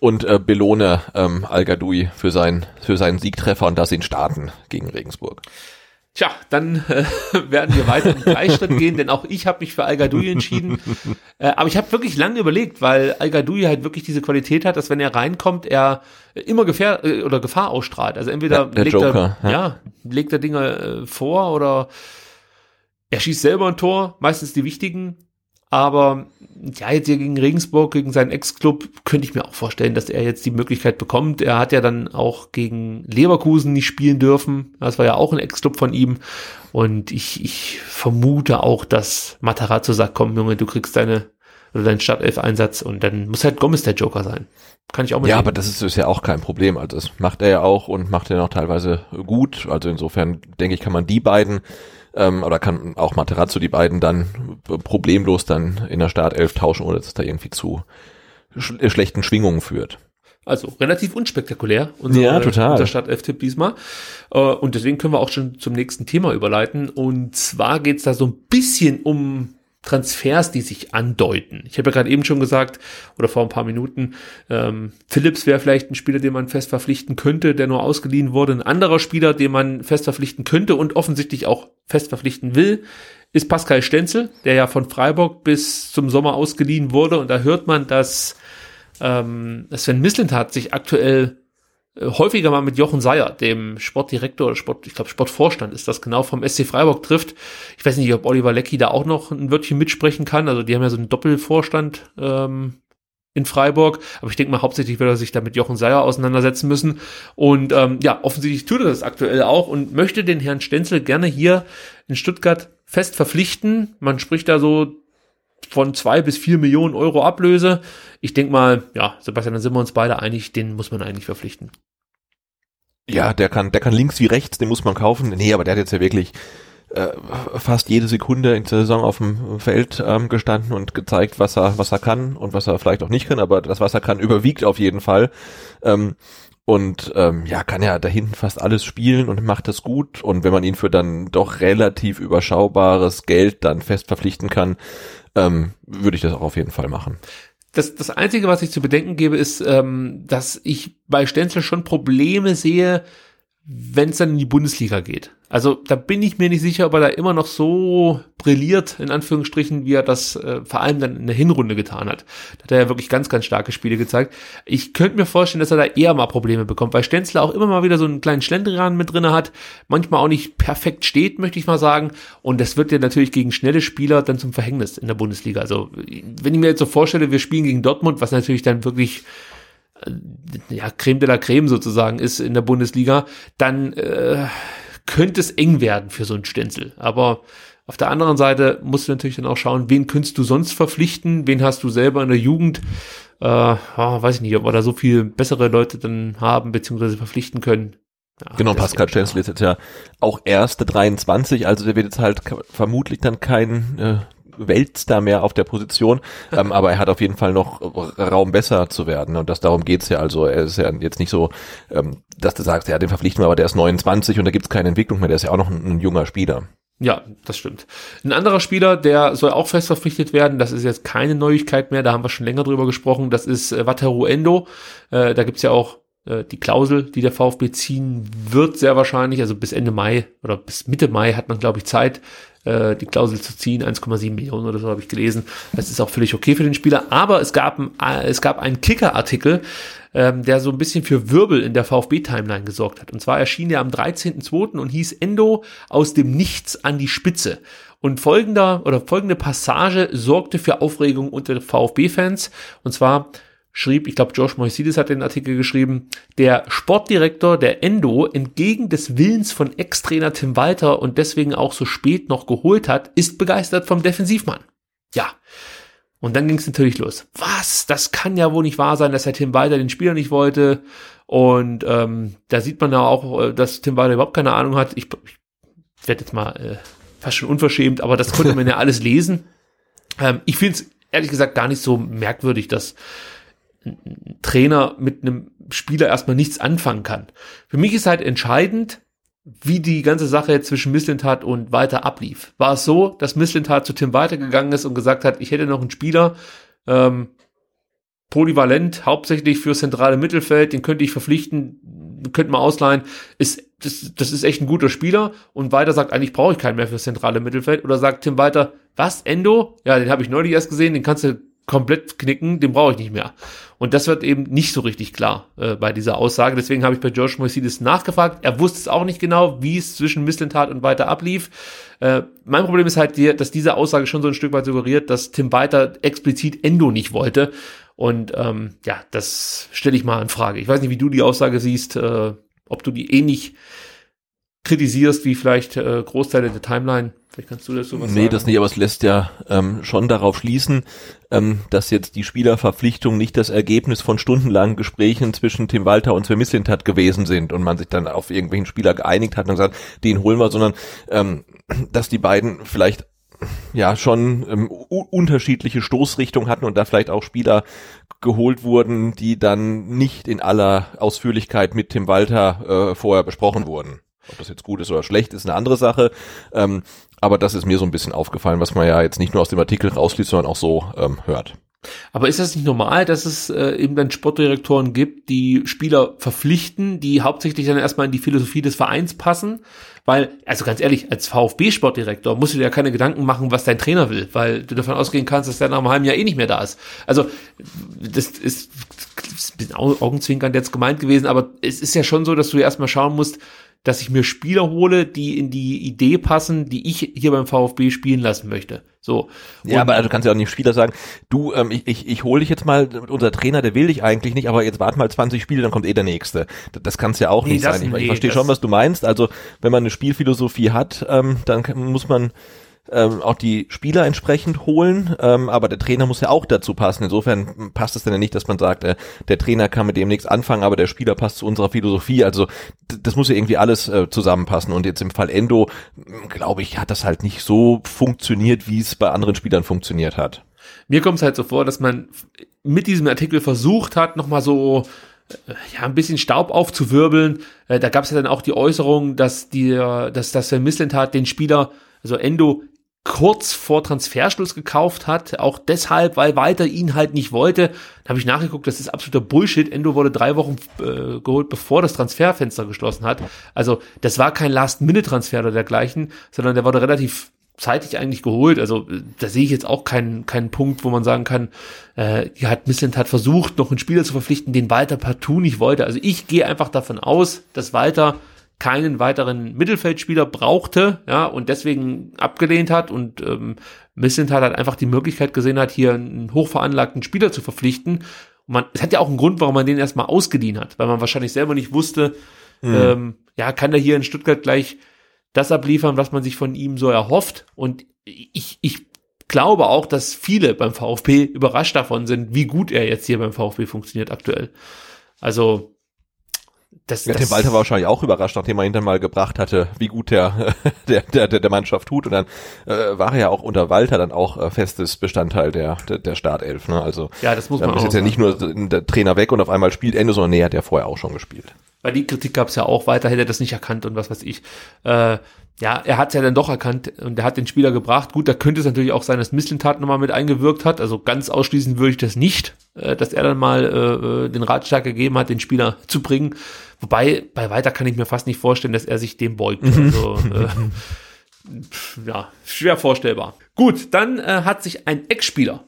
und äh, belohne ähm, Al Gadoui für, sein, für seinen Siegtreffer und das ihn starten gegen Regensburg. Tja, dann äh, (laughs) werden wir weiter im Gleichschritt gehen, denn auch ich habe mich für Al Gadoui entschieden. (laughs) Äh, aber ich habe wirklich lange überlegt, weil Al Gadoui halt wirklich diese Qualität hat, dass wenn er reinkommt, er immer Gefähr äh, oder Gefahr ausstrahlt. Also entweder Ja, der legt Joker, er, ja. ja. legt er Dinge äh, vor oder er schießt selber ein Tor, meistens die wichtigen. Aber ja, jetzt hier gegen Regensburg, gegen seinen Ex-Club, könnte ich mir auch vorstellen, dass er jetzt die Möglichkeit bekommt. Er hat ja dann auch gegen Leverkusen nicht spielen dürfen. Das war ja auch ein Ex-Club von ihm. Und ich, ich vermute auch, dass Matarazzo sagt, komm Junge, du kriegst deine oder deinen Startelf-Einsatz und dann muss halt Gomez der Joker sein. Kann ich auch mit Ja, aber das ist, ist ja auch kein Problem. Also das macht er ja auch und macht er noch teilweise gut. Also insofern denke ich, kann man die beiden ähm, oder kann auch Materazzo die beiden dann problemlos dann in der Startelf tauschen, ohne dass es da irgendwie zu sch schlechten Schwingungen führt. Also relativ unspektakulär, unser, Ja, total. unser Startelf-Tipp diesmal. Äh, Und deswegen können wir auch schon zum nächsten Thema überleiten. Und zwar geht's da so ein bisschen um Transfers, die sich andeuten. Ich habe ja gerade eben schon gesagt, oder vor ein paar Minuten, ähm, Phillips wäre vielleicht ein Spieler, den man fest verpflichten könnte, der nur ausgeliehen wurde. Ein anderer Spieler, den man fest verpflichten könnte und offensichtlich auch fest verpflichten will, ist Pascal Stenzel, der ja von Freiburg bis zum Sommer ausgeliehen wurde. Und da hört man, dass ähm, Sven Mislintat sich aktuell häufiger mal mit Jochen Seyer, dem Sportdirektor oder Sport, ich glaube Sportvorstand ist das genau, vom SC Freiburg trifft. Ich weiß nicht, ob Oliver Leckie da auch noch ein Wörtchen mitsprechen kann. Also die haben ja so einen Doppelvorstand ähm, in Freiburg, aber ich denke mal, hauptsächlich wird er sich da mit Jochen Seyer auseinandersetzen müssen. Und ähm, ja, offensichtlich tut er das aktuell auch und möchte den Herrn Stenzel gerne hier in Stuttgart fest verpflichten. Man spricht da so von zwei bis vier Millionen Euro Ablöse. Ich denke mal, ja, Sebastian, dann sind wir uns beide einig, den muss man eigentlich verpflichten. Ja, der kann, der kann links wie rechts, den muss man kaufen. Nee, aber der hat jetzt ja wirklich äh, fast jede Sekunde in der Saison auf dem Feld ähm, gestanden und gezeigt, was er, was er kann und was er vielleicht auch nicht kann, aber das, was er kann, überwiegt auf jeden Fall. Ähm, und ähm, ja, kann ja da hinten fast alles spielen und macht das gut. Und wenn man ihn für dann doch relativ überschaubares Geld dann fest verpflichten kann, ähm, würde ich das auch auf jeden Fall machen. Das, das Einzige, was ich zu bedenken gebe, ist, ähm, dass ich bei Stenzel schon Probleme sehe, wenn es dann in die Bundesliga geht. Also da bin ich mir nicht sicher, ob er da immer noch so brilliert, in Anführungsstrichen, wie er das äh, vor allem dann in der Hinrunde getan hat. Da hat er ja wirklich ganz, ganz starke Spiele gezeigt. Ich könnte mir vorstellen, dass er da eher mal Probleme bekommt, weil Stenzler auch immer mal wieder so einen kleinen Schlendrian mit drinne hat, manchmal auch nicht perfekt steht, möchte ich mal sagen. Und das wird ja natürlich gegen schnelle Spieler dann zum Verhängnis in der Bundesliga. Also wenn ich mir jetzt so vorstelle, wir spielen gegen Dortmund, was natürlich dann wirklich äh, ja, Creme de la Creme sozusagen ist in der Bundesliga, dann äh, könnte es eng werden für so einen Stenzel. Aber auf der anderen Seite musst du natürlich dann auch schauen, wen könntest du sonst verpflichten, wen hast du selber in der Jugend. Äh, oh, weiß ich nicht, ob wir da so viel bessere Leute dann haben, beziehungsweise verpflichten können. Ja, genau, Pascal Stenzel ist jetzt ja auch erste 23, also der wird jetzt halt vermutlich dann kein äh, Weltstar mehr auf der Position, (laughs) ähm, aber er hat auf jeden Fall noch Raum besser zu werden und das darum geht's ja. Also er ist ja jetzt nicht so, ähm, dass du sagst, ja, den verpflichten wir, aber der ist 29 und da gibt's keine Entwicklung mehr, der ist ja auch noch ein, ein junger Spieler. Ja, das stimmt. Ein anderer Spieler, der soll auch fest verpflichtet werden, das ist jetzt keine Neuigkeit mehr, da haben wir schon länger drüber gesprochen, das ist äh, Wataru Endo. Äh, da gibt's ja auch äh, die Klausel, die der VfB ziehen wird, sehr wahrscheinlich, also bis Ende Mai oder bis Mitte Mai hat man, glaube ich, Zeit, äh, die Klausel zu ziehen, 1,7 Millionen oder so habe ich gelesen. Das ist auch völlig okay für den Spieler. Aber es gab, äh, es gab einen Kicker-Artikel, ähm, der so ein bisschen für Wirbel in der VfB-Timeline gesorgt hat. Und zwar erschien der am 13.02. und hieß Endo aus dem Nichts an die Spitze. Und folgender oder folgende Passage sorgte für Aufregung unter VfB-Fans. Und zwar schrieb, ich glaube, Josh Moisidis hat den Artikel geschrieben, der Sportdirektor der Endo entgegen des Willens von Ex-Trainer Tim Walter und deswegen auch so spät noch geholt hat, ist begeistert vom Defensivmann. Ja. Und dann ging es natürlich los. Was? Das kann ja wohl nicht wahr sein, dass der Tim Walter den Spieler nicht wollte. Und ähm, da sieht man ja auch, äh, dass Tim Walter überhaupt keine Ahnung hat. Ich, ich werde jetzt mal äh, fast schon unverschämt, aber das konnte man ja (laughs) alles lesen. Ähm, ich finde es ehrlich gesagt gar nicht so merkwürdig, dass ein Trainer mit einem Spieler erstmal nichts anfangen kann. Für mich ist halt entscheidend, wie die ganze Sache zwischen Misslintat und Walter ablief. War es so, dass Misslintat zu Tim Walter gegangen ist und gesagt hat, ich hätte noch einen Spieler, ähm, polyvalent, hauptsächlich für zentrale Mittelfeld, den könnte ich verpflichten, könnte man ausleihen, ist, das, das ist echt ein guter Spieler und Walter sagt, eigentlich brauche ich keinen mehr für zentrale Mittelfeld oder sagt Tim Walter, was, Endo? Ja, den habe ich neulich erst gesehen, den kannst du komplett knicken, den brauche ich nicht mehr. Und das wird eben nicht so richtig klar äh, bei dieser Aussage. Deswegen habe ich bei George Moisidis nachgefragt. Er wusste es auch nicht genau, wie es zwischen Misslintat und weiter ablief. Äh, mein Problem ist halt, dass diese Aussage schon so ein Stück weit suggeriert, dass Tim Weiter explizit Endo nicht wollte. Und ähm, ja, das stelle ich mal in Frage. Ich weiß nicht, wie du die Aussage siehst, äh, ob du die ähnlich kritisierst wie vielleicht äh, Großteile der Timeline. Vielleicht kannst du das so was nee, sagen. das nicht, aber es lässt ja ähm, schon darauf schließen, ähm, dass jetzt die Spielerverpflichtung nicht das Ergebnis von stundenlangen Gesprächen zwischen Tim Walter und Sven Mislintat gewesen sind und man sich dann auf irgendwelchen Spieler geeinigt hat und gesagt, den holen wir, sondern ähm, dass die beiden vielleicht ja schon ähm, unterschiedliche Stoßrichtungen hatten und da vielleicht auch Spieler geholt wurden, die dann nicht in aller Ausführlichkeit mit Tim Walter äh, vorher besprochen wurden. Ob das jetzt gut ist oder schlecht, ist eine andere Sache. Ähm, aber das ist mir so ein bisschen aufgefallen, was man ja jetzt nicht nur aus dem Artikel rausliest, sondern auch so ähm, hört. Aber ist das nicht normal, dass es äh, eben dann Sportdirektoren gibt, die Spieler verpflichten, die hauptsächlich dann erstmal in die Philosophie des Vereins passen? Weil, also ganz ehrlich, als VfB-Sportdirektor musst du dir ja keine Gedanken machen, was dein Trainer will, weil du davon ausgehen kannst, dass der nach einem halben Jahr eh nicht mehr da ist. Also, das ist, ein bisschen Augenzwinkern jetzt gemeint gewesen, aber es ist ja schon so, dass du erstmal schauen musst, dass ich mir Spieler hole, die in die Idee passen, die ich hier beim VfB spielen lassen möchte. So. ja, aber du kannst ja auch nicht Spieler sagen, du, ähm, ich, ich, ich hole dich jetzt mal, unser Trainer, der will dich eigentlich nicht, aber jetzt warte mal 20 Spiele, dann kommt eh der nächste. Das, das kann es ja auch nee, nicht sein. Ich, nee, ich verstehe schon, was du meinst. Also wenn man eine Spielphilosophie hat, ähm, dann muss man ähm, auch die Spieler entsprechend holen, ähm, aber der Trainer muss ja auch dazu passen. Insofern passt es dann ja nicht, dass man sagt, äh, der Trainer kann mit dem nichts anfangen, aber der Spieler passt zu unserer Philosophie. Also das muss ja irgendwie alles äh, zusammenpassen. Und jetzt im Fall Endo, glaube ich, hat das halt nicht so funktioniert, wie es bei anderen Spielern funktioniert hat. Mir kommt es halt so vor, dass man mit diesem Artikel versucht hat, nochmal so äh, ja, ein bisschen Staub aufzuwirbeln. Äh, da gab es ja dann auch die Äußerung, dass die, dass das Misslentat den Spieler, also Endo, kurz vor Transferschluss gekauft hat, auch deshalb, weil weiter ihn halt nicht wollte. Da habe ich nachgeguckt, das ist absoluter Bullshit. Endo wurde drei Wochen äh, geholt, bevor das Transferfenster geschlossen hat. Also das war kein Last-Minute-Transfer oder dergleichen, sondern der wurde relativ zeitig eigentlich geholt. Also da sehe ich jetzt auch keinen keinen Punkt, wo man sagen kann, äh, hier hat Missland hat versucht, noch einen Spieler zu verpflichten, den Walter partout nicht wollte. Also ich gehe einfach davon aus, dass Walter keinen weiteren Mittelfeldspieler brauchte, ja, und deswegen abgelehnt hat und ähm, Missenthal halt einfach die Möglichkeit gesehen hat, hier einen hochveranlagten Spieler zu verpflichten. Und man, es hat ja auch einen Grund, warum man den erstmal ausgeliehen hat, weil man wahrscheinlich selber nicht wusste, mhm. ähm, ja, kann der hier in Stuttgart gleich das abliefern, was man sich von ihm so erhofft. Und ich, ich glaube auch, dass viele beim VfB überrascht davon sind, wie gut er jetzt hier beim VfB funktioniert aktuell. Also das, ja, das, Tim Walter war wahrscheinlich auch überrascht, nachdem er ihn dann mal gebracht hatte, wie gut der (laughs) der der, der Mannschaft tut. Und dann äh, war er ja auch unter Walter dann auch äh, festes Bestandteil der der, der Startelf. Ne? Also ja, das muss man ist auch jetzt sagen. ja nicht nur der Trainer weg und auf einmal spielt Ende, sondern nee, hat er vorher auch schon gespielt. Weil die Kritik gab es ja auch weiter, hätte er das nicht erkannt und was weiß ich. Äh, ja, er hat es ja dann doch erkannt und er hat den Spieler gebracht. Gut, da könnte es natürlich auch sein, dass Misslintat nochmal mit eingewirkt hat. Also ganz ausschließen würde ich das nicht, äh, dass er dann mal äh, äh den Ratschlag gegeben hat, den Spieler zu bringen. Wobei, bei weiter kann ich mir fast nicht vorstellen, dass er sich dem beugt. Also, (laughs) äh, ja, schwer vorstellbar. Gut, dann äh, hat sich ein Ex-Spieler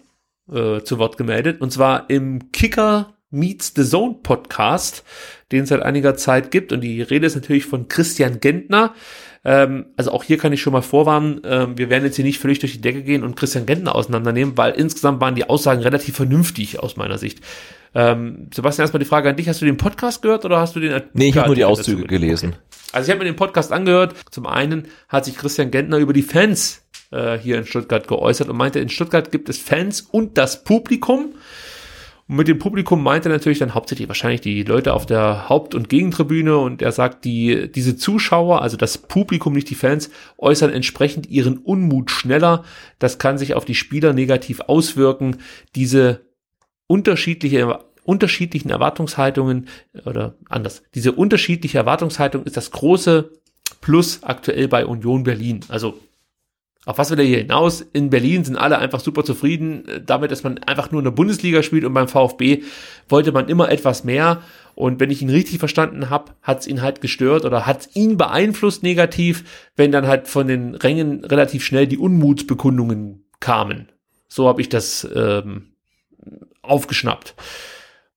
äh, zu Wort gemeldet und zwar im Kicker Meets the Zone Podcast, den es seit einiger Zeit gibt. Und die Rede ist natürlich von Christian Gentner. Ähm, also auch hier kann ich schon mal vorwarnen, ähm, wir werden jetzt hier nicht völlig durch die Decke gehen und Christian Gentner auseinandernehmen, weil insgesamt waren die Aussagen relativ vernünftig aus meiner Sicht. Ähm, Sebastian, erstmal die Frage an dich. Hast du den Podcast gehört oder hast du den Nee, ich habe nur die Auszüge gelesen. Okay. Also ich habe mir den Podcast angehört. Zum einen hat sich Christian Gentner über die Fans äh, hier in Stuttgart geäußert und meinte, in Stuttgart gibt es Fans und das Publikum. Und mit dem Publikum meint er natürlich dann hauptsächlich wahrscheinlich die Leute auf der Haupt- und Gegentribüne und er sagt, die, diese Zuschauer, also das Publikum, nicht die Fans, äußern entsprechend ihren Unmut schneller. Das kann sich auf die Spieler negativ auswirken. Diese unterschiedliche unterschiedlichen Erwartungshaltungen oder anders. Diese unterschiedliche Erwartungshaltung ist das große Plus aktuell bei Union Berlin. Also auf was will er hier hinaus? In Berlin sind alle einfach super zufrieden äh, damit, dass man einfach nur in der Bundesliga spielt und beim VfB wollte man immer etwas mehr. Und wenn ich ihn richtig verstanden habe, hat es ihn halt gestört oder hat es ihn beeinflusst negativ, wenn dann halt von den Rängen relativ schnell die Unmutsbekundungen kamen. So habe ich das ähm, aufgeschnappt.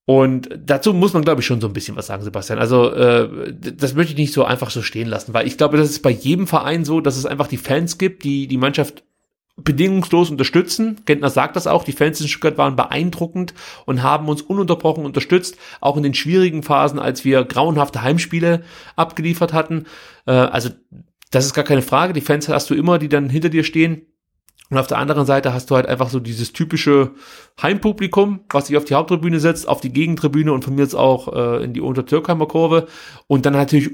Und dazu muss man, glaube ich, schon so ein bisschen was sagen, Sebastian. Also äh, das möchte ich nicht so einfach so stehen lassen, weil ich glaube, das ist bei jedem Verein so, dass es einfach die Fans gibt, die die Mannschaft bedingungslos unterstützen. Gentner sagt das auch, die Fans in Stuttgart waren beeindruckend und haben uns ununterbrochen unterstützt, auch in den schwierigen Phasen, als wir grauenhafte Heimspiele abgeliefert hatten. Äh, also das ist gar keine Frage, die Fans hast du immer, die dann hinter dir stehen. Und auf der anderen Seite hast du halt einfach so dieses typische Heimpublikum, was sich auf die Haupttribüne setzt, auf die Gegentribüne und von mir jetzt auch äh, in die Untertürkheimer Kurve und dann natürlich,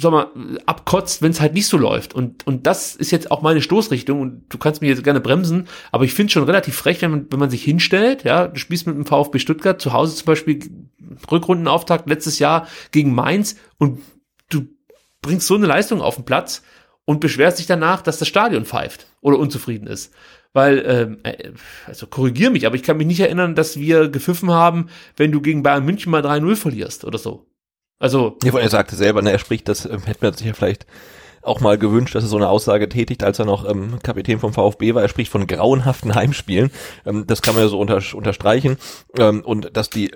sag mal, abkotzt, wenn es halt nicht so läuft. Und, und das ist jetzt auch meine Stoßrichtung und du kannst mich jetzt gerne bremsen, aber ich finde schon relativ frech, wenn man, wenn man sich hinstellt, ja, du spielst mit dem VfB Stuttgart zu Hause zum Beispiel Rückrundenauftakt letztes Jahr gegen Mainz und du bringst so eine Leistung auf den Platz und beschwert sich danach, dass das Stadion pfeift oder unzufrieden ist. weil, ähm, äh, also korrigier mich, aber ich kann mich nicht erinnern, dass wir gepfiffen haben, wenn du gegen Bayern München mal 3-0 verlierst oder so. Also. Ja, er sagte selber, ne, er spricht, das ähm, hätte man sich ja vielleicht auch mal gewünscht, dass er so eine Aussage tätigt, als er noch ähm, Kapitän vom VfB war. Er spricht von grauenhaften Heimspielen. Ähm, das kann man ja so unter, unterstreichen. Ähm, und dass die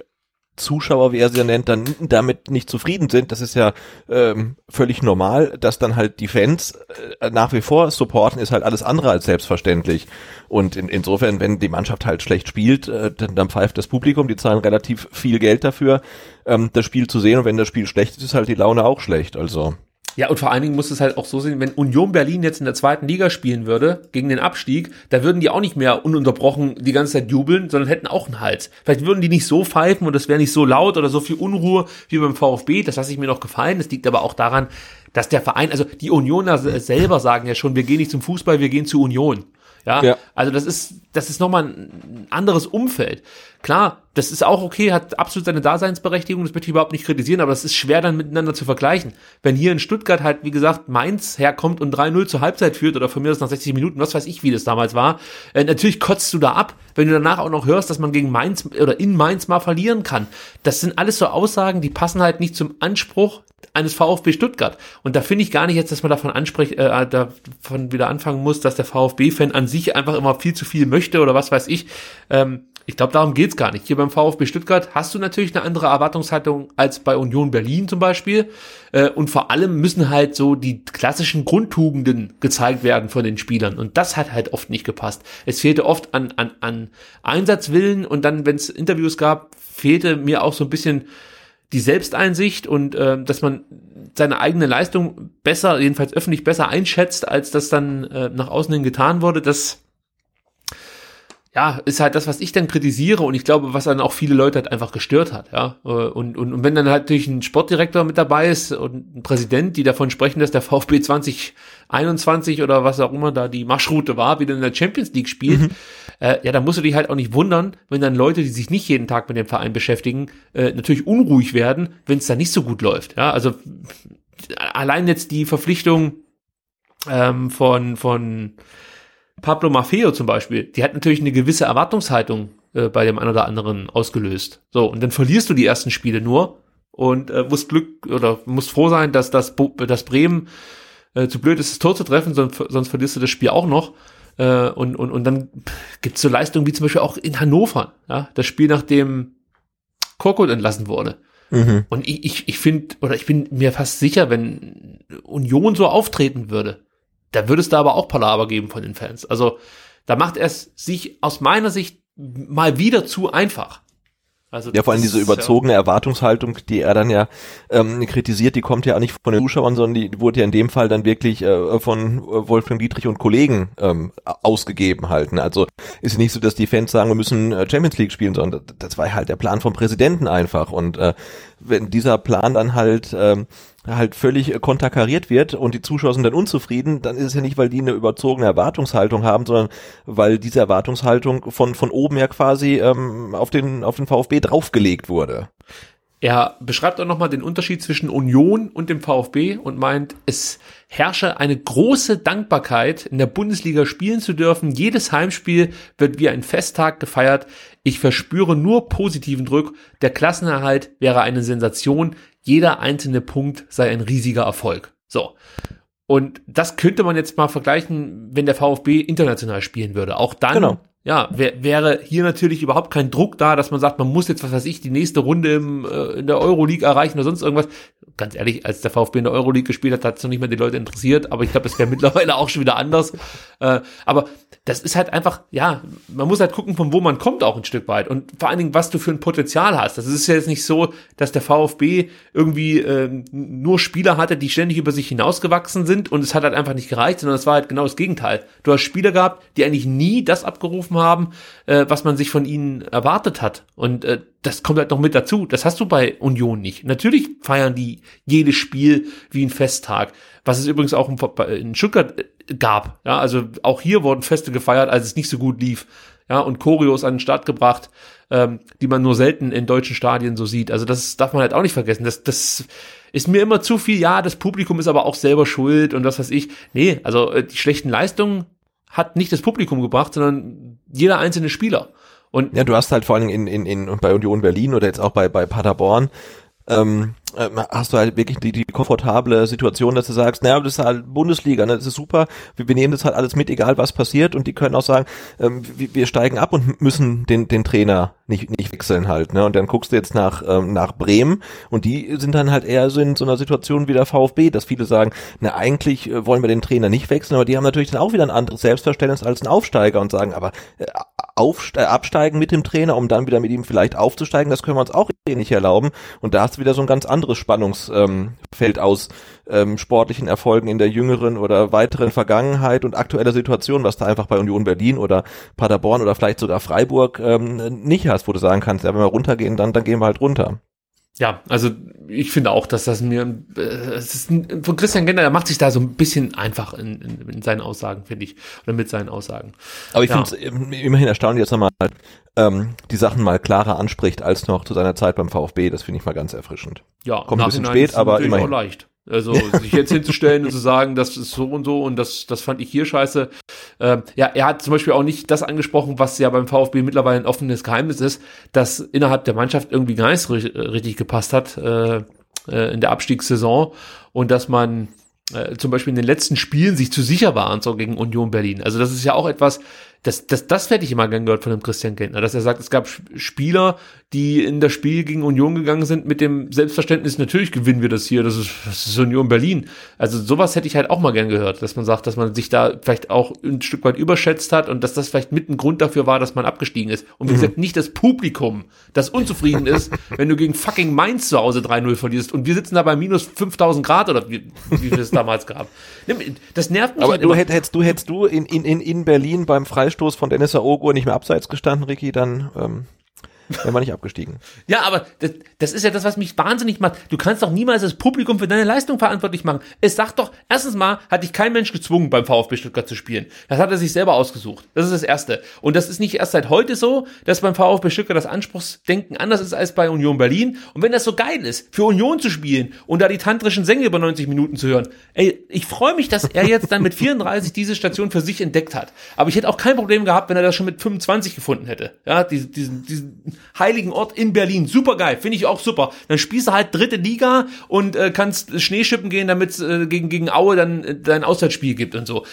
Zuschauer, wie er sie nennt, dann damit nicht zufrieden sind. Das ist ja ähm, völlig normal, dass dann halt die Fans äh, nach wie vor supporten, ist halt alles andere als selbstverständlich. Und in, insofern, wenn die Mannschaft halt schlecht spielt, äh, dann, dann pfeift das Publikum, die zahlen relativ viel Geld dafür, ähm, das Spiel zu sehen. Und wenn das Spiel schlecht ist, ist halt die Laune auch schlecht. Also ja, und vor allen Dingen muss es halt auch so sehen, wenn Union Berlin jetzt in der zweiten Liga spielen würde, gegen den Abstieg, da würden die auch nicht mehr ununterbrochen die ganze Zeit jubeln, sondern hätten auch einen Hals. Vielleicht würden die nicht so pfeifen und es wäre nicht so laut oder so viel Unruhe wie beim VfB, das lasse ich mir noch gefallen. Das liegt aber auch daran, dass der Verein, also die Unioner selber sagen ja schon, wir gehen nicht zum Fußball, wir gehen zur Union. Ja, ja. also das ist, das ist nochmal ein anderes Umfeld. Klar, das ist auch okay, hat absolut seine Daseinsberechtigung, das möchte ich überhaupt nicht kritisieren, aber das ist schwer dann miteinander zu vergleichen. Wenn hier in Stuttgart halt, wie gesagt, Mainz herkommt und 3-0 zur Halbzeit führt oder von mir aus nach 60 Minuten, was weiß ich, wie das damals war, äh, natürlich kotzt du da ab, wenn du danach auch noch hörst, dass man gegen Mainz oder in Mainz mal verlieren kann. Das sind alles so Aussagen, die passen halt nicht zum Anspruch eines VfB Stuttgart. Und da finde ich gar nicht jetzt, dass man davon anspricht, äh, davon wieder anfangen muss, dass der VfB-Fan an sich einfach immer viel zu viel möchte oder was weiß ich. Ähm, ich glaube, darum geht's gar nicht. Hier beim VfB Stuttgart hast du natürlich eine andere Erwartungshaltung als bei Union Berlin zum Beispiel. Äh, und vor allem müssen halt so die klassischen Grundtugenden gezeigt werden von den Spielern. Und das hat halt oft nicht gepasst. Es fehlte oft an, an, an Einsatzwillen und dann, wenn es Interviews gab, fehlte mir auch so ein bisschen die Selbsteinsicht und äh, dass man seine eigene Leistung besser, jedenfalls öffentlich besser einschätzt, als das dann äh, nach außen hin getan wurde, das ja, ist halt das, was ich dann kritisiere und ich glaube, was dann auch viele Leute halt einfach gestört hat, ja. Und, und, und wenn dann halt natürlich ein Sportdirektor mit dabei ist und ein Präsident, die davon sprechen, dass der VfB 2021 oder was auch immer da die Marschroute war, wieder in der Champions League spielt, mhm. äh, ja, dann musst du dich halt auch nicht wundern, wenn dann Leute, die sich nicht jeden Tag mit dem Verein beschäftigen, äh, natürlich unruhig werden, wenn es da nicht so gut läuft, ja. Also allein jetzt die Verpflichtung ähm, von, von Pablo Maffeo zum Beispiel, die hat natürlich eine gewisse Erwartungshaltung äh, bei dem einen oder anderen ausgelöst. So, und dann verlierst du die ersten Spiele nur und äh, musst Glück oder musst froh sein, dass das, dass Bremen äh, zu blöd ist, das Tor zu treffen, sonst, sonst verlierst du das Spiel auch noch. Äh, und, und, und dann gibt's so Leistungen wie zum Beispiel auch in Hannover, ja, das Spiel, nachdem Korkut entlassen wurde. Mhm. Und ich, ich, ich finde, oder ich bin mir fast sicher, wenn Union so auftreten würde, da würde es da aber auch Palaver geben von den Fans. Also da macht er es sich aus meiner Sicht mal wieder zu einfach. Also ja, vor allem diese überzogene ja Erwartungshaltung, die er dann ja ähm, kritisiert, die kommt ja auch nicht von den Zuschauern, sondern die wurde ja in dem Fall dann wirklich äh, von äh, Wolfgang Dietrich und Kollegen ähm, ausgegeben halten. Also ist nicht so, dass die Fans sagen, wir müssen äh, Champions League spielen, sondern das war halt der Plan vom Präsidenten einfach. Und äh, wenn dieser Plan dann halt ähm, halt völlig konterkariert wird und die Zuschauer sind dann unzufrieden, dann ist es ja nicht, weil die eine überzogene Erwartungshaltung haben, sondern weil diese Erwartungshaltung von, von oben ja quasi ähm, auf, den, auf den VfB draufgelegt wurde. Er beschreibt auch nochmal den Unterschied zwischen Union und dem VfB und meint, es herrsche eine große Dankbarkeit, in der Bundesliga spielen zu dürfen. Jedes Heimspiel wird wie ein Festtag gefeiert. Ich verspüre nur positiven Druck. Der Klassenerhalt wäre eine Sensation jeder einzelne Punkt sei ein riesiger Erfolg. So. Und das könnte man jetzt mal vergleichen, wenn der VfB international spielen würde. Auch dann, genau. Ja, wär, wäre hier natürlich überhaupt kein Druck da, dass man sagt, man muss jetzt, was weiß ich, die nächste Runde im, äh, in der Euroleague erreichen oder sonst irgendwas ganz ehrlich, als der VfB in der Euroleague gespielt hat, hat es noch nicht mehr die Leute interessiert, aber ich glaube, es wäre (laughs) mittlerweile auch schon wieder anders. Äh, aber das ist halt einfach, ja, man muss halt gucken, von wo man kommt auch ein Stück weit und vor allen Dingen, was du für ein Potenzial hast. Das ist ja jetzt nicht so, dass der VfB irgendwie äh, nur Spieler hatte, die ständig über sich hinausgewachsen sind und es hat halt einfach nicht gereicht, sondern es war halt genau das Gegenteil. Du hast Spieler gehabt, die eigentlich nie das abgerufen haben, äh, was man sich von ihnen erwartet hat und äh, das kommt halt noch mit dazu. Das hast du bei Union nicht. Natürlich feiern die jedes Spiel wie ein Festtag, was es übrigens auch in Stuttgart äh, gab. Ja, also auch hier wurden Feste gefeiert, als es nicht so gut lief. Ja, und Choreos an den Start gebracht, ähm, die man nur selten in deutschen Stadien so sieht. Also das darf man halt auch nicht vergessen. Das, das ist mir immer zu viel. Ja, das Publikum ist aber auch selber schuld und das was ich. Nee, also äh, die schlechten Leistungen hat nicht das Publikum gebracht, sondern jeder einzelne Spieler. Und ja, du hast halt vor allem in, in, in bei Union Berlin oder jetzt auch bei, bei Paderborn ähm, ähm, hast du halt wirklich die, die komfortable Situation, dass du sagst, naja, das ist halt Bundesliga, ne, das ist super, wir, wir nehmen das halt alles mit, egal was passiert und die können auch sagen, ähm, wir, wir steigen ab und müssen den, den Trainer nicht, nicht wechseln halt, ne, und dann guckst du jetzt nach, ähm, nach Bremen und die sind dann halt eher so in so einer Situation wie der VfB, dass viele sagen, na, eigentlich äh, wollen wir den Trainer nicht wechseln, aber die haben natürlich dann auch wieder ein anderes Selbstverständnis als ein Aufsteiger und sagen, aber äh, aufste äh, absteigen mit dem Trainer, um dann wieder mit ihm vielleicht aufzusteigen, das können wir uns auch eh nicht erlauben und da hast du wieder so ein ganz anderes Spannungsfeld ähm, aus ähm, sportlichen Erfolgen in der jüngeren oder weiteren Vergangenheit und aktueller Situation, was da einfach bei Union Berlin oder Paderborn oder vielleicht sogar Freiburg ähm, nicht hast, wo du sagen kannst, ja, wenn wir runtergehen, dann, dann gehen wir halt runter. Ja, also ich finde auch, dass das mir äh, es ist ein, von Christian Gender, der macht sich da so ein bisschen einfach in, in, in seinen Aussagen, finde ich, oder mit seinen Aussagen. Aber ich ja. finde es immerhin erstaunlich, dass er mal ähm, die Sachen mal klarer anspricht als noch zu seiner Zeit beim VfB. Das finde ich mal ganz erfrischend. Ja, kommt ein bisschen spät, aber immerhin. Auch leicht. Also sich jetzt hinzustellen und zu sagen, das ist so und so und das, das fand ich hier scheiße. Ähm, ja, er hat zum Beispiel auch nicht das angesprochen, was ja beim VfB mittlerweile ein offenes Geheimnis ist, dass innerhalb der Mannschaft irgendwie gar nicht richtig gepasst hat äh, äh, in der Abstiegssaison und dass man äh, zum Beispiel in den letzten Spielen sich zu sicher war und so gegen Union Berlin. Also das ist ja auch etwas, das, das, das hätte ich immer gern gehört von dem Christian Gentner, dass er sagt, es gab Spieler, die in das Spiel gegen Union gegangen sind mit dem Selbstverständnis, natürlich gewinnen wir das hier, das ist, das ist Union Berlin. Also sowas hätte ich halt auch mal gern gehört, dass man sagt, dass man sich da vielleicht auch ein Stück weit überschätzt hat und dass das vielleicht mit ein Grund dafür war, dass man abgestiegen ist. Und wie mhm. gesagt, nicht das Publikum, das unzufrieden ist, (laughs) wenn du gegen fucking Mainz zu Hause 3-0 verlierst und wir sitzen da bei minus 5000 Grad oder wie, wie es damals gab. (laughs) Das nervt mich. Aber halt du hättest, du hättest du in, in, in Berlin beim Freistoß Freistoß von Dennis Aogo nicht mehr abseits gestanden, Ricky, dann ähm, wären wir nicht abgestiegen. Ja, aber das, das ist ja das, was mich wahnsinnig macht. Du kannst doch niemals das Publikum für deine Leistung verantwortlich machen. Es sagt doch, erstens mal hat dich kein Mensch gezwungen, beim VfB Stuttgart zu spielen. Das hat er sich selber ausgesucht. Das ist das Erste. Und das ist nicht erst seit heute so, dass beim VfB Stuttgart das Anspruchsdenken anders ist als bei Union Berlin. Und wenn das so geil ist, für Union zu spielen und da die tantrischen Sänge über 90 Minuten zu hören, ey, ich freue mich, dass er jetzt dann mit 34 diese Station für sich entdeckt hat. Aber ich hätte auch kein Problem gehabt, wenn er das schon mit 25 gefunden hätte. Ja, diesen, diesen, diesen heiligen Ort in Berlin. Super geil, finde ich auch super. Dann spielst du halt dritte Liga und äh, kannst Schneeschippen gehen, damit es äh, gegen, gegen Aue dann äh, dein Auswärtsspiel gibt und so.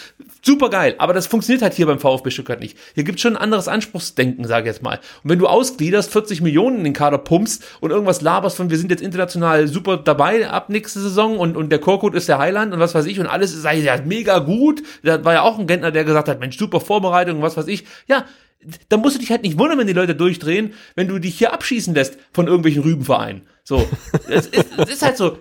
Super geil, aber das funktioniert halt hier beim VfB Stuttgart nicht. Hier gibt's schon ein anderes Anspruchsdenken, sage ich jetzt mal. Und wenn du ausgliederst, 40 Millionen in den Kader pumpst und irgendwas laberst von, wir sind jetzt international super dabei ab nächste Saison und, und der Korkut ist der Heiland und was weiß ich und alles ist ja mega gut. Da war ja auch ein Gentner, der gesagt hat, Mensch, super Vorbereitung und was weiß ich. Ja, da musst du dich halt nicht wundern, wenn die Leute durchdrehen, wenn du dich hier abschießen lässt von irgendwelchen Rübenvereinen. So, es ist, es ist halt so.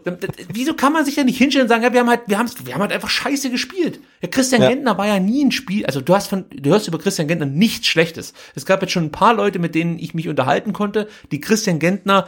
Wieso kann man sich ja nicht hinstellen und sagen, ja, wir haben halt, wir haben, wir haben halt einfach Scheiße gespielt. Ja, Christian ja. Gentner war ja nie ein Spiel. Also du hast von, du hörst über Christian Gentner nichts Schlechtes. Es gab jetzt schon ein paar Leute, mit denen ich mich unterhalten konnte, die Christian Gentner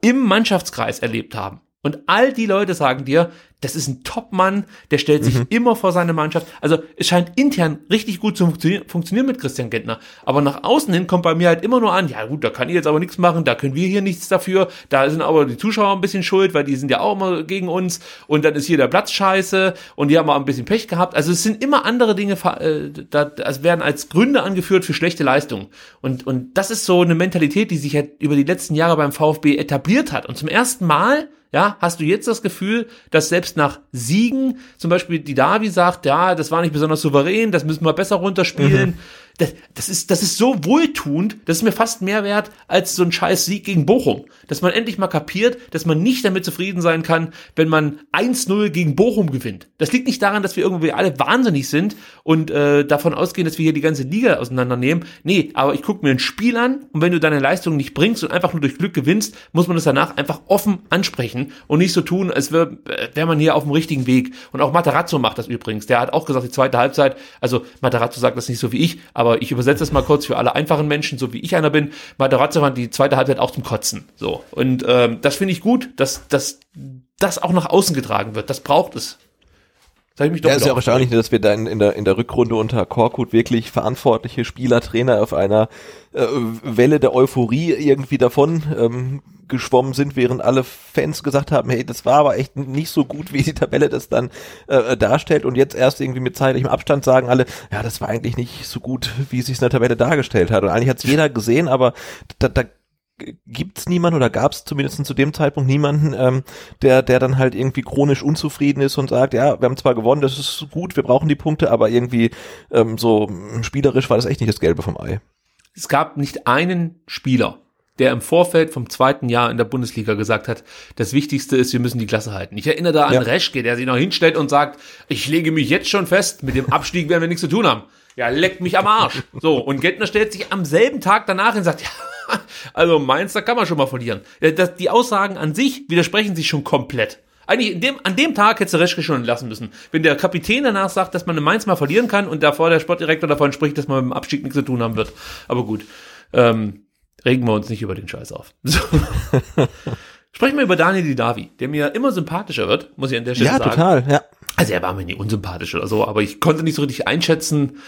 im Mannschaftskreis erlebt haben. Und all die Leute sagen dir, das ist ein Top-Mann, der stellt sich mhm. immer vor seine Mannschaft. Also es scheint intern richtig gut zu funktio funktionieren mit Christian Gentner. Aber nach außen hin kommt bei mir halt immer nur an, ja gut, da kann ich jetzt aber nichts machen, da können wir hier nichts dafür. Da sind aber die Zuschauer ein bisschen schuld, weil die sind ja auch immer gegen uns. Und dann ist hier der Platz scheiße und die haben auch ein bisschen Pech gehabt. Also es sind immer andere Dinge, äh, da, es werden als Gründe angeführt für schlechte Leistungen. Und, und das ist so eine Mentalität, die sich halt über die letzten Jahre beim VfB etabliert hat. Und zum ersten Mal ja, hast du jetzt das Gefühl, dass selbst nach Siegen, zum Beispiel die Davi sagt, ja, das war nicht besonders souverän, das müssen wir besser runterspielen. Mhm das, das, ist, das ist so wohltuend, das ist mir fast mehr wert als so ein scheiß Sieg gegen Bochum. Dass man endlich mal kapiert, dass man nicht damit zufrieden sein kann, wenn man 1-0 gegen Bochum gewinnt. Das liegt nicht daran, dass wir irgendwie alle wahnsinnig sind und äh, davon ausgehen, dass wir hier die ganze Liga auseinandernehmen. Nee, aber ich gucke mir ein Spiel an und wenn du deine Leistung nicht bringst und einfach nur durch Glück gewinnst, muss man das danach einfach offen ansprechen und nicht so tun, als wäre wär man hier auf dem richtigen Weg. Und auch Materazzo macht das übrigens. Der hat auch gesagt, die zweite Halbzeit, also Materazzo sagt das nicht so wie ich, aber aber ich übersetze es mal kurz für alle einfachen Menschen, so wie ich einer bin. Materazzo fand die zweite Halbzeit auch zum Kotzen. So. Und ähm, das finde ich gut, dass, dass das auch nach außen getragen wird. Das braucht es. Da ich mich doch Ja, ist ja auch erstaunlich, dass wir dann in der, in der Rückrunde unter Korkut wirklich verantwortliche Spieler, Trainer auf einer äh, Welle der Euphorie irgendwie davon ähm, geschwommen sind, während alle Fans gesagt haben, hey, das war aber echt nicht so gut, wie die Tabelle das dann äh, darstellt und jetzt erst irgendwie mit zeitlichem Abstand sagen alle, ja, das war eigentlich nicht so gut, wie es sich in der Tabelle dargestellt hat. Und eigentlich hat es jeder gesehen, aber da, da gibt's niemanden oder gab es zumindest zu dem Zeitpunkt niemanden, ähm, der, der dann halt irgendwie chronisch unzufrieden ist und sagt, ja, wir haben zwar gewonnen, das ist gut, wir brauchen die Punkte, aber irgendwie ähm, so spielerisch war das echt nicht das Gelbe vom Ei. Es gab nicht einen Spieler, der im Vorfeld vom zweiten Jahr in der Bundesliga gesagt hat, das Wichtigste ist, wir müssen die Klasse halten. Ich erinnere da an Ja. Reschke, der sich noch hinstellt und sagt, ich lege mich jetzt schon fest, mit dem Abstieg werden wir nichts zu tun haben. Ja, leckt mich am Arsch. So, und Gentner stellt sich am selben Tag danach hin und sagt, ja, (laughs) also Mainz, da kann man schon mal verlieren. Ja, Das, die Aussagen an sich widersprechen sich schon komplett. Eigentlich dem, an dem Tag hätte Reschke schon entlassen müssen. Wenn der Kapitän danach sagt, dass man in Mainz mal verlieren kann und davor der Sportdirektor davon spricht, dass man mit dem Abstieg nichts zu tun haben wird. Aber gut, ähm, regen wir uns nicht über den Scheiß auf. (laughs) So. Sprechen wir über Daniel Didavi, der mir immer sympathischer wird, muss ich an der Stelle Ja, sagen. total, ja. Also er war mir nie unsympathisch oder so, aber ich konnte nicht so richtig einschätzen.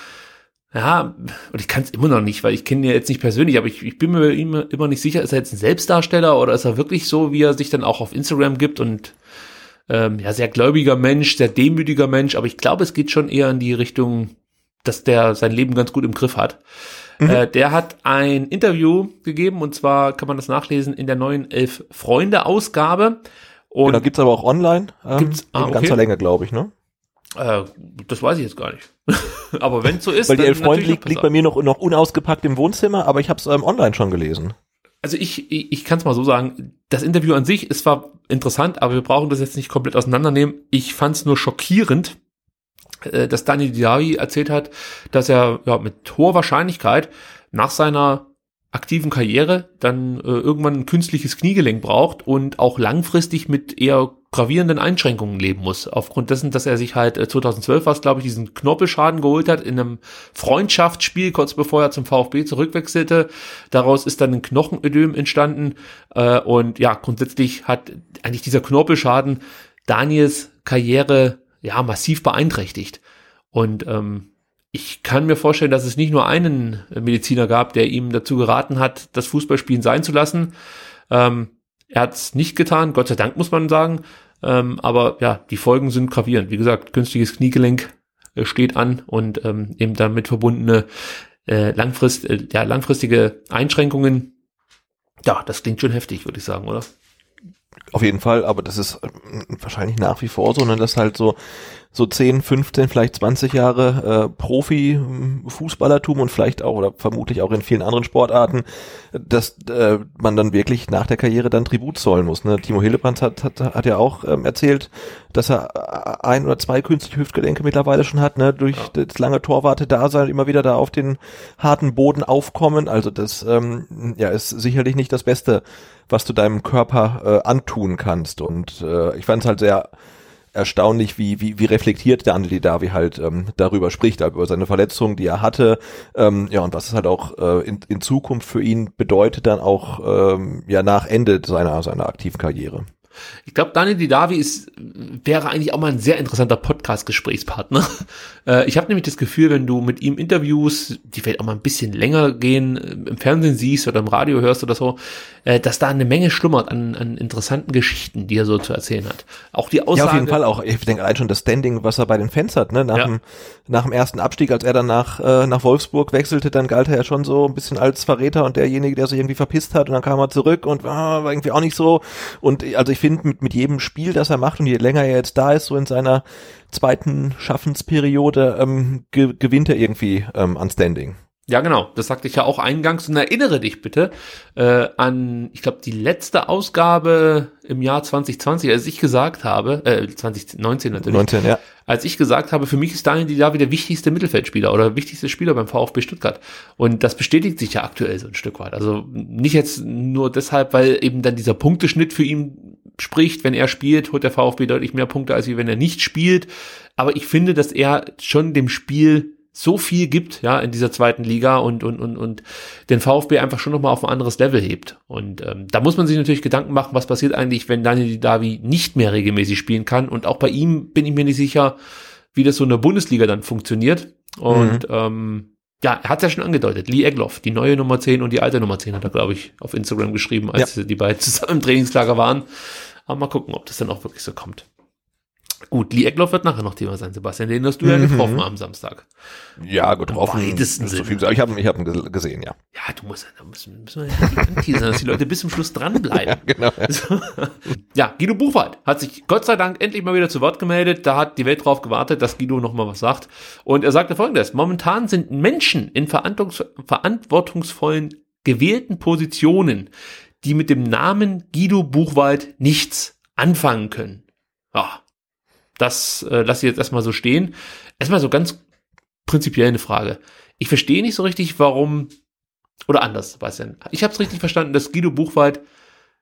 Ja, und ich kann es immer noch nicht, weil ich kenne ihn ja jetzt nicht persönlich, aber ich, ich bin mir immer, immer nicht sicher, ist er jetzt ein Selbstdarsteller oder ist er wirklich so, wie er sich dann auch auf Instagram gibt und ähm, ja, sehr gläubiger Mensch, sehr demütiger Mensch, aber ich glaube, es geht schon eher in die Richtung, dass der sein Leben ganz gut im Griff hat. Äh, der hat ein Interview gegeben und zwar kann man das nachlesen in der neuen Elf Freunde Ausgabe. Und Genau, gibt's aber auch online. Ähm, Gibt's- ah, in okay. ganzer Länge, glaube ich, ne? Äh, das weiß ich jetzt gar nicht. (laughs) aber wenn so ist, Weil die dann Elf Freunde liegt, liegt bei mir noch, noch unausgepackt im Wohnzimmer, aber ich habe es ähm, online schon gelesen. Also ich, ich, ich kann es mal so sagen, das Interview an sich ist zwar interessant, aber wir brauchen das jetzt nicht komplett auseinandernehmen. Ich fand es nur schockierend, äh, dass Daniel Diaby erzählt hat, dass er ja, mit hoher Wahrscheinlichkeit nach seiner aktiven Karriere dann äh, irgendwann ein künstliches Kniegelenk braucht und auch langfristig mit eher gravierenden Einschränkungen leben muss. Aufgrund dessen, dass er sich halt äh, 2012 war glaube ich, diesen Knorpelschaden geholt hat in einem Freundschaftsspiel, kurz bevor er zum VfB zurückwechselte. Daraus ist dann ein Knochenödem entstanden. Äh, und ja, grundsätzlich hat eigentlich dieser Knorpelschaden Daniels Karriere ja massiv beeinträchtigt. Und ähm, ich kann mir vorstellen, dass es nicht nur einen Mediziner gab, der ihm dazu geraten hat, das Fußballspielen sein zu lassen. Ähm, er hat es nicht getan, Gott sei Dank muss man sagen. Ähm, aber ja, die Folgen sind gravierend. Wie gesagt, künstliches Kniegelenk äh, steht an und ähm, eben damit verbundene äh, langfrist, äh, ja, langfristige Einschränkungen. Ja, das klingt schon heftig, würde ich sagen, oder? Auf jeden Fall, aber das ist ähm, wahrscheinlich nach wie vor so, ne, dass halt so so 10, 15, vielleicht 20 Jahre äh, Profi-Fußballertum und vielleicht auch oder vermutlich auch in vielen anderen Sportarten, dass äh, man dann wirklich nach der Karriere dann Tribut zollen muss. Ne? Timo Hillebrand hat, hat, hat ja auch ähm, erzählt, dass er äh, ein oder zwei künstliche Hüftgelenke mittlerweile schon hat, ne? durch das lange Torwarte-Dasein immer wieder da auf den harten Boden aufkommen. Also das ähm, ja, ist sicherlich nicht das Beste, was du deinem Körper äh, antun kannst. Und äh, ich fand es halt sehr erstaunlich, wie, wie, wie reflektiert der Andeli Davi halt ähm, darüber spricht, über seine Verletzung, die er hatte, ähm, ja, und was es halt auch äh, in, in Zukunft für ihn bedeutet, dann auch ähm, ja nach Ende seiner, seiner aktiven Karriere. Ich glaube, Daniel Didavi ist, wäre eigentlich auch mal ein sehr interessanter Podcast-Gesprächspartner. (laughs) Äh, ich habe nämlich das Gefühl, wenn du mit ihm Interviews, die vielleicht auch mal ein bisschen länger gehen, äh, im Fernsehen siehst oder im Radio hörst oder so, äh, dass da eine Menge schlummert an, an interessanten Geschichten, die er so zu erzählen hat. Auch die Aussage. Ja, auf jeden Fall auch. Ich denke allein schon das Standing, was er bei den Fans hat, ne? Nach, Ja. dem, nach dem ersten Abstieg, als er dann nach, äh, nach Wolfsburg wechselte, dann galt er ja schon so ein bisschen als Verräter und derjenige, der sich irgendwie verpisst hat und dann kam er zurück und ah, war irgendwie auch nicht so. Und also ich finde, mit, mit jedem Spiel, das er macht und je länger er jetzt da ist, so in seiner zweiten Schaffensperiode, ähm, ge gewinnt er irgendwie ähm, an Standing. Ja, genau. Das sagte ich ja auch eingangs. Und erinnere dich bitte äh, an, ich glaube, die letzte Ausgabe im Jahr 2020, als ich gesagt habe, äh, 2019 natürlich, 19, ja. als ich gesagt habe, für mich ist Daniel Didavi der wichtigste Mittelfeldspieler oder wichtigste Spieler beim VfB Stuttgart. Und das bestätigt sich ja aktuell so ein Stück weit. Also nicht jetzt nur deshalb, weil eben dann dieser Punkteschnitt für ihn spricht. Wenn er spielt, holt der VfB deutlich mehr Punkte, als wenn er nicht spielt. Aber ich finde, dass er schon dem Spiel so viel gibt, ja, in dieser zweiten Liga und, und, und, und den VfB einfach schon nochmal auf ein anderes Level hebt. Und ähm, da muss man sich natürlich Gedanken machen, was passiert eigentlich, wenn Daniel Didavi nicht mehr regelmäßig spielen kann. Und auch bei ihm bin ich mir nicht sicher, wie das so in der Bundesliga dann funktioniert. Und mhm. ähm, ja, er hat ja schon angedeutet, Lee Egloff, die neue Nummer 10 und die alte Nummer 10 hat er, glaube ich, auf Instagram geschrieben, als ja. die beiden (laughs) zusammen im Trainingslager waren. Aber mal gucken, ob das dann auch wirklich so kommt. Gut, Lee Eckloff wird nachher noch Thema sein, Sebastian. Den hast du ja mhm. getroffen am Samstag. Ja, getroffen. Weitesten so viel, ich habe ich hab ihn gesehen, ja. Ja, du musst, da müssen, müssen wir ja anteasern, dass die Leute bis zum Schluss dranbleiben. (laughs) ja, genau. (laughs) So. ja, Guido Buchwald hat sich Gott sei Dank endlich mal wieder zu Wort gemeldet. Da hat die Welt drauf gewartet, dass Guido noch mal was sagt. Und er sagte folgendes. Momentan sind Menschen in verantwortungsvollen gewählten Positionen, die mit dem Namen Guido Buchwald nichts anfangen können. Ja, das äh, lasse ich jetzt erstmal so stehen. Erstmal so ganz prinzipiell eine Frage. Ich verstehe nicht so richtig, warum, oder anders, weiß ja. Ich habe es richtig verstanden, dass Guido Buchwald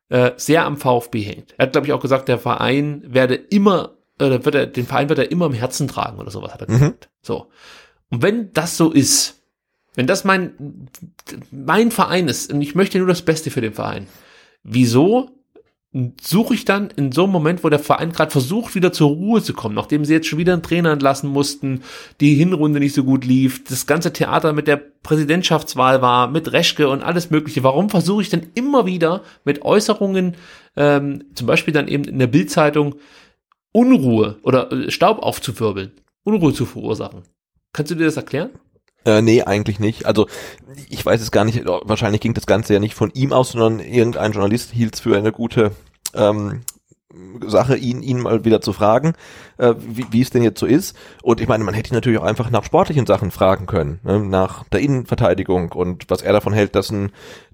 äh, sehr am VfB hängt. Er hat, glaube ich, auch gesagt, der Verein werde immer, oder wird er, den Verein wird er immer im Herzen tragen oder sowas, hat er gesagt. Mhm. So. Und wenn das so ist, wenn das mein, mein Verein ist und ich möchte nur das Beste für den Verein, wieso suche ich dann in so einem Moment, wo der Verein gerade versucht, wieder zur Ruhe zu kommen, nachdem sie jetzt schon wieder einen Trainer entlassen mussten, die Hinrunde nicht so gut lief, das ganze Theater mit der Präsidentschaftswahl war, mit Reschke und alles Mögliche. Warum versuche ich denn immer wieder mit Äußerungen, ähm, zum Beispiel dann eben in der Bildzeitung, Unruhe oder äh, Staub aufzuwirbeln, Unruhe zu verursachen? Kannst du dir das erklären? Äh, nee, eigentlich nicht. Also ich weiß es gar nicht. Wahrscheinlich ging das Ganze ja nicht von ihm aus, sondern irgendein Journalist hielt es für eine gute ähm, Sache, ihn, ihn mal wieder zu fragen, äh, wie, wie es denn jetzt so ist. Und ich meine, man hätte ihn natürlich auch einfach nach sportlichen Sachen fragen können, ne? nach der Innenverteidigung und was er davon hält, dass ein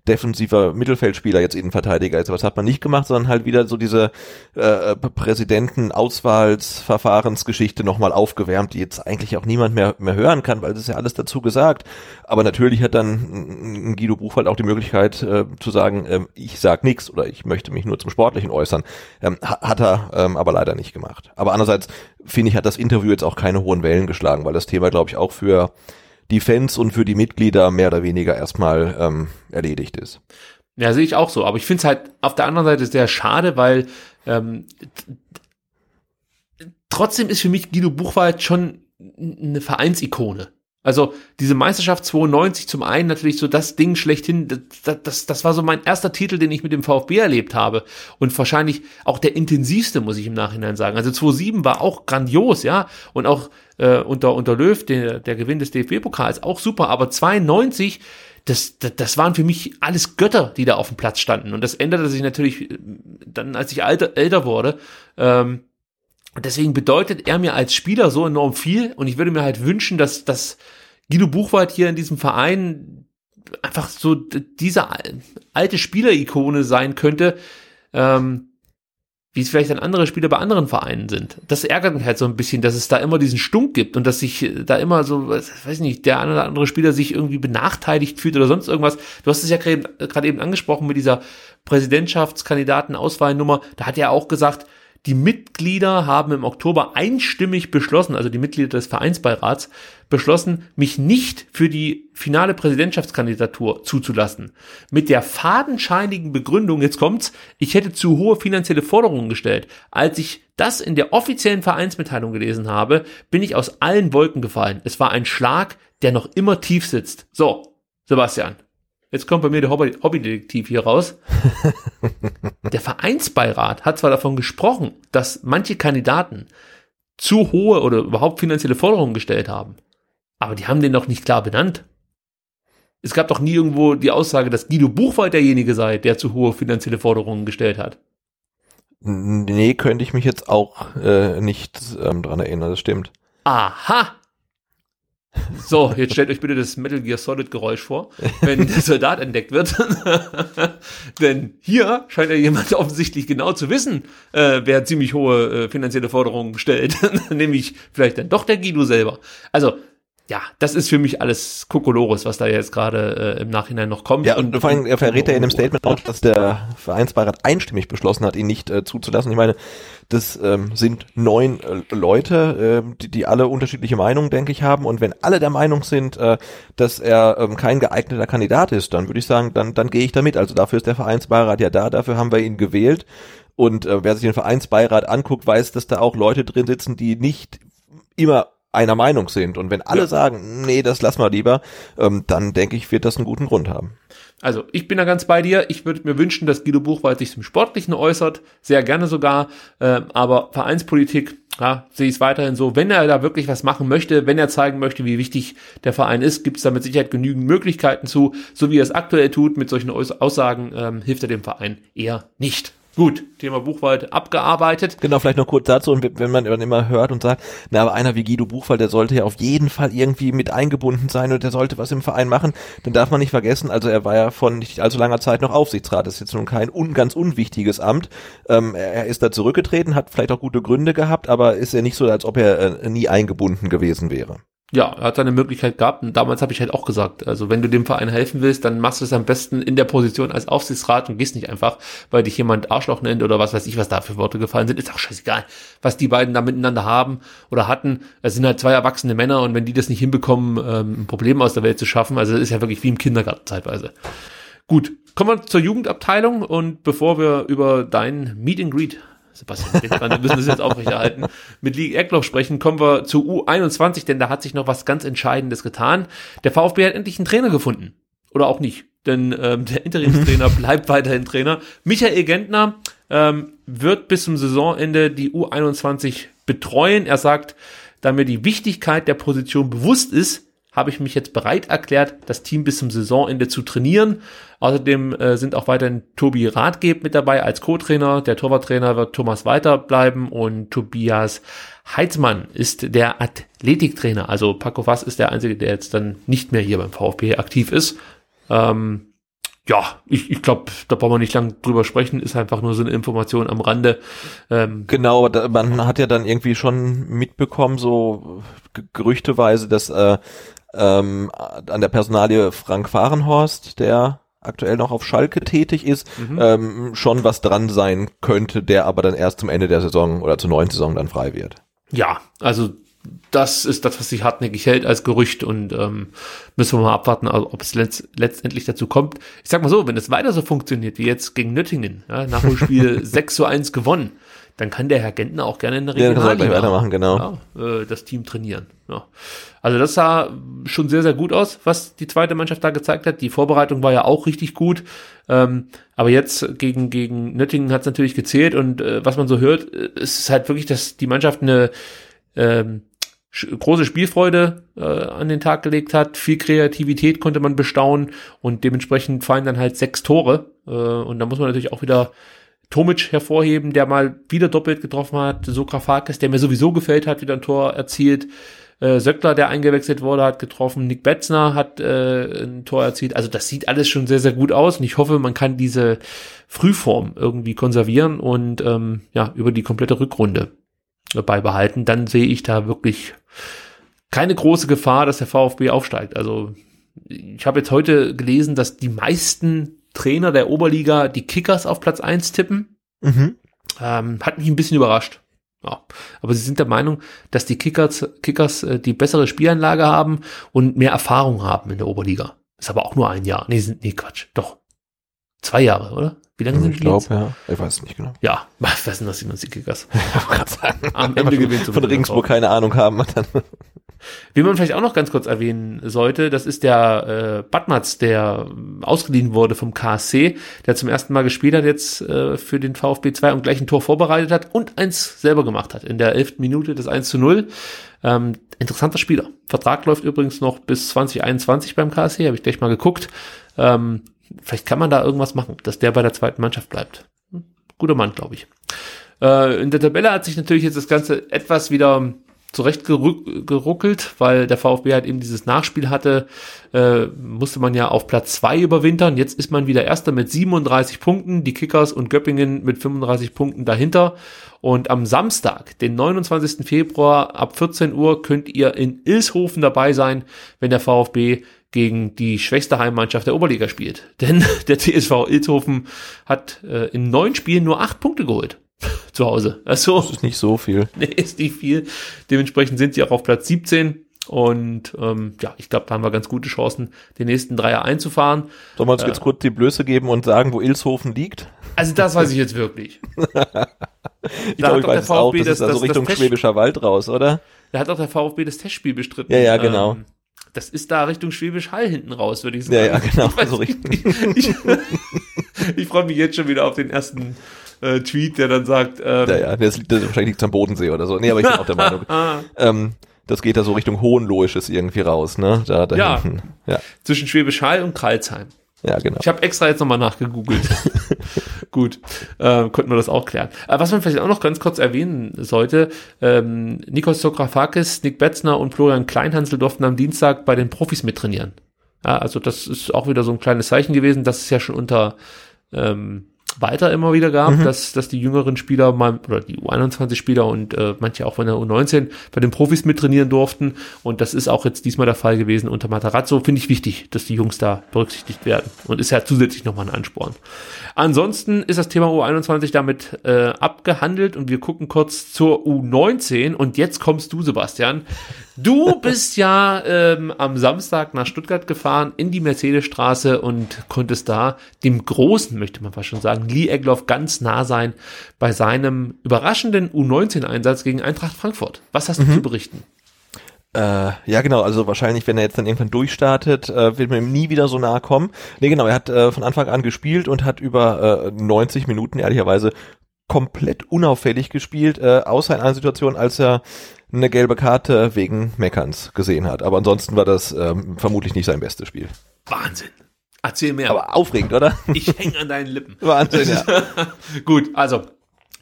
defensiver Mittelfeldspieler jetzt Innenverteidiger ist. Aber das hat man nicht gemacht, sondern halt wieder so diese äh, Präsidenten-Auswahlsverfahrensgeschichte nochmal aufgewärmt, die jetzt eigentlich auch niemand mehr, mehr hören kann, weil das ist ja alles dazu gesagt. Aber natürlich hat dann Guido Buchwald auch die Möglichkeit äh, zu sagen, äh, ich sag nichts oder ich möchte mich nur zum Sportlichen äußern. Ähm, hat er ähm, aber leider nicht gemacht. Aber andererseits finde ich, hat das Interview jetzt auch keine hohen Wellen geschlagen, weil das Thema, glaube ich, auch für die Fans und für die Mitglieder mehr oder weniger erstmal ähm, erledigt ist. Ja, sehe ich auch so. Aber ich finde es halt auf der anderen Seite sehr schade, weil ähm, trotzdem ist für mich Guido Buchwald schon eine Vereinsikone. Also diese Meisterschaft 92 zum einen natürlich so das Ding schlechthin, das, das, das war so mein erster Titel, den ich mit dem VfB erlebt habe und wahrscheinlich auch der intensivste, muss ich im Nachhinein sagen. Also 2007 war auch grandios, ja, und auch äh, unter, unter Löw, der, der Gewinn des DFB-Pokals, auch super, aber 92 das, das, das waren für mich alles Götter, die da auf dem Platz standen. Und das änderte sich natürlich äh, dann, als ich alter, älter wurde. Ähm, deswegen bedeutet er mir als Spieler so enorm viel. Und ich würde mir halt wünschen, dass, dass Guido Buchwald hier in diesem Verein einfach so diese alte Spielerikone sein könnte, ähm, wie es vielleicht dann andere Spieler bei anderen Vereinen sind. Das ärgert mich halt so ein bisschen, dass es da immer diesen Stunk gibt und dass sich da immer so, weiß nicht, der eine oder andere Spieler sich irgendwie benachteiligt fühlt oder sonst irgendwas. Du hast es ja gerade eben angesprochen mit dieser Präsidentschaftskandidaten-Auswahlnummer. Da hat er auch gesagt, die Mitglieder haben im Oktober einstimmig beschlossen, also die Mitglieder des Vereinsbeirats, beschlossen, mich nicht für die finale Präsidentschaftskandidatur zuzulassen. Mit der fadenscheinigen Begründung, jetzt kommt's, ich hätte zu hohe finanzielle Forderungen gestellt. Als ich das in der offiziellen Vereinsmitteilung gelesen habe, bin ich aus allen Wolken gefallen. Es war ein Schlag, der noch immer tief sitzt. So, Sebastian, Jetzt kommt bei mir der Hobby Hobbydetektiv hier raus. (laughs) der Vereinsbeirat hat zwar davon gesprochen, dass manche Kandidaten zu hohe oder überhaupt finanzielle Forderungen gestellt haben, aber die haben den doch nicht klar benannt. Es gab doch nie irgendwo die Aussage, dass Guido Buchwald derjenige sei, der zu hohe finanzielle Forderungen gestellt hat. Nee, könnte ich mich jetzt auch äh, nicht ähm, dran erinnern, das stimmt. Aha, so, jetzt stellt euch bitte das Metal Gear Solid Geräusch vor, wenn der Soldat entdeckt wird. (laughs) Denn hier scheint ja jemand offensichtlich genau zu wissen, äh, wer ziemlich hohe äh, finanzielle Forderungen stellt. (laughs) Nämlich vielleicht dann doch der Guido selber. Also, ja, das ist für mich alles Kokolores, was da jetzt gerade äh, im Nachhinein noch kommt. Ja, und, vor allem er verrät er in dem Statement auch, dass der Vereinsbeirat einstimmig beschlossen hat, ihn nicht äh, zuzulassen. Ich meine, das ähm, sind neun äh, Leute, äh, die, die alle unterschiedliche Meinungen, denke ich, haben. Und wenn alle der Meinung sind, äh, dass er ähm, kein geeigneter Kandidat ist, dann würde ich sagen, dann, dann gehe ich damit. Also dafür ist der Vereinsbeirat ja da, dafür haben wir ihn gewählt. Und äh, wer sich den Vereinsbeirat anguckt, weiß, dass da auch Leute drin sitzen, die nicht immer einer Meinung sind. Und wenn alle Ja. sagen, nee, das lassen wir lieber, ähm, dann denke ich, wird das einen guten Grund haben. Also, ich bin da ganz bei dir. Ich würde mir wünschen, dass Guido Buchwald sich zum Sportlichen äußert. Sehr gerne sogar. Ähm, aber Vereinspolitik, ja, sehe ich es weiterhin so. Wenn er da wirklich was machen möchte, wenn er zeigen möchte, wie wichtig der Verein ist, gibt es da mit Sicherheit genügend Möglichkeiten zu. So wie er es aktuell tut, mit solchen Aus Aussagen, ähm, hilft er dem Verein eher nicht. Gut, Thema Buchwald abgearbeitet. Genau, vielleicht noch kurz dazu, und wenn man immer hört und sagt, na, aber einer wie Guido Buchwald, der sollte ja auf jeden Fall irgendwie mit eingebunden sein und der sollte was im Verein machen, dann darf man nicht vergessen, also er war ja von nicht allzu langer Zeit noch Aufsichtsrat, das ist jetzt nun kein un, ganz unwichtiges Amt. Ähm, er, er ist da zurückgetreten, hat vielleicht auch gute Gründe gehabt, aber ist ja nicht so, als ob er äh, nie eingebunden gewesen wäre. Ja, er hat seine Möglichkeit gehabt und damals habe ich halt auch gesagt, also wenn du dem Verein helfen willst, dann machst du es am besten in der Position als Aufsichtsrat und gehst nicht einfach, weil dich jemand Arschloch nennt oder was weiß ich, was da für Worte gefallen sind, ist auch scheißegal, was die beiden da miteinander haben oder hatten. Es sind halt zwei erwachsene Männer und wenn die das nicht hinbekommen, ähm, ein Problem aus der Welt zu schaffen, also ist ja wirklich wie im Kindergarten zeitweise. Gut, kommen wir zur Jugendabteilung und bevor wir über dein Meet and Greet Sebastian, dran, wir müssen das jetzt aufrechterhalten, mit League Eckloff sprechen, kommen wir zu U21, denn da hat sich noch was ganz Entscheidendes getan. Der VfB hat endlich einen Trainer gefunden. Oder auch nicht. Denn ähm, der Interimstrainer (laughs) bleibt weiterhin Trainer. Michael Gentner ähm, wird bis zum Saisonende die U21 betreuen. Er sagt, da mir die Wichtigkeit der Position bewusst ist, habe ich mich jetzt bereit erklärt, das Team bis zum Saisonende zu trainieren. Außerdem äh, sind auch weiterhin Tobi Radgeb mit dabei als Co-Trainer. Der Torwarttrainer wird Thomas Weiter bleiben und Tobias Heitzmann ist der Athletiktrainer. Also Paco Fass ist der Einzige, der jetzt dann nicht mehr hier beim VfB aktiv ist. Ähm, ja, ich, ich glaube, da brauchen wir nicht lang drüber sprechen, ist einfach nur so eine Information am Rande. Ähm, Genau, man hat ja dann irgendwie schon mitbekommen, so gerüchteweise, dass äh, ähm, an der Personalie Frank Fahrenhorst, der aktuell noch auf Schalke tätig ist, ähm, schon was dran sein könnte, der aber dann erst zum Ende der Saison oder zur neuen Saison dann frei wird. Ja, also das ist das, was sich hartnäckig hält als Gerücht und ähm, müssen wir mal abwarten, also ob es letzt, letztendlich dazu kommt. Ich sag mal so, wenn es weiter so funktioniert wie jetzt gegen Nöttingen, ja, Nachholspiel 6 (laughs) zu 1 gewonnen, dann kann der Herr Gentner auch gerne in der Ja, dann er Regionalliga gleich weitermachen, genau. ja, äh, das Team trainieren. Ja. Also das sah schon sehr, sehr gut aus, was die zweite Mannschaft da gezeigt hat. Die Vorbereitung war ja auch richtig gut. Ähm, aber jetzt gegen, gegen Nöttingen hat es natürlich gezählt und äh, was man so hört, äh, ist halt wirklich, dass die Mannschaft eine ähm, große Spielfreude äh, an den Tag gelegt hat. Viel Kreativität konnte man bestaunen und dementsprechend fallen dann halt sechs Tore. Äh, und da muss man natürlich auch wieder Tomic hervorheben, der mal wieder doppelt getroffen hat. Sokrafakis, der mir sowieso gefällt hat, wieder ein Tor erzielt. Äh, Söckler, der eingewechselt wurde, hat getroffen. Nick Betzner hat äh, ein Tor erzielt. Also das sieht alles schon sehr, sehr gut aus. Und ich hoffe, man kann diese Frühform irgendwie konservieren und ähm, ja über die komplette Rückrunde beibehalten. Dann sehe ich da wirklich keine große Gefahr, dass der VfB aufsteigt. Also ich habe jetzt heute gelesen, dass die meisten Trainer der Oberliga die Kickers auf Platz 1 tippen. Mhm. Ähm, hat mich ein bisschen überrascht. Ja. Aber sie sind der Meinung, dass die Kickers, Kickers äh, die bessere Spielanlage haben und mehr Erfahrung haben in der Oberliga. Ist aber auch nur ein Jahr. Nee, sind, nee Quatsch. Doch. Zwei Jahre, oder? Wie lange sind Ich die jetzt? glaube, ja. Ich weiß es nicht genau. Ja, (laughs) was sind das, die Kickers? (laughs) Am Wenn Ende wir gewinnt von Regensburg noch. keine Ahnung haben, dann Wie man vielleicht auch noch ganz kurz erwähnen sollte, das ist der äh, Badmatz, der ausgeliehen wurde vom KSC, der zum ersten Mal gespielt hat jetzt äh, für den VfB 2 und gleich ein Tor vorbereitet hat und eins selber gemacht hat in der elften Minute das 1 zu 0. Ähm, interessanter Spieler. Vertrag läuft übrigens noch bis 2021 beim KSC, habe ich gleich mal geguckt. Ähm, vielleicht kann man da irgendwas machen, dass der bei der zweiten Mannschaft bleibt. Hm, Guter Mann, glaube ich. Äh, in der Tabelle hat sich natürlich jetzt das Ganze etwas wieder zurechtgeruckelt, weil der VfB halt eben dieses Nachspiel hatte, äh, musste man ja auf Platz zwei überwintern. Jetzt ist man wieder Erster mit 37 Punkten, die Kickers und Göppingen mit 35 Punkten dahinter. Und am Samstag, den 29. Februar ab 14 Uhr, könnt ihr in Ilshofen dabei sein, wenn der VfB gegen die schwächste Heimmannschaft der Oberliga spielt. (laughs) Denn der TSV Ilshofen hat äh, in neun Spielen nur acht Punkte geholt. Zu Hause. Also, das ist nicht so viel. (laughs) nee, ist nicht viel. Dementsprechend sind sie auch auf Platz 17. Und ähm, ja, ich glaube, da haben wir ganz gute Chancen, den nächsten Dreier einzufahren. Sollen wir uns jetzt kurz die Blöße geben und sagen, wo Ilshofen liegt? Also das weiß ich jetzt wirklich. (laughs) Ich glaube, hat ich weiß es auch. VfB Das, das- ist also das- das Richtung Pech- Schwäbischer Wald raus, oder? Da hat auch der VfB das Testspiel bestritten. Ja, ja, genau. Ähm, das ist da Richtung Schwäbisch Hall hinten raus, würde ich sagen. Ja, ja, genau, Ich, weiß so richtig. (laughs) ich, ich freue mich jetzt schon wieder auf den ersten äh, Tweet, der dann sagt, ähm, Ja, ja, das liegt das wahrscheinlich liegt's am Bodensee oder so. Nee, aber ich bin auch der (laughs) Meinung. Ähm, das geht da so Richtung Hohenloisches irgendwie raus, ne? Da, da Ja. hinten. Ja, zwischen Schwäbisch Hall und Kralsheim. ja, genau. Ich habe extra jetzt nochmal nachgegoogelt. (laughs) Gut, äh, konnten wir das auch klären. Äh, was man vielleicht auch noch ganz kurz erwähnen sollte, ähm, Nikos Sokrafakis, Nick Betzner und Florian Kleinhansel durften am Dienstag bei den Profis mittrainieren. Ja, also das ist auch wieder so ein kleines Zeichen gewesen, das es ja schon unter ähm, weiter immer wieder gab, dass, dass die jüngeren Spieler mal, oder die U21-Spieler und äh, manche auch von der U19 bei den Profis mittrainieren durften. Und das ist auch jetzt diesmal der Fall gewesen unter Matarazzo. Finde ich wichtig, dass die Jungs da berücksichtigt werden. Und ist ja zusätzlich nochmal ein Ansporn. Ansonsten ist das Thema U21 damit äh, abgehandelt und wir gucken kurz zur U19. Und jetzt kommst du, Sebastian. Du bist ja ähm, am Samstag nach Stuttgart gefahren in die Mercedesstraße und konntest da dem großen, möchte man fast schon sagen, Lee Egloff ganz nah sein bei seinem überraschenden U19-Einsatz gegen Eintracht Frankfurt. Was hast du zu berichten? Äh, ja, genau. Also wahrscheinlich, wenn er jetzt dann irgendwann durchstartet, äh, wird man ihm nie wieder so nahe kommen. Nee, genau. Er hat äh, von Anfang an gespielt und hat über äh, 90 Minuten ehrlicherweise komplett unauffällig gespielt, äh, außer in einer Situation, als er eine gelbe Karte wegen Meckerns gesehen hat. Aber ansonsten war das ähm, vermutlich nicht sein bestes Spiel. Wahnsinn. Erzähl mehr. Aber aufregend, oder? (laughs) ich hänge an deinen Lippen. Wahnsinn, ja. (laughs) Gut, also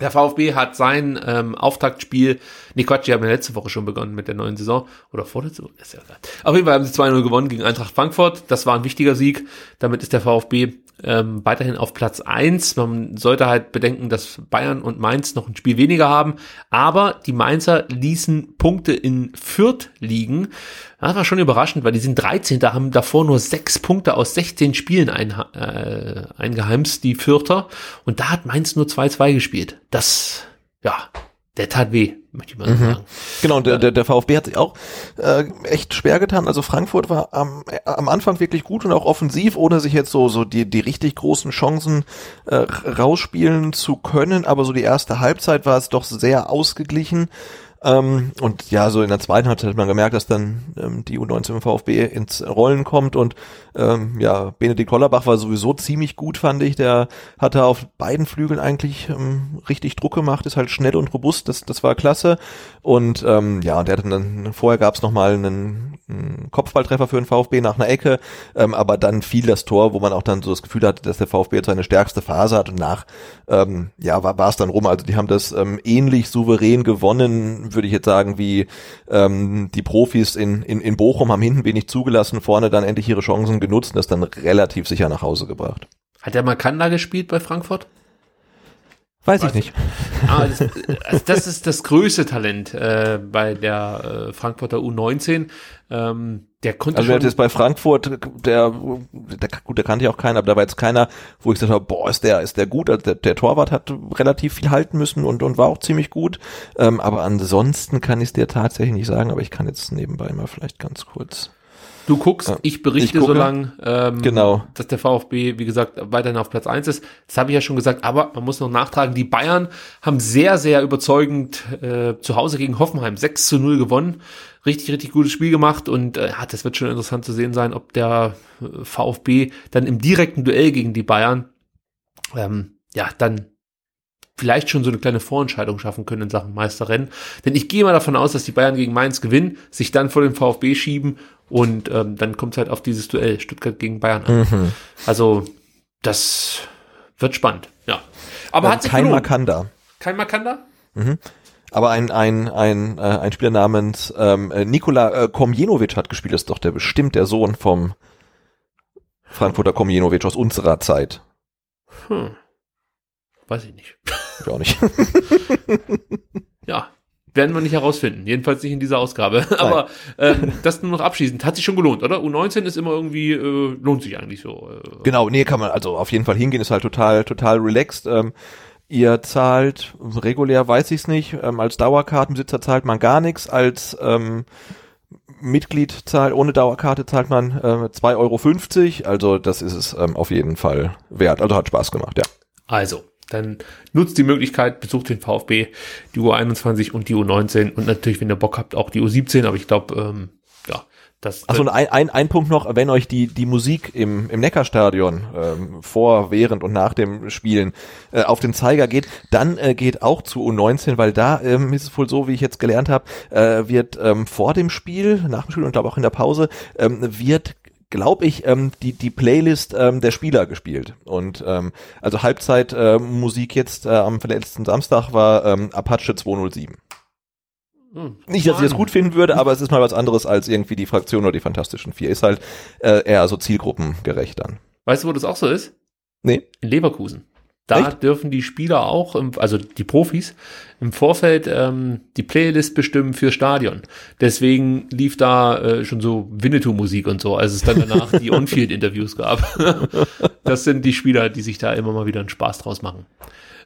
der VfB hat sein ähm, Auftaktspiel, nee Quatsch, die haben ja letzte Woche schon begonnen mit der neuen Saison, oder vorletzte Woche, ist ja egal. Auf jeden Fall haben sie 2-0 gewonnen gegen Eintracht Frankfurt, das war ein wichtiger Sieg, damit ist der VfB ähm, weiterhin auf Platz eins. Man sollte halt bedenken, dass Bayern und Mainz noch ein Spiel weniger haben, aber die Mainzer ließen Punkte in Fürth liegen. Das war schon überraschend, weil die sind 13. haben davor nur sechs Punkte aus 16 Spielen ein, äh, eingeheimst, die Fürther. Und da hat Mainz nur 2-2 gespielt. Das, ja, der tat weh, möchte ich mal so sagen. Genau, und der, der, der VfB hat sich auch äh, echt schwer getan. Also Frankfurt war am, äh, am Anfang wirklich gut und auch offensiv, ohne sich jetzt so, so die, die richtig großen Chancen äh, rausspielen zu können. Aber so die erste Halbzeit war es doch sehr ausgeglichen. Ähm, und ja, so in der zweiten Halbzeit hat man gemerkt, dass dann ähm, die U19 im VfB ins Rollen kommt und ähm, ja, Benedikt Hollerbach war sowieso ziemlich gut, fand ich. Der hatte auf beiden Flügeln eigentlich ähm, richtig Druck gemacht, ist halt schnell und robust, das, das war klasse. Und ähm, ja, der hat dann, vorher gab es nochmal einen, einen Kopfballtreffer für den VfB nach einer Ecke, ähm, aber dann fiel das Tor, wo man auch dann so das Gefühl hatte, dass der VfB jetzt seine stärkste Phase hat und nach, ähm, ja, war war es dann rum. Also die haben das ähm, ähnlich souverän gewonnen, würde ich jetzt sagen, wie ähm, die Profis in, in, in Bochum haben hinten wenig zugelassen, vorne dann endlich ihre Chancen genutzt und das dann relativ sicher nach Hause gebracht. Hat der Makanda gespielt bei Frankfurt? Weiß ich nicht. Ah, das, also das ist das größte Talent äh, bei der äh, Frankfurter U19. Ähm, der konnte Also schon, jetzt bei Frankfurt, der, der, gut, der kannte ich auch keiner, aber da war jetzt keiner, wo ich gesagt habe, boah, ist der, ist der gut. Also der, der Torwart hat relativ viel halten müssen und, und war auch ziemlich gut. Ähm, aber ansonsten kann ich es dir tatsächlich nicht sagen, aber ich kann jetzt nebenbei mal vielleicht ganz kurz. Du guckst, Ja. ich berichte Ich so lang, ähm, Genau. dass der VfB, wie gesagt, weiterhin auf Platz eins ist. Das habe ich ja schon gesagt, aber man muss noch nachtragen, die Bayern haben sehr, sehr überzeugend äh, zu Hause gegen Hoffenheim 6 zu 0 gewonnen. Richtig, richtig gutes Spiel gemacht und äh, ja, das wird schon interessant zu sehen sein, ob der äh, VfB dann im direkten Duell gegen die Bayern ähm, ja dann vielleicht schon so eine kleine Vorentscheidung schaffen können in Sachen Meisterrennen. Denn ich gehe mal davon aus, dass die Bayern gegen Mainz gewinnen, sich dann vor den VfB schieben und ähm, dann kommt es halt auf dieses Duell Stuttgart gegen Bayern an. Also das wird spannend, ja. Aber hat sich kein gelohnt. Makanda. Kein Makanda? Aber ein, ein, ein, äh, ein Spieler namens ähm, äh, Nikola äh, Komjenovic hat gespielt, das ist doch der bestimmt der Sohn vom Frankfurter Komjenovic aus unserer Zeit. Hm. Weiß ich nicht. (laughs) Ich auch nicht. (laughs) Ja, werden wir nicht herausfinden. Jedenfalls nicht in dieser Ausgabe. (laughs) Aber ähm, das nur noch abschließend. Hat sich schon gelohnt, oder? U19 ist immer irgendwie, äh, lohnt sich eigentlich so. Äh, Genau, nee, kann man also auf jeden Fall hingehen, ist halt total, total relaxed. Ähm, ihr zahlt, regulär weiß ich's nicht, ähm, als Dauerkartenbesitzer zahlt man gar nichts, als ähm, Mitglied zahlt, ohne Dauerkarte zahlt man äh, 2,50 Euro, also das ist es ähm, auf jeden Fall wert. Also hat Spaß gemacht, ja. Also, dann nutzt die Möglichkeit, besucht den VfB, die U21 und die U19 und natürlich, wenn ihr Bock habt, auch die U17, aber ich glaube, ähm, ja, das, Achso, ein, ein, ein Punkt noch, wenn euch die, die Musik im, im Neckarstadion ähm, vor, während und nach dem Spielen äh, auf den Zeiger geht, dann äh, geht auch zu U19, weil da ähm, ist es wohl so, wie ich jetzt gelernt habe, äh, wird ähm, vor dem Spiel, nach dem Spiel und glaube auch in der Pause, ähm, wird glaube ich, ähm, die, die Playlist ähm, der Spieler gespielt. Und ähm, also Halbzeit äh, Musik jetzt äh, am letzten Samstag war ähm, Apache 207. Hm. Nicht, dass ich das gut finden würde, aber es ist mal was anderes als irgendwie die Fraktion oder die Fantastischen Vier. Ist halt äh, eher so zielgruppengerecht dann. Weißt du, wo das auch so ist? Nee. In Leverkusen. Da Echt? dürfen die Spieler auch, also die Profis, im Vorfeld ähm, die Playlist bestimmen für Stadion. Deswegen lief da äh, schon so Winnetou-Musik und so, als es dann danach die (laughs) On-Field-Interviews gab. (laughs) das sind die Spieler, die sich da immer mal wieder einen Spaß draus machen.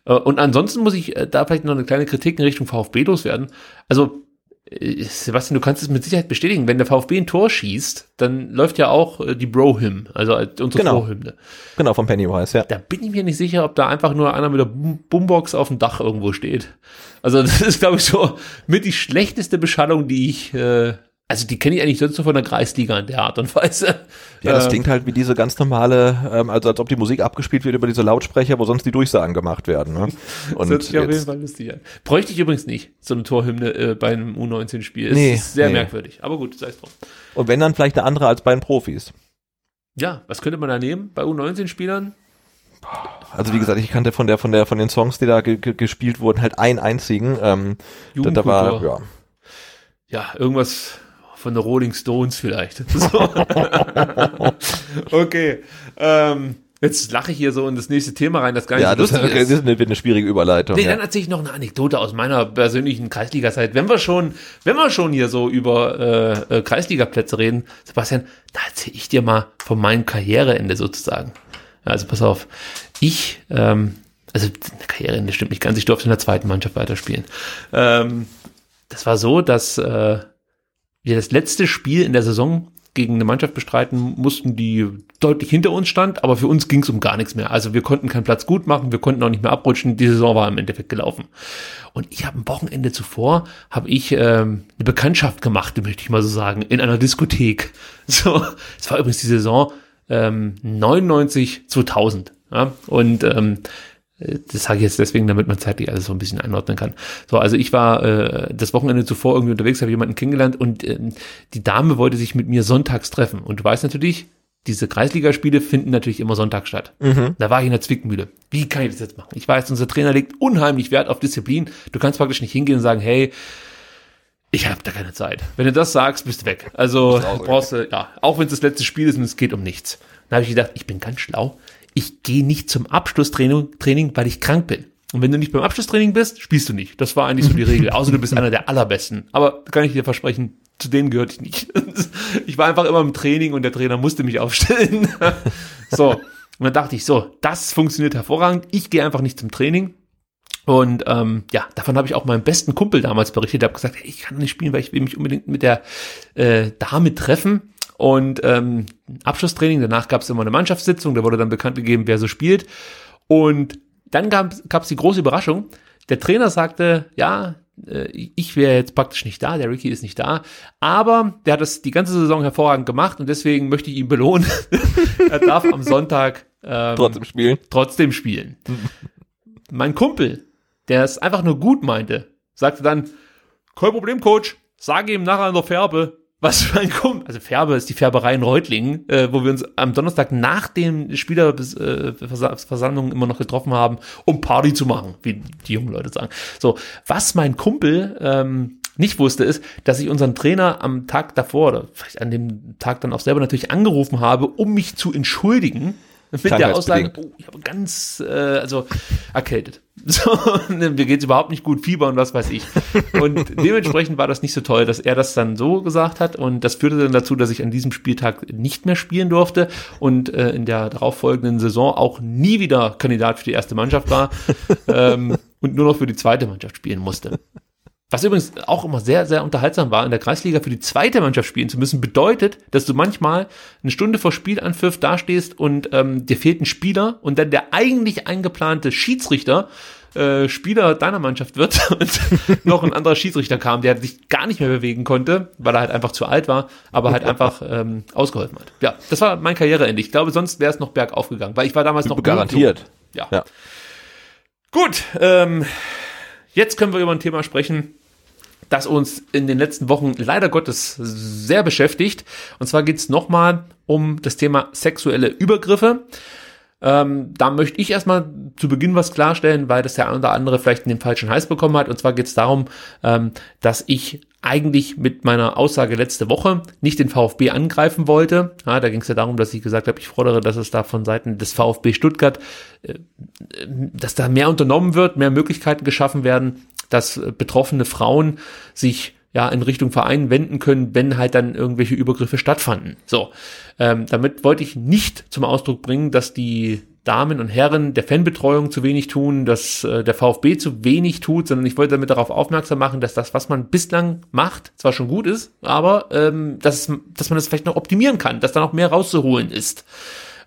Äh, und ansonsten muss ich äh, da vielleicht noch eine kleine Kritik in Richtung VfB loswerden. Also Sebastian, du kannst es mit Sicherheit bestätigen, wenn der VfB ein Tor schießt, dann läuft ja auch äh, die Bro-Hymn, also unsere genau. Pro-Hymne. Genau, von Pennywise, ja. Da bin ich mir nicht sicher, ob da einfach nur einer mit der Boombox auf dem Dach irgendwo steht. Also (laughs) das ist, glaube ich, so mit die schlechteste Beschallung, die ich äh, also die kenne ich eigentlich sonst nur von der Kreisliga in der Art und Weise. Ja, das ähm, klingt halt wie diese ganz normale, ähm, also als ob die Musik abgespielt wird über diese Lautsprecher, wo sonst die Durchsagen gemacht werden. Ne? Und das hört auf jeden Fall lustig an. Bräuchte ich übrigens nicht, so eine Torhymne äh, bei einem U19-Spiel. Nee, ist sehr nee. merkwürdig, aber gut, sei es drum. Und wenn dann vielleicht eine andere als bei den Profis. Ja, was könnte man da nehmen bei U19-Spielern? Also wie gesagt, ich kannte von der von der von den Songs, die da ge gespielt wurden, halt einen einzigen. Ähm, da, da war ja ja irgendwas von den Rolling Stones vielleicht. (laughs) So. (laughs) okay. Ähm, jetzt lache ich hier so in das nächste Thema rein, das gar nicht ja, das, okay, (laughs) ist. das wird eine schwierige Überleitung. Nee, ja. dann erzähle ich noch eine Anekdote aus meiner persönlichen Kreisliga-Zeit. Wenn wir schon, wenn wir schon hier so über äh, äh Kreisliga-Plätze reden, Sebastian, da erzähle ich dir mal von meinem Karriereende sozusagen. Also pass auf, ich, ähm, also Karriereende stimmt nicht ganz, ich durfte in der zweiten Mannschaft weiterspielen. Ähm, das war so, dass äh, wir das letzte Spiel in der Saison gegen eine Mannschaft bestreiten mussten, die deutlich hinter uns stand, aber für uns ging es um gar nichts mehr. Also wir konnten keinen Platz gut machen, wir konnten auch nicht mehr abrutschen, die Saison war im Endeffekt gelaufen. Und ich habe am Wochenende zuvor, habe ich ähm, eine Bekanntschaft gemacht, möchte ich mal so sagen, in einer Diskothek. (laughs) So, es war übrigens die Saison ähm, 99 2000. Ja? Und ähm, das sage ich jetzt deswegen, damit man zeitlich alles so ein bisschen einordnen kann. So, also ich war äh, das Wochenende zuvor irgendwie unterwegs, habe jemanden kennengelernt und ähm, die Dame wollte sich mit mir sonntags treffen. Und du weißt natürlich, diese Kreisligaspiele finden natürlich immer Sonntag statt. Mhm. Da war ich in der Zwickmühle. Wie kann ich das jetzt machen? Ich weiß, unser Trainer legt unheimlich Wert auf Disziplin. Du kannst praktisch nicht hingehen und sagen, hey, ich habe da keine Zeit. Wenn du das sagst, bist du weg. Also brauchst du, ja, auch wenn es das letzte Spiel ist und es geht um nichts. Dann habe ich gedacht, ich bin ganz schlau ich gehe nicht zum Abschlusstraining, Training, weil ich krank bin. Und wenn du nicht beim Abschlusstraining bist, spielst du nicht. Das war eigentlich so die (laughs) Regel. Außer du bist einer der allerbesten. Aber kann ich dir versprechen, zu denen gehörte ich nicht. (laughs) Ich war einfach immer im Training und der Trainer musste mich aufstellen. (laughs) So. Und dann dachte ich, so, das funktioniert hervorragend. Ich gehe einfach nicht zum Training. Und ähm, ja, davon habe ich auch meinem besten Kumpel damals berichtet. Der hat gesagt, hey, ich kann nicht spielen, weil ich will mich unbedingt mit der äh, Dame treffen. Und ähm, Abschlusstraining, danach gab es immer eine Mannschaftssitzung, da wurde dann bekannt gegeben, wer so spielt. Und dann gab es die große Überraschung. Der Trainer sagte, ja, äh, ich wäre jetzt praktisch nicht da, der Ricky ist nicht da, aber der hat das die ganze Saison hervorragend gemacht und deswegen möchte ich ihn belohnen. (laughs) er darf am Sonntag ähm, trotzdem spielen. Trotzdem spielen. mein Kumpel, der es einfach nur gut meinte, sagte dann, kein Problem, Coach, sage ihm nachher an der Färbe, was für ein Kumpel, also Färbe ist die Färberei in Reutlingen, äh, wo wir uns am Donnerstag nach dem Spielerversammlung äh, immer noch getroffen haben, um Party zu machen, wie die jungen Leute sagen. So, was mein Kumpel ähm, nicht wusste, ist, dass ich unseren Trainer am Tag davor oder vielleicht an dem Tag dann auch selber natürlich angerufen habe, um mich zu entschuldigen mit der Aussage, oh, ich habe ganz, äh, also erkältet. (laughs) So, mir geht's überhaupt nicht gut, Fieber und was weiß ich. Und dementsprechend war das nicht so toll, dass er das dann so gesagt hat. Und das führte dann dazu, dass ich an diesem Spieltag nicht mehr spielen durfte und äh, in der darauffolgenden Saison auch nie wieder Kandidat für die erste Mannschaft war (laughs) ähm, und nur noch für die zweite Mannschaft spielen musste. Was übrigens auch immer sehr, sehr unterhaltsam war, in der Kreisliga für die zweite Mannschaft spielen zu müssen, bedeutet, dass du manchmal eine Stunde vor Spielanpfiff dastehst und ähm, dir fehlt ein Spieler und dann der eigentlich eingeplante Schiedsrichter äh, Spieler deiner Mannschaft wird (laughs) und noch ein anderer Schiedsrichter kam, der sich gar nicht mehr bewegen konnte, weil er halt einfach zu alt war, aber halt einfach ähm, ausgeholfen hat. Ja, das war mein Karriereende. Ich glaube, sonst wäre es noch bergauf gegangen, weil ich war damals noch garantiert. Ja. ja. Gut, ähm, jetzt können wir über ein Thema sprechen, das uns in den letzten Wochen leider Gottes sehr beschäftigt. Und zwar geht es nochmal um das Thema sexuelle Übergriffe. Ähm, da möchte ich erstmal zu Beginn was klarstellen, weil das der ein oder andere vielleicht in den falschen Hals bekommen hat. Und zwar geht es darum, ähm, dass ich eigentlich mit meiner Aussage letzte Woche nicht den VfB angreifen wollte. Ja, da ging es ja darum, dass ich gesagt habe, ich fordere, dass es da von Seiten des VfB Stuttgart, äh, dass da mehr unternommen wird, mehr Möglichkeiten geschaffen werden, dass betroffene Frauen sich ja in Richtung Verein wenden können, wenn halt dann irgendwelche Übergriffe stattfanden. So, ähm, damit wollte ich nicht zum Ausdruck bringen, dass die Damen und Herren der Fanbetreuung zu wenig tun, dass äh, der VfB zu wenig tut, sondern ich wollte damit darauf aufmerksam machen, dass das, was man bislang macht, zwar schon gut ist, aber ähm, dass, dass man das vielleicht noch optimieren kann, dass da noch mehr rauszuholen ist.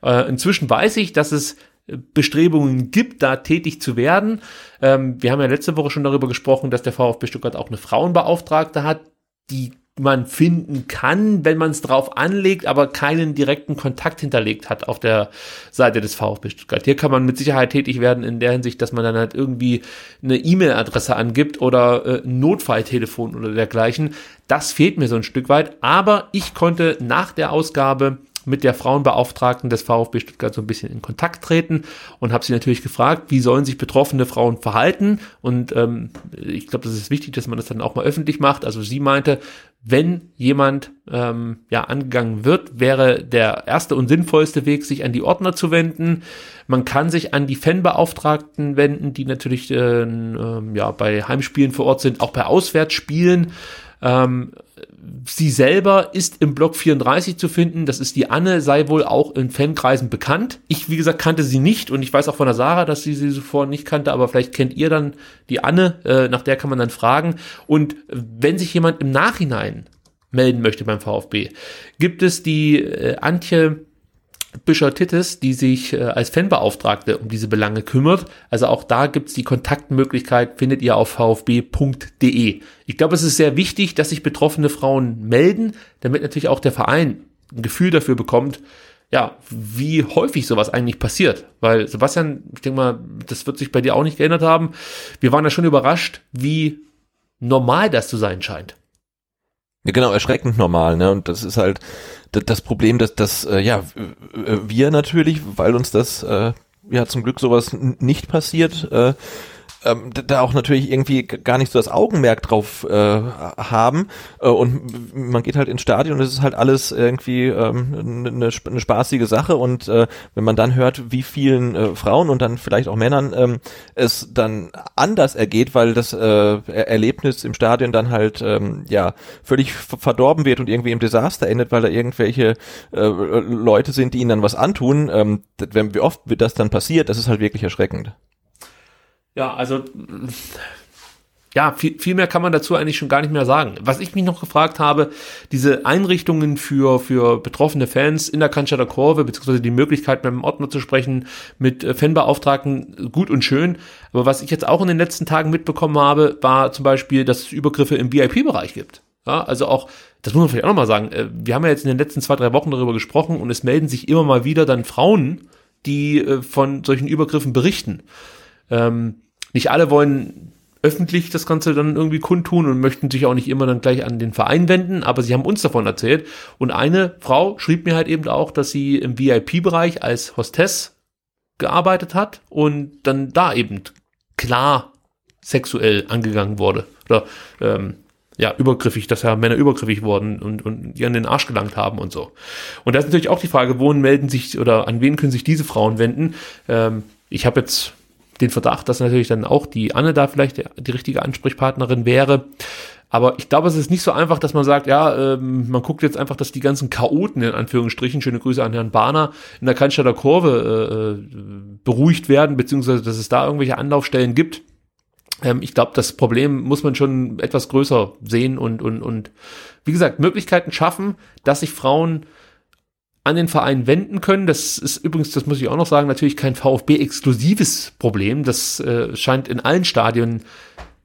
Äh, inzwischen weiß ich, dass es Bestrebungen gibt, da tätig zu werden. Ähm, wir haben ja letzte Woche schon darüber gesprochen, dass der VfB Stuttgart auch eine Frauenbeauftragte hat, die man finden kann, wenn man es drauf anlegt, aber keinen direkten Kontakt hinterlegt hat auf der Seite des VfB Stuttgart. Hier kann man mit Sicherheit tätig werden in der Hinsicht, dass man dann halt irgendwie eine E-Mail-Adresse angibt oder äh, ein Notfalltelefon oder dergleichen. Das fehlt mir so ein Stück weit, aber ich konnte nach der Ausgabe mit der Frauenbeauftragten des VfB Stuttgart so ein bisschen in Kontakt treten und habe sie natürlich gefragt, wie sollen sich betroffene Frauen verhalten. Und ähm, ich glaube, das ist wichtig, dass man das dann auch mal öffentlich macht. Also sie meinte, wenn jemand ähm, ja angegangen wird, wäre der erste und sinnvollste Weg, sich an die Ordner zu wenden. Man kann sich an die Fanbeauftragten wenden, die natürlich äh, äh, ja bei Heimspielen vor Ort sind, auch bei Auswärtsspielen. Ähm, sie selber ist im Block 34 zu finden. Das ist die Anne, sei wohl auch in Fankreisen bekannt. Ich, wie gesagt, kannte sie nicht und ich weiß auch von der Sarah, dass sie sie zuvor nicht kannte, aber vielleicht kennt ihr dann die Anne, äh, nach der kann man dann fragen. Und wenn sich jemand im Nachhinein melden möchte beim VfB, gibt es die äh, Antje Büscher Tittes, die sich äh, als Fanbeauftragte um diese Belange kümmert. Also auch da gibt's die Kontaktmöglichkeit, findet ihr auf vfb.de. Ich glaube, es ist sehr wichtig, dass sich betroffene Frauen melden, damit natürlich auch der Verein ein Gefühl dafür bekommt, ja, wie häufig sowas eigentlich passiert. Weil, Sebastian, ich denke mal, das wird sich bei dir auch nicht geändert haben. Wir waren ja schon überrascht, wie normal das zu sein scheint. Ja, genau, erschreckend normal, ne? Und das ist halt, das Problem, dass, dass äh, ja, wir natürlich, weil uns das äh, ja zum Glück sowas nicht passiert, äh, ähm, da auch natürlich irgendwie gar nicht so das Augenmerk drauf äh, haben. Äh, und man geht halt ins Stadion und es ist halt alles irgendwie ähm, eine, eine spaßige Sache. Und äh, wenn man dann hört, wie vielen äh, Frauen und dann vielleicht auch Männern ähm, es dann anders ergeht, weil das äh, Erlebnis im Stadion dann halt ähm, ja völlig verdorben wird und irgendwie im Desaster endet, weil da irgendwelche äh, Leute sind, die ihnen dann was antun, ähm, wenn wie oft wird das dann passiert, das ist halt wirklich erschreckend. Ja, also ja, viel, viel mehr kann man dazu eigentlich schon gar nicht mehr sagen. Was ich mich noch gefragt habe, diese Einrichtungen für, für betroffene Fans in der Cannstatter Kurve, beziehungsweise die Möglichkeit, mit dem Ordner zu sprechen, mit äh, Fanbeauftragten, gut und schön. Aber was ich jetzt auch in den letzten Tagen mitbekommen habe, war zum Beispiel, dass es Übergriffe im VIP-Bereich gibt. Ja, also auch, das muss man vielleicht auch nochmal sagen, äh, wir haben ja jetzt in den letzten zwei, drei Wochen darüber gesprochen und es melden sich immer mal wieder dann Frauen, die äh, von solchen Übergriffen berichten. Ähm, nicht alle wollen öffentlich das Ganze dann irgendwie kundtun und möchten sich auch nicht immer dann gleich an den Verein wenden, aber sie haben uns davon erzählt. Und eine Frau schrieb mir halt eben auch, dass sie im VIP-Bereich als Hostess gearbeitet hat und dann da eben klar sexuell angegangen wurde. Oder ähm, ja, übergriffig, dass ja Männer übergriffig wurden und, und die an den Arsch gelangt haben und so. Und da ist natürlich auch die Frage, wohin melden sich oder an wen können sich diese Frauen wenden? Ähm, ich habe jetzt den Verdacht, dass natürlich dann auch die Anne da vielleicht die, die richtige Ansprechpartnerin wäre. Aber ich glaube, es ist nicht so einfach, dass man sagt, ja, ähm, man guckt jetzt einfach, dass die ganzen Chaoten, in Anführungsstrichen, schöne Grüße an Herrn Bahner, in der Cannstatter Kurve äh, äh, beruhigt werden, beziehungsweise dass es da irgendwelche Anlaufstellen gibt. Ähm, ich glaube, das Problem muss man schon etwas größer sehen und, und, und wie gesagt, Möglichkeiten schaffen, dass sich Frauen an den Verein wenden können. Das ist übrigens, das muss ich auch noch sagen, natürlich kein VfB-exklusives Problem. Das äh, scheint in allen Stadien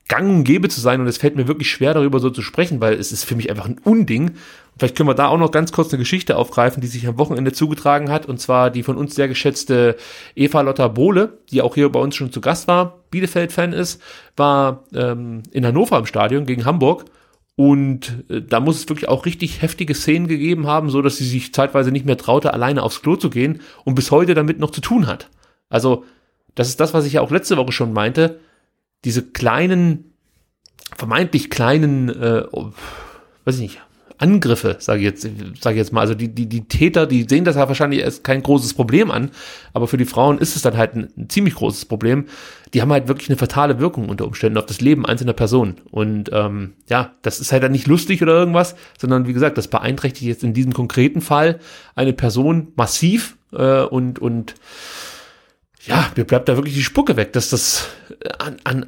gang und gäbe zu sein und es fällt mir wirklich schwer darüber so zu sprechen, weil es ist für mich einfach ein Unding. Vielleicht können wir da auch noch ganz kurz eine Geschichte aufgreifen, die sich am Wochenende zugetragen hat und zwar die von uns sehr geschätzte Eva Lotta Bohle, die auch hier bei uns schon zu Gast war, Bielefeld-Fan ist, war ähm, in Hannover im Stadion gegen Hamburg und äh, da muss es wirklich auch richtig heftige Szenen gegeben haben, so dass sie sich zeitweise nicht mehr traute, alleine aufs Klo zu gehen und bis heute damit noch zu tun hat. Also, das ist das, was ich ja auch letzte Woche schon meinte. Diese kleinen, vermeintlich kleinen, äh, weiß ich nicht, Angriffe, sage ich jetzt, sage ich jetzt mal. Also die, die, die Täter, die sehen das ja wahrscheinlich als kein großes Problem an, aber für die Frauen ist es dann halt ein, ein, ziemlich großes Problem. Die haben halt wirklich eine fatale Wirkung unter Umständen auf das Leben einzelner Personen. Und ähm, ja, das ist halt dann nicht lustig oder irgendwas, sondern wie gesagt, das beeinträchtigt jetzt in diesem konkreten Fall eine Person massiv äh, und und ja, mir bleibt da wirklich die Spucke weg, dass das an, an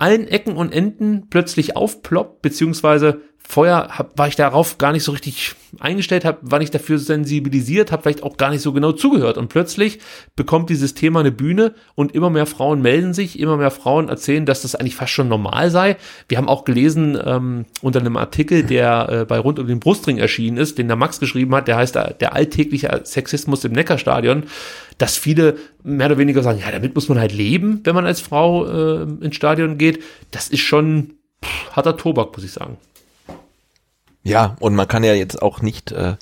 allen Ecken und Enden plötzlich aufploppt, beziehungsweise vorher hab, war ich darauf gar nicht so richtig eingestellt, hab, war nicht dafür sensibilisiert, habe vielleicht auch gar nicht so genau zugehört. Und plötzlich bekommt dieses Thema eine Bühne und immer mehr Frauen melden sich, immer mehr Frauen erzählen, dass das eigentlich fast schon normal sei. Wir haben auch gelesen ähm, unter einem Artikel, der äh, bei Rund um den Brustring erschienen ist, den der Max geschrieben hat, der heißt äh, der alltägliche Sexismus im Neckarstadion, dass viele mehr oder weniger sagen, ja, damit muss man halt leben, wenn man als Frau äh, ins Stadion geht. Das ist schon pff, harter Tobak, muss ich sagen. Ja, und man kann ja jetzt auch nicht äh,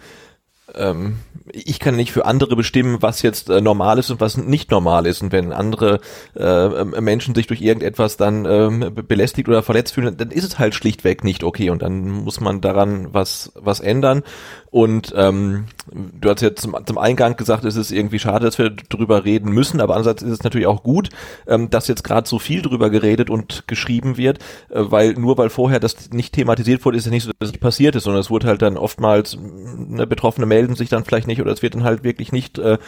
ähm, ich kann nicht für andere bestimmen, was jetzt äh, normal ist und was nicht normal ist. Und wenn andere äh, Menschen sich durch irgendetwas dann ähm, belästigt oder verletzt fühlen, dann ist es halt schlichtweg nicht okay. Und dann muss man daran was was ändern. Und ähm, du hast jetzt zum, zum Eingang gesagt, es ist irgendwie schade, dass wir drüber reden müssen, aber andererseits ist es natürlich auch gut, ähm, dass jetzt gerade so viel drüber geredet und geschrieben wird, äh, weil nur weil vorher das nicht thematisiert wurde, ist ja nicht so, dass es passiert ist, sondern es wurde halt dann oftmals, ne, Betroffene melden sich dann vielleicht nicht oder es wird dann halt wirklich nicht äh,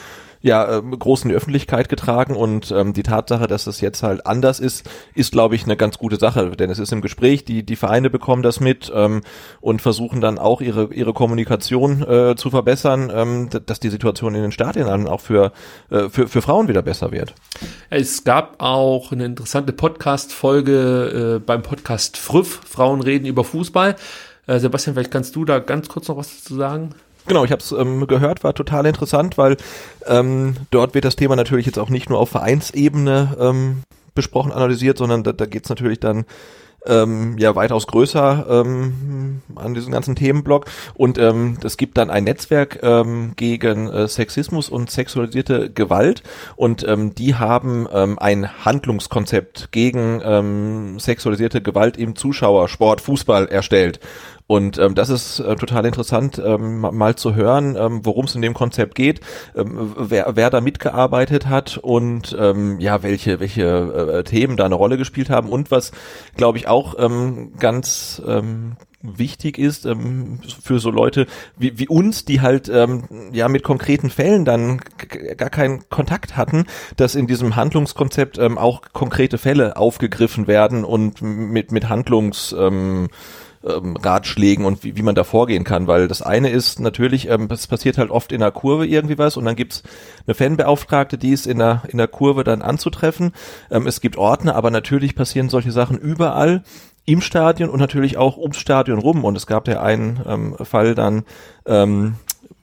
ja äh, groß in die Öffentlichkeit getragen und ähm, die Tatsache, dass das jetzt halt anders ist, ist glaube ich eine ganz gute Sache, denn es ist im Gespräch, die die Vereine bekommen das mit ähm, und versuchen dann auch ihre ihre Kommunikation äh, zu verbessern, ähm, dass die Situation in den Stadien dann auch für äh, für für Frauen wieder besser wird. Es gab auch eine interessante Podcast Folge äh, beim Podcast Früff Frauen reden über Fußball. Äh, Sebastian, vielleicht kannst du da ganz kurz noch was dazu sagen? Genau, ich habe es ähm, gehört, war total interessant, weil ähm, dort wird das Thema natürlich jetzt auch nicht nur auf Vereinsebene ähm, besprochen, analysiert, sondern da, da geht es natürlich dann ähm, ja weitaus größer ähm, an diesem ganzen Themenblock. Und ähm, es gibt dann ein Netzwerk ähm, gegen äh, Sexismus und sexualisierte Gewalt. Und ähm, die haben ähm, ein Handlungskonzept gegen ähm, sexualisierte Gewalt im Zuschauersport Fußball erstellt und ähm, das ist äh, total interessant, ähm, mal zu hören, ähm, worum es in dem Konzept geht, ähm, wer, wer da mitgearbeitet hat und ähm, ja, welche, welche äh, Themen da eine Rolle gespielt haben. Und was, glaube ich, auch ähm, ganz ähm, wichtig ist ähm, für so Leute wie, wie uns, die halt ähm, ja mit konkreten Fällen dann gar keinen Kontakt hatten, dass in diesem Handlungskonzept ähm, auch konkrete Fälle aufgegriffen werden und mit mit Handlungs ähm, ähm, Ratschlägen und wie, wie man da vorgehen kann, weil das eine ist natürlich, ähm, es passiert halt oft in der Kurve irgendwie was und dann gibt's eine Fanbeauftragte, die ist in der, in der Kurve dann anzutreffen. Ähm, es gibt Ordner, aber natürlich passieren solche Sachen überall im Stadion und natürlich auch ums Stadion rum. Und es gab ja einen ähm, Fall dann, ähm,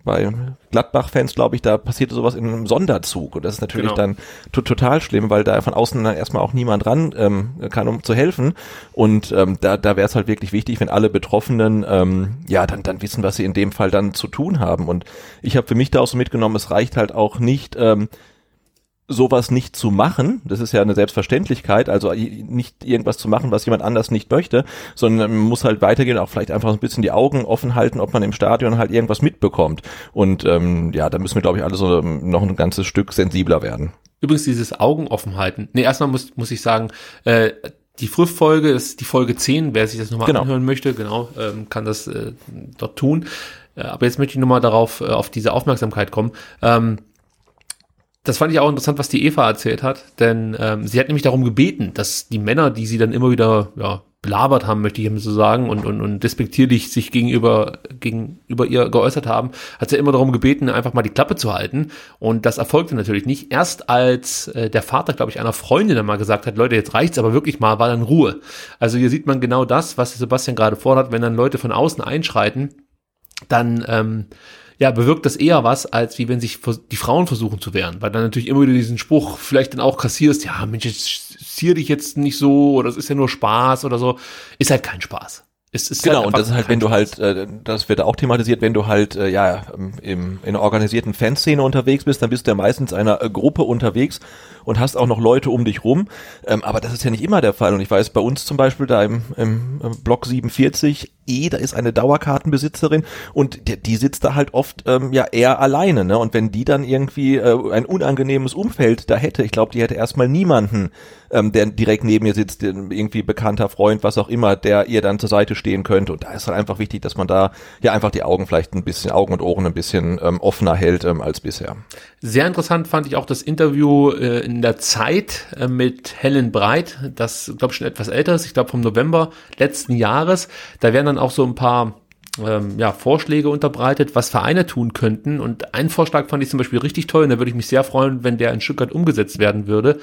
bei Gladbach-Fans, glaube ich, da passierte sowas in einem Sonderzug. Und das ist natürlich genau. dann total schlimm, weil da von außen dann erstmal auch niemand ran ähm, kann, um zu helfen. Und ähm, da, da wäre es halt wirklich wichtig, wenn alle Betroffenen ähm, ja dann, dann wissen, was sie in dem Fall dann zu tun haben. Und ich habe für mich da auch so mitgenommen, es reicht halt auch nicht, ähm, sowas nicht zu machen, das ist ja eine Selbstverständlichkeit, also nicht irgendwas zu machen, was jemand anders nicht möchte, sondern man muss halt weitergehen, auch vielleicht einfach ein bisschen die Augen offen halten, ob man im Stadion halt irgendwas mitbekommt. Und ähm, ja, da müssen wir, glaube ich, alle so noch ein ganzes Stück sensibler werden. Übrigens dieses Augen offen halten. Nee, erstmal muss, muss ich sagen, äh, die Frühfolge ist die Folge 10, wer sich das nochmal genau. anhören möchte, genau, ähm, kann das äh, dort tun. Äh, aber jetzt möchte ich nochmal darauf, äh, auf diese Aufmerksamkeit kommen. Ähm, das fand ich auch interessant, was die Eva erzählt hat, denn ähm, sie hat nämlich darum gebeten, dass die Männer, die sie dann immer wieder ja, belabert haben, möchte ich eben so sagen, und, und, und despektierlich sich gegenüber, gegenüber ihr geäußert haben, hat sie immer darum gebeten, einfach mal die Klappe zu halten. Und das erfolgte natürlich nicht. Erst als äh, der Vater, glaube ich, einer Freundin dann mal gesagt hat, Leute, jetzt reicht's aber wirklich mal, war dann Ruhe. Also hier sieht man genau das, was Sebastian gerade fordert, wenn dann Leute von außen einschreiten, dann ähm, ja, bewirkt das eher was, als wie wenn sich die Frauen versuchen zu wehren, weil dann natürlich immer wieder diesen Spruch vielleicht dann auch kassierst, ja, Mensch, jetzt zier dich jetzt nicht so, oder es ist ja nur Spaß oder so, ist halt kein Spaß. Es ist genau, halt und das ist halt, wenn du halt, äh, das wird auch thematisiert, wenn du halt, äh, ja, im, in einer organisierten Fanszene unterwegs bist, dann bist du ja meistens einer äh, Gruppe unterwegs und hast auch noch Leute um dich rum. Ähm, aber das ist ja nicht immer der Fall. Und ich weiß, bei uns zum Beispiel da im, im Block 47 E, da ist eine Dauerkartenbesitzerin und die, die sitzt da halt oft ähm, ja eher alleine. Ne? Und wenn die dann irgendwie äh, ein unangenehmes Umfeld da hätte, ich glaube, die hätte erstmal niemanden, ähm, der direkt neben ihr sitzt, irgendwie bekannter Freund, was auch immer, der ihr dann zur Seite stehen könnte. Und da ist halt einfach wichtig, dass man da ja einfach die Augen vielleicht ein bisschen, Augen und Ohren ein bisschen ähm, offener hält ähm, als bisher. Sehr interessant fand ich auch das Interview äh, in der Zeit äh, mit Helen Breit, das glaube ich schon etwas älter ist, ich glaube vom November letzten Jahres. Da werden dann auch so ein paar ähm, ja, Vorschläge unterbreitet, was Vereine tun könnten. Und einen Vorschlag fand ich zum Beispiel richtig toll und da würde ich mich sehr freuen, wenn der in Stuttgart umgesetzt werden würde.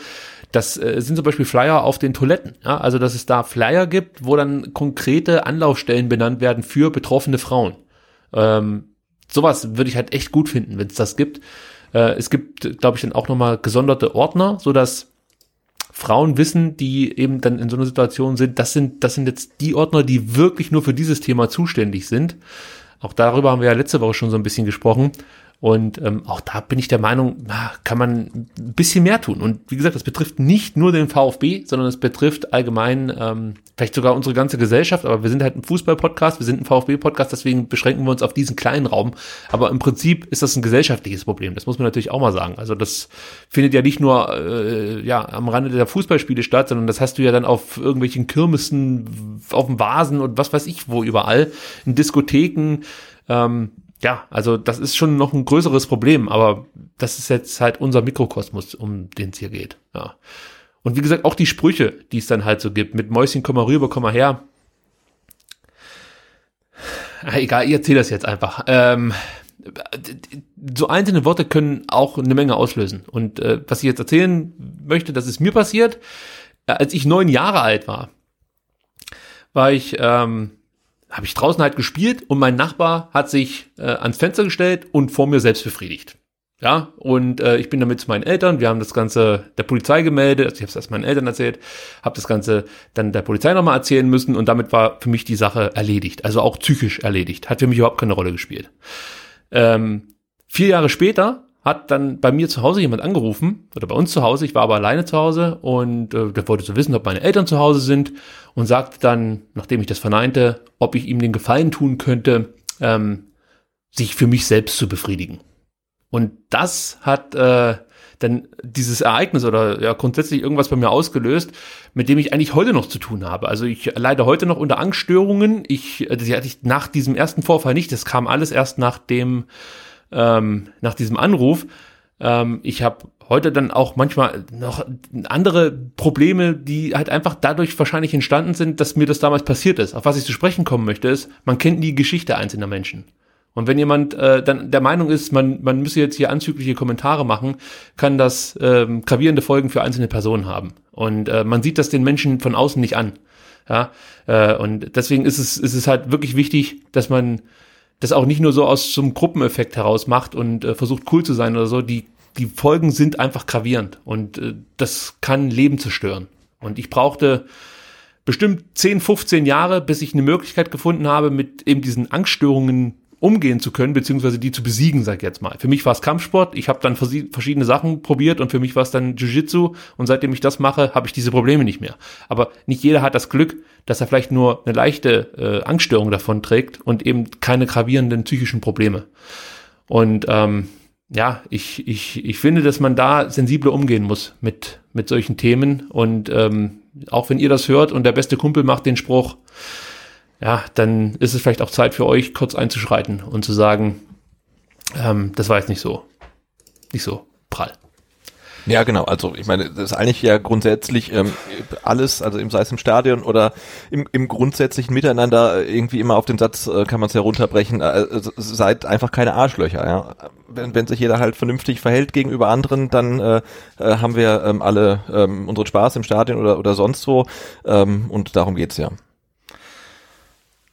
Das äh, sind zum Beispiel Flyer auf den Toiletten. Ja? Also, dass es da Flyer gibt, wo dann konkrete Anlaufstellen benannt werden für betroffene Frauen. Ähm, sowas würde ich halt echt gut finden, wenn es das gibt. Äh, es gibt, glaube ich, dann auch nochmal gesonderte Ordner, so dass Frauen wissen, die eben dann in so einer Situation sind, das sind, das sind jetzt die Ordner, die wirklich nur für dieses Thema zuständig sind. Auch darüber haben wir ja letzte Woche schon so ein bisschen gesprochen. Und ähm, auch da bin ich der Meinung, na, kann man ein bisschen mehr tun. Und wie gesagt, das betrifft nicht nur den VfB, sondern es betrifft allgemein ähm, vielleicht sogar unsere ganze Gesellschaft. Aber wir sind halt ein Fußball-Podcast, wir sind ein VfB-Podcast, deswegen beschränken wir uns auf diesen kleinen Raum. Aber im Prinzip ist das ein gesellschaftliches Problem. Das muss man natürlich auch mal sagen. Also das findet ja nicht nur äh, ja am Rande der Fußballspiele statt, sondern das hast du ja dann auf irgendwelchen Kirmessen, auf dem Vasen und was weiß ich wo überall, in Diskotheken. Ähm, ja, also das ist schon noch ein größeres Problem, aber das ist jetzt halt unser Mikrokosmos, um den es hier geht. Ja. Und wie gesagt, auch die Sprüche, die es dann halt so gibt, mit Mäuschen, komm mal rüber, komm mal her. Egal, ich erzähle das jetzt einfach. Ähm, so einzelne Worte können auch eine Menge auslösen. Und äh, was ich jetzt erzählen möchte, das ist mir passiert, als ich neun Jahre alt war, war ich ähm, habe ich draußen halt gespielt und mein Nachbar hat sich äh, ans Fenster gestellt und vor mir selbst befriedigt. Ja, und äh, ich bin damit zu meinen Eltern, wir haben das Ganze der Polizei gemeldet, also ich habe es erst meinen Eltern erzählt, habe das Ganze dann der Polizei nochmal erzählen müssen und damit war für mich die Sache erledigt, also auch psychisch erledigt, hat für mich überhaupt keine Rolle gespielt. Ähm, vier Jahre später hat dann bei mir zu Hause jemand angerufen, oder bei uns zu Hause, ich war aber alleine zu Hause und äh, der wollte so wissen, ob meine Eltern zu Hause sind und sagte dann, nachdem ich das verneinte, ob ich ihm den Gefallen tun könnte, ähm, sich für mich selbst zu befriedigen. Und das hat äh, dann dieses Ereignis oder ja grundsätzlich irgendwas bei mir ausgelöst, mit dem ich eigentlich heute noch zu tun habe. Also ich leide heute noch unter Angststörungen. Ich, äh, die hatte ich nach diesem ersten Vorfall nicht. Das kam alles erst nach dem ähm, nach diesem Anruf. Ähm, ich habe heute dann auch manchmal noch andere Probleme, die halt einfach dadurch wahrscheinlich entstanden sind, dass mir das damals passiert ist. Auf was ich zu sprechen kommen möchte, ist, man kennt die Geschichte einzelner Menschen. Und wenn jemand äh, dann der Meinung ist, man, man müsse jetzt hier anzügliche Kommentare machen, kann das ähm, gravierende Folgen für einzelne Personen haben. Und äh, man sieht das den Menschen von außen nicht an. Ja, äh, und deswegen ist es, ist es halt wirklich wichtig, dass man das auch nicht nur so aus einem Gruppeneffekt heraus macht und äh, versucht cool zu sein oder so. Die, die Folgen sind einfach gravierend und äh, das kann Leben zerstören. Und ich brauchte bestimmt 10, 15 Jahre, bis ich eine Möglichkeit gefunden habe, mit eben diesen Angststörungen umgehen zu können, beziehungsweise die zu besiegen, sag ich jetzt mal. Für mich war es Kampfsport, ich habe dann verschiedene Sachen probiert und für mich war es dann Jiu-Jitsu und seitdem ich das mache, habe ich diese Probleme nicht mehr. Aber nicht jeder hat das Glück, dass er vielleicht nur eine leichte äh, Angststörung davon trägt und eben keine gravierenden psychischen Probleme. Und ähm, ja, ich, ich, ich finde, dass man da sensibler umgehen muss mit, mit solchen Themen. Und ähm, auch wenn ihr das hört und der beste Kumpel macht den Spruch, ja, dann ist es vielleicht auch Zeit für euch, kurz einzuschreiten und zu sagen, ähm, das war jetzt nicht so, nicht so prall. Ja, genau. Also ich meine, das ist eigentlich ja grundsätzlich ähm, alles, also im, sei es im Stadion oder im, im grundsätzlichen Miteinander äh, irgendwie immer auf den Satz äh, kann man es herunterbrechen, äh, seid einfach keine Arschlöcher. Ja? Wenn, wenn sich jeder halt vernünftig verhält gegenüber anderen, dann äh, äh, haben wir ähm, alle ähm, unseren Spaß im Stadion oder, oder sonst wo ähm, und darum geht's ja.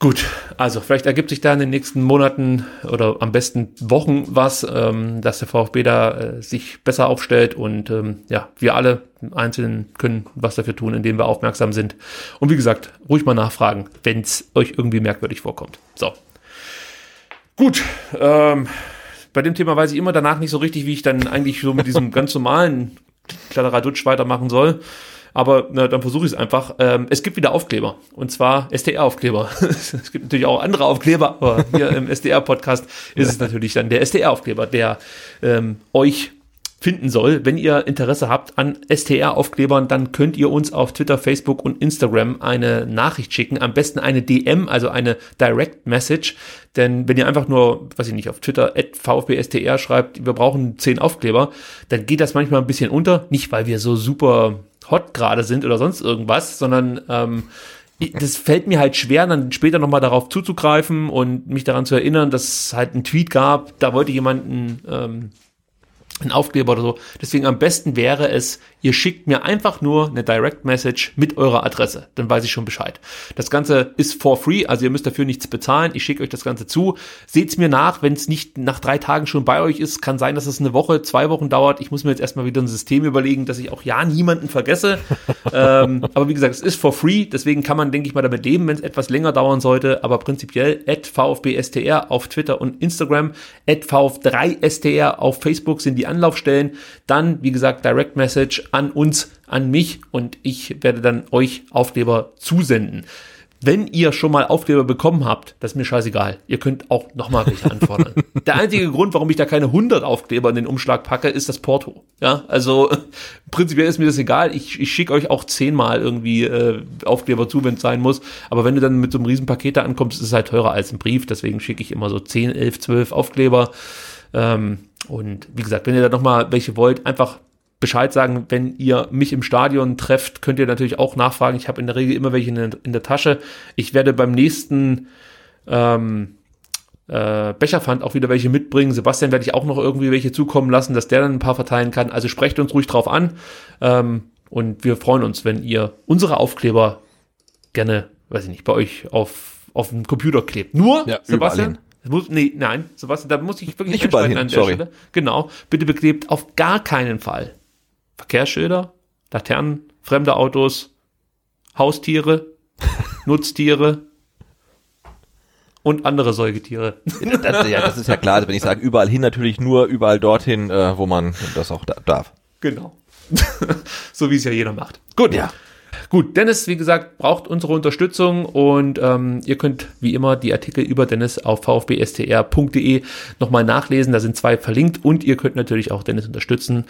Gut, also vielleicht ergibt sich da in den nächsten Monaten oder am besten Wochen was, ähm, dass der VfB da äh, sich besser aufstellt und ähm, ja, wir alle Einzelnen können was dafür tun, indem wir aufmerksam sind. Und wie gesagt, ruhig mal nachfragen, wenn es euch irgendwie merkwürdig vorkommt. So. Gut, ähm, bei dem Thema weiß ich immer danach nicht so richtig, wie ich dann eigentlich so mit diesem (laughs) ganz normalen Kladderadatsch weitermachen soll. Aber na, dann versuche ich es einfach. Ähm, es gibt wieder Aufkleber. Und zwar SDR-Aufkleber. (laughs) es gibt natürlich auch andere Aufkleber, aber hier im (laughs) SDR-Podcast ist es natürlich dann der SDR-Aufkleber, der ähm, euch finden soll. Wenn ihr Interesse habt an STR-Aufklebern, dann könnt ihr uns auf Twitter, Facebook und Instagram eine Nachricht schicken. Am besten eine DM, also eine Direct Message. Denn wenn ihr einfach nur, weiß ich nicht, auf Twitter at VfBSTR schreibt, wir brauchen zehn Aufkleber, dann geht das manchmal ein bisschen unter. Nicht, weil wir so super hot gerade sind oder sonst irgendwas, sondern ähm, das fällt mir halt schwer, dann später nochmal darauf zuzugreifen und mich daran zu erinnern, dass es halt einen Tweet gab, da wollte jemanden ähm, ein Aufkleber oder so. Deswegen am besten wäre es, ihr schickt mir einfach nur eine Direct Message mit eurer Adresse. Dann weiß ich schon Bescheid. Das Ganze ist for free, also ihr müsst dafür nichts bezahlen. Ich schicke euch das Ganze zu. Seht's mir nach, wenn es nicht nach drei Tagen schon bei euch ist. Kann sein, dass es eine Woche, zwei Wochen dauert. Ich muss mir jetzt erstmal wieder ein System überlegen, dass ich auch ja niemanden vergesse. (laughs) ähm, aber wie gesagt, es ist for free. Deswegen kann man, denke ich mal, damit leben, wenn es etwas länger dauern sollte. Aber prinzipiell at VfBSTR auf Twitter und Instagram, at VF3STR auf Facebook sind die Anlaufstellen. Dann, wie gesagt, Direct Message an uns, an mich und ich werde dann euch Aufkleber zusenden. Wenn ihr schon mal Aufkleber bekommen habt, das ist mir scheißegal. Ihr könnt auch nochmal welche anfordern. (laughs) Der einzige Grund, warum ich da keine 100 Aufkleber in den Umschlag packe, ist das Porto. Ja, also (laughs) prinzipiell ist mir das egal. Ich, ich schicke euch auch zehnmal irgendwie äh, Aufkleber zu, wenn es sein muss. Aber wenn du dann mit so einem riesen Paket da ankommst, ist es halt teurer als ein Brief. Deswegen schicke ich immer so 10, 11, 12 Aufkleber. Ähm, und wie gesagt, wenn ihr da nochmal welche wollt, einfach Bescheid sagen, wenn ihr mich im Stadion trefft, könnt ihr natürlich auch nachfragen. Ich habe in der Regel immer welche in der, in der Tasche. Ich werde beim nächsten ähm, äh, Becherpfand auch wieder welche mitbringen. Sebastian werde ich auch noch irgendwie welche zukommen lassen, dass der dann ein paar verteilen kann. Also sprecht uns ruhig drauf an. Ähm, und wir freuen uns, wenn ihr unsere Aufkleber gerne, weiß ich nicht, bei euch auf, auf dem Computer klebt. Nur, Ja, Sebastian, muss, nee, nein, Sebastian, da muss ich wirklich Nicht überall hin, sorry. Genau, bitte beklebt auf gar keinen Fall. Verkehrsschilder, Laternen, fremde Autos, Haustiere, (laughs) Nutztiere und andere Säugetiere. Das, ja, das ist ja klar. Also wenn ich sage überall hin, natürlich nur überall dorthin, äh, wo man das auch da darf. Genau. (laughs) so wie es ja jeder macht. Gut. Ja. Gut, Dennis, wie gesagt, braucht unsere Unterstützung und ähm, ihr könnt wie immer die Artikel über Dennis auf vfbstr.de nochmal nachlesen. Da sind zwei verlinkt und ihr könnt natürlich auch Dennis unterstützen.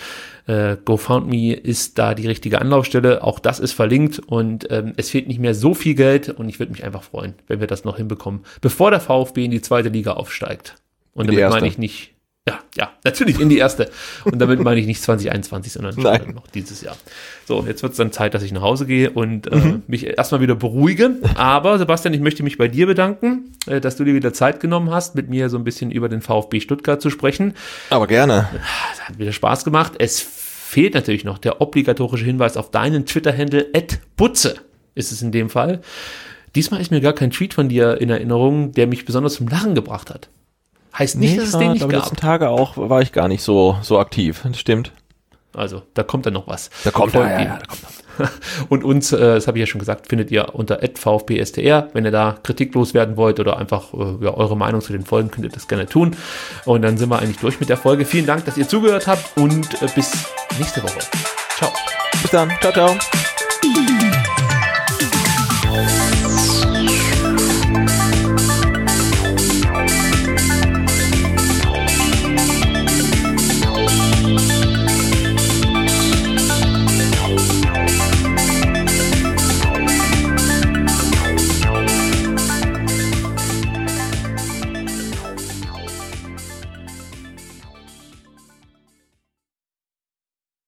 Äh, GoFundMe ist da die richtige Anlaufstelle. Auch das ist verlinkt und ähm, es fehlt nicht mehr so viel Geld und ich würde mich einfach freuen, wenn wir das noch hinbekommen, bevor der VfB in die zweite Liga aufsteigt. Und damit meine ich nicht, ja, ja, natürlich in die erste. Und damit meine ich nicht 2021, sondern Nein. noch dieses Jahr. So, jetzt wird es dann Zeit, dass ich nach Hause gehe und äh, mich erstmal wieder beruhige. Aber Sebastian, ich möchte mich bei dir bedanken, äh, dass du dir wieder Zeit genommen hast, mit mir so ein bisschen über den VfB Stuttgart zu sprechen. Aber gerne. Es hat wieder Spaß gemacht. Es fehlt natürlich noch der obligatorische Hinweis auf deinen Twitter-Handle Butze ist es in dem Fall. Diesmal ist mir gar kein Tweet von dir in Erinnerung, der mich besonders zum Lachen gebracht hat. Heißt nicht, dass es den nicht gab. letzten Tage auch war ich gar nicht so so aktiv. Das stimmt. Also, da kommt dann noch was. Da kommt- ja, ja, ja, da kommt (laughs) Und uns, äh, das habe ich ja schon gesagt, findet ihr unter VfBSTR. Wenn ihr da kritiklos werden wollt oder einfach äh, ja, eure Meinung zu den Folgen, könnt ihr das gerne tun. Und dann sind wir eigentlich durch mit der Folge. Vielen Dank, dass ihr zugehört habt und äh, bis nächste Woche. Ciao. Bis dann. Ciao ciao.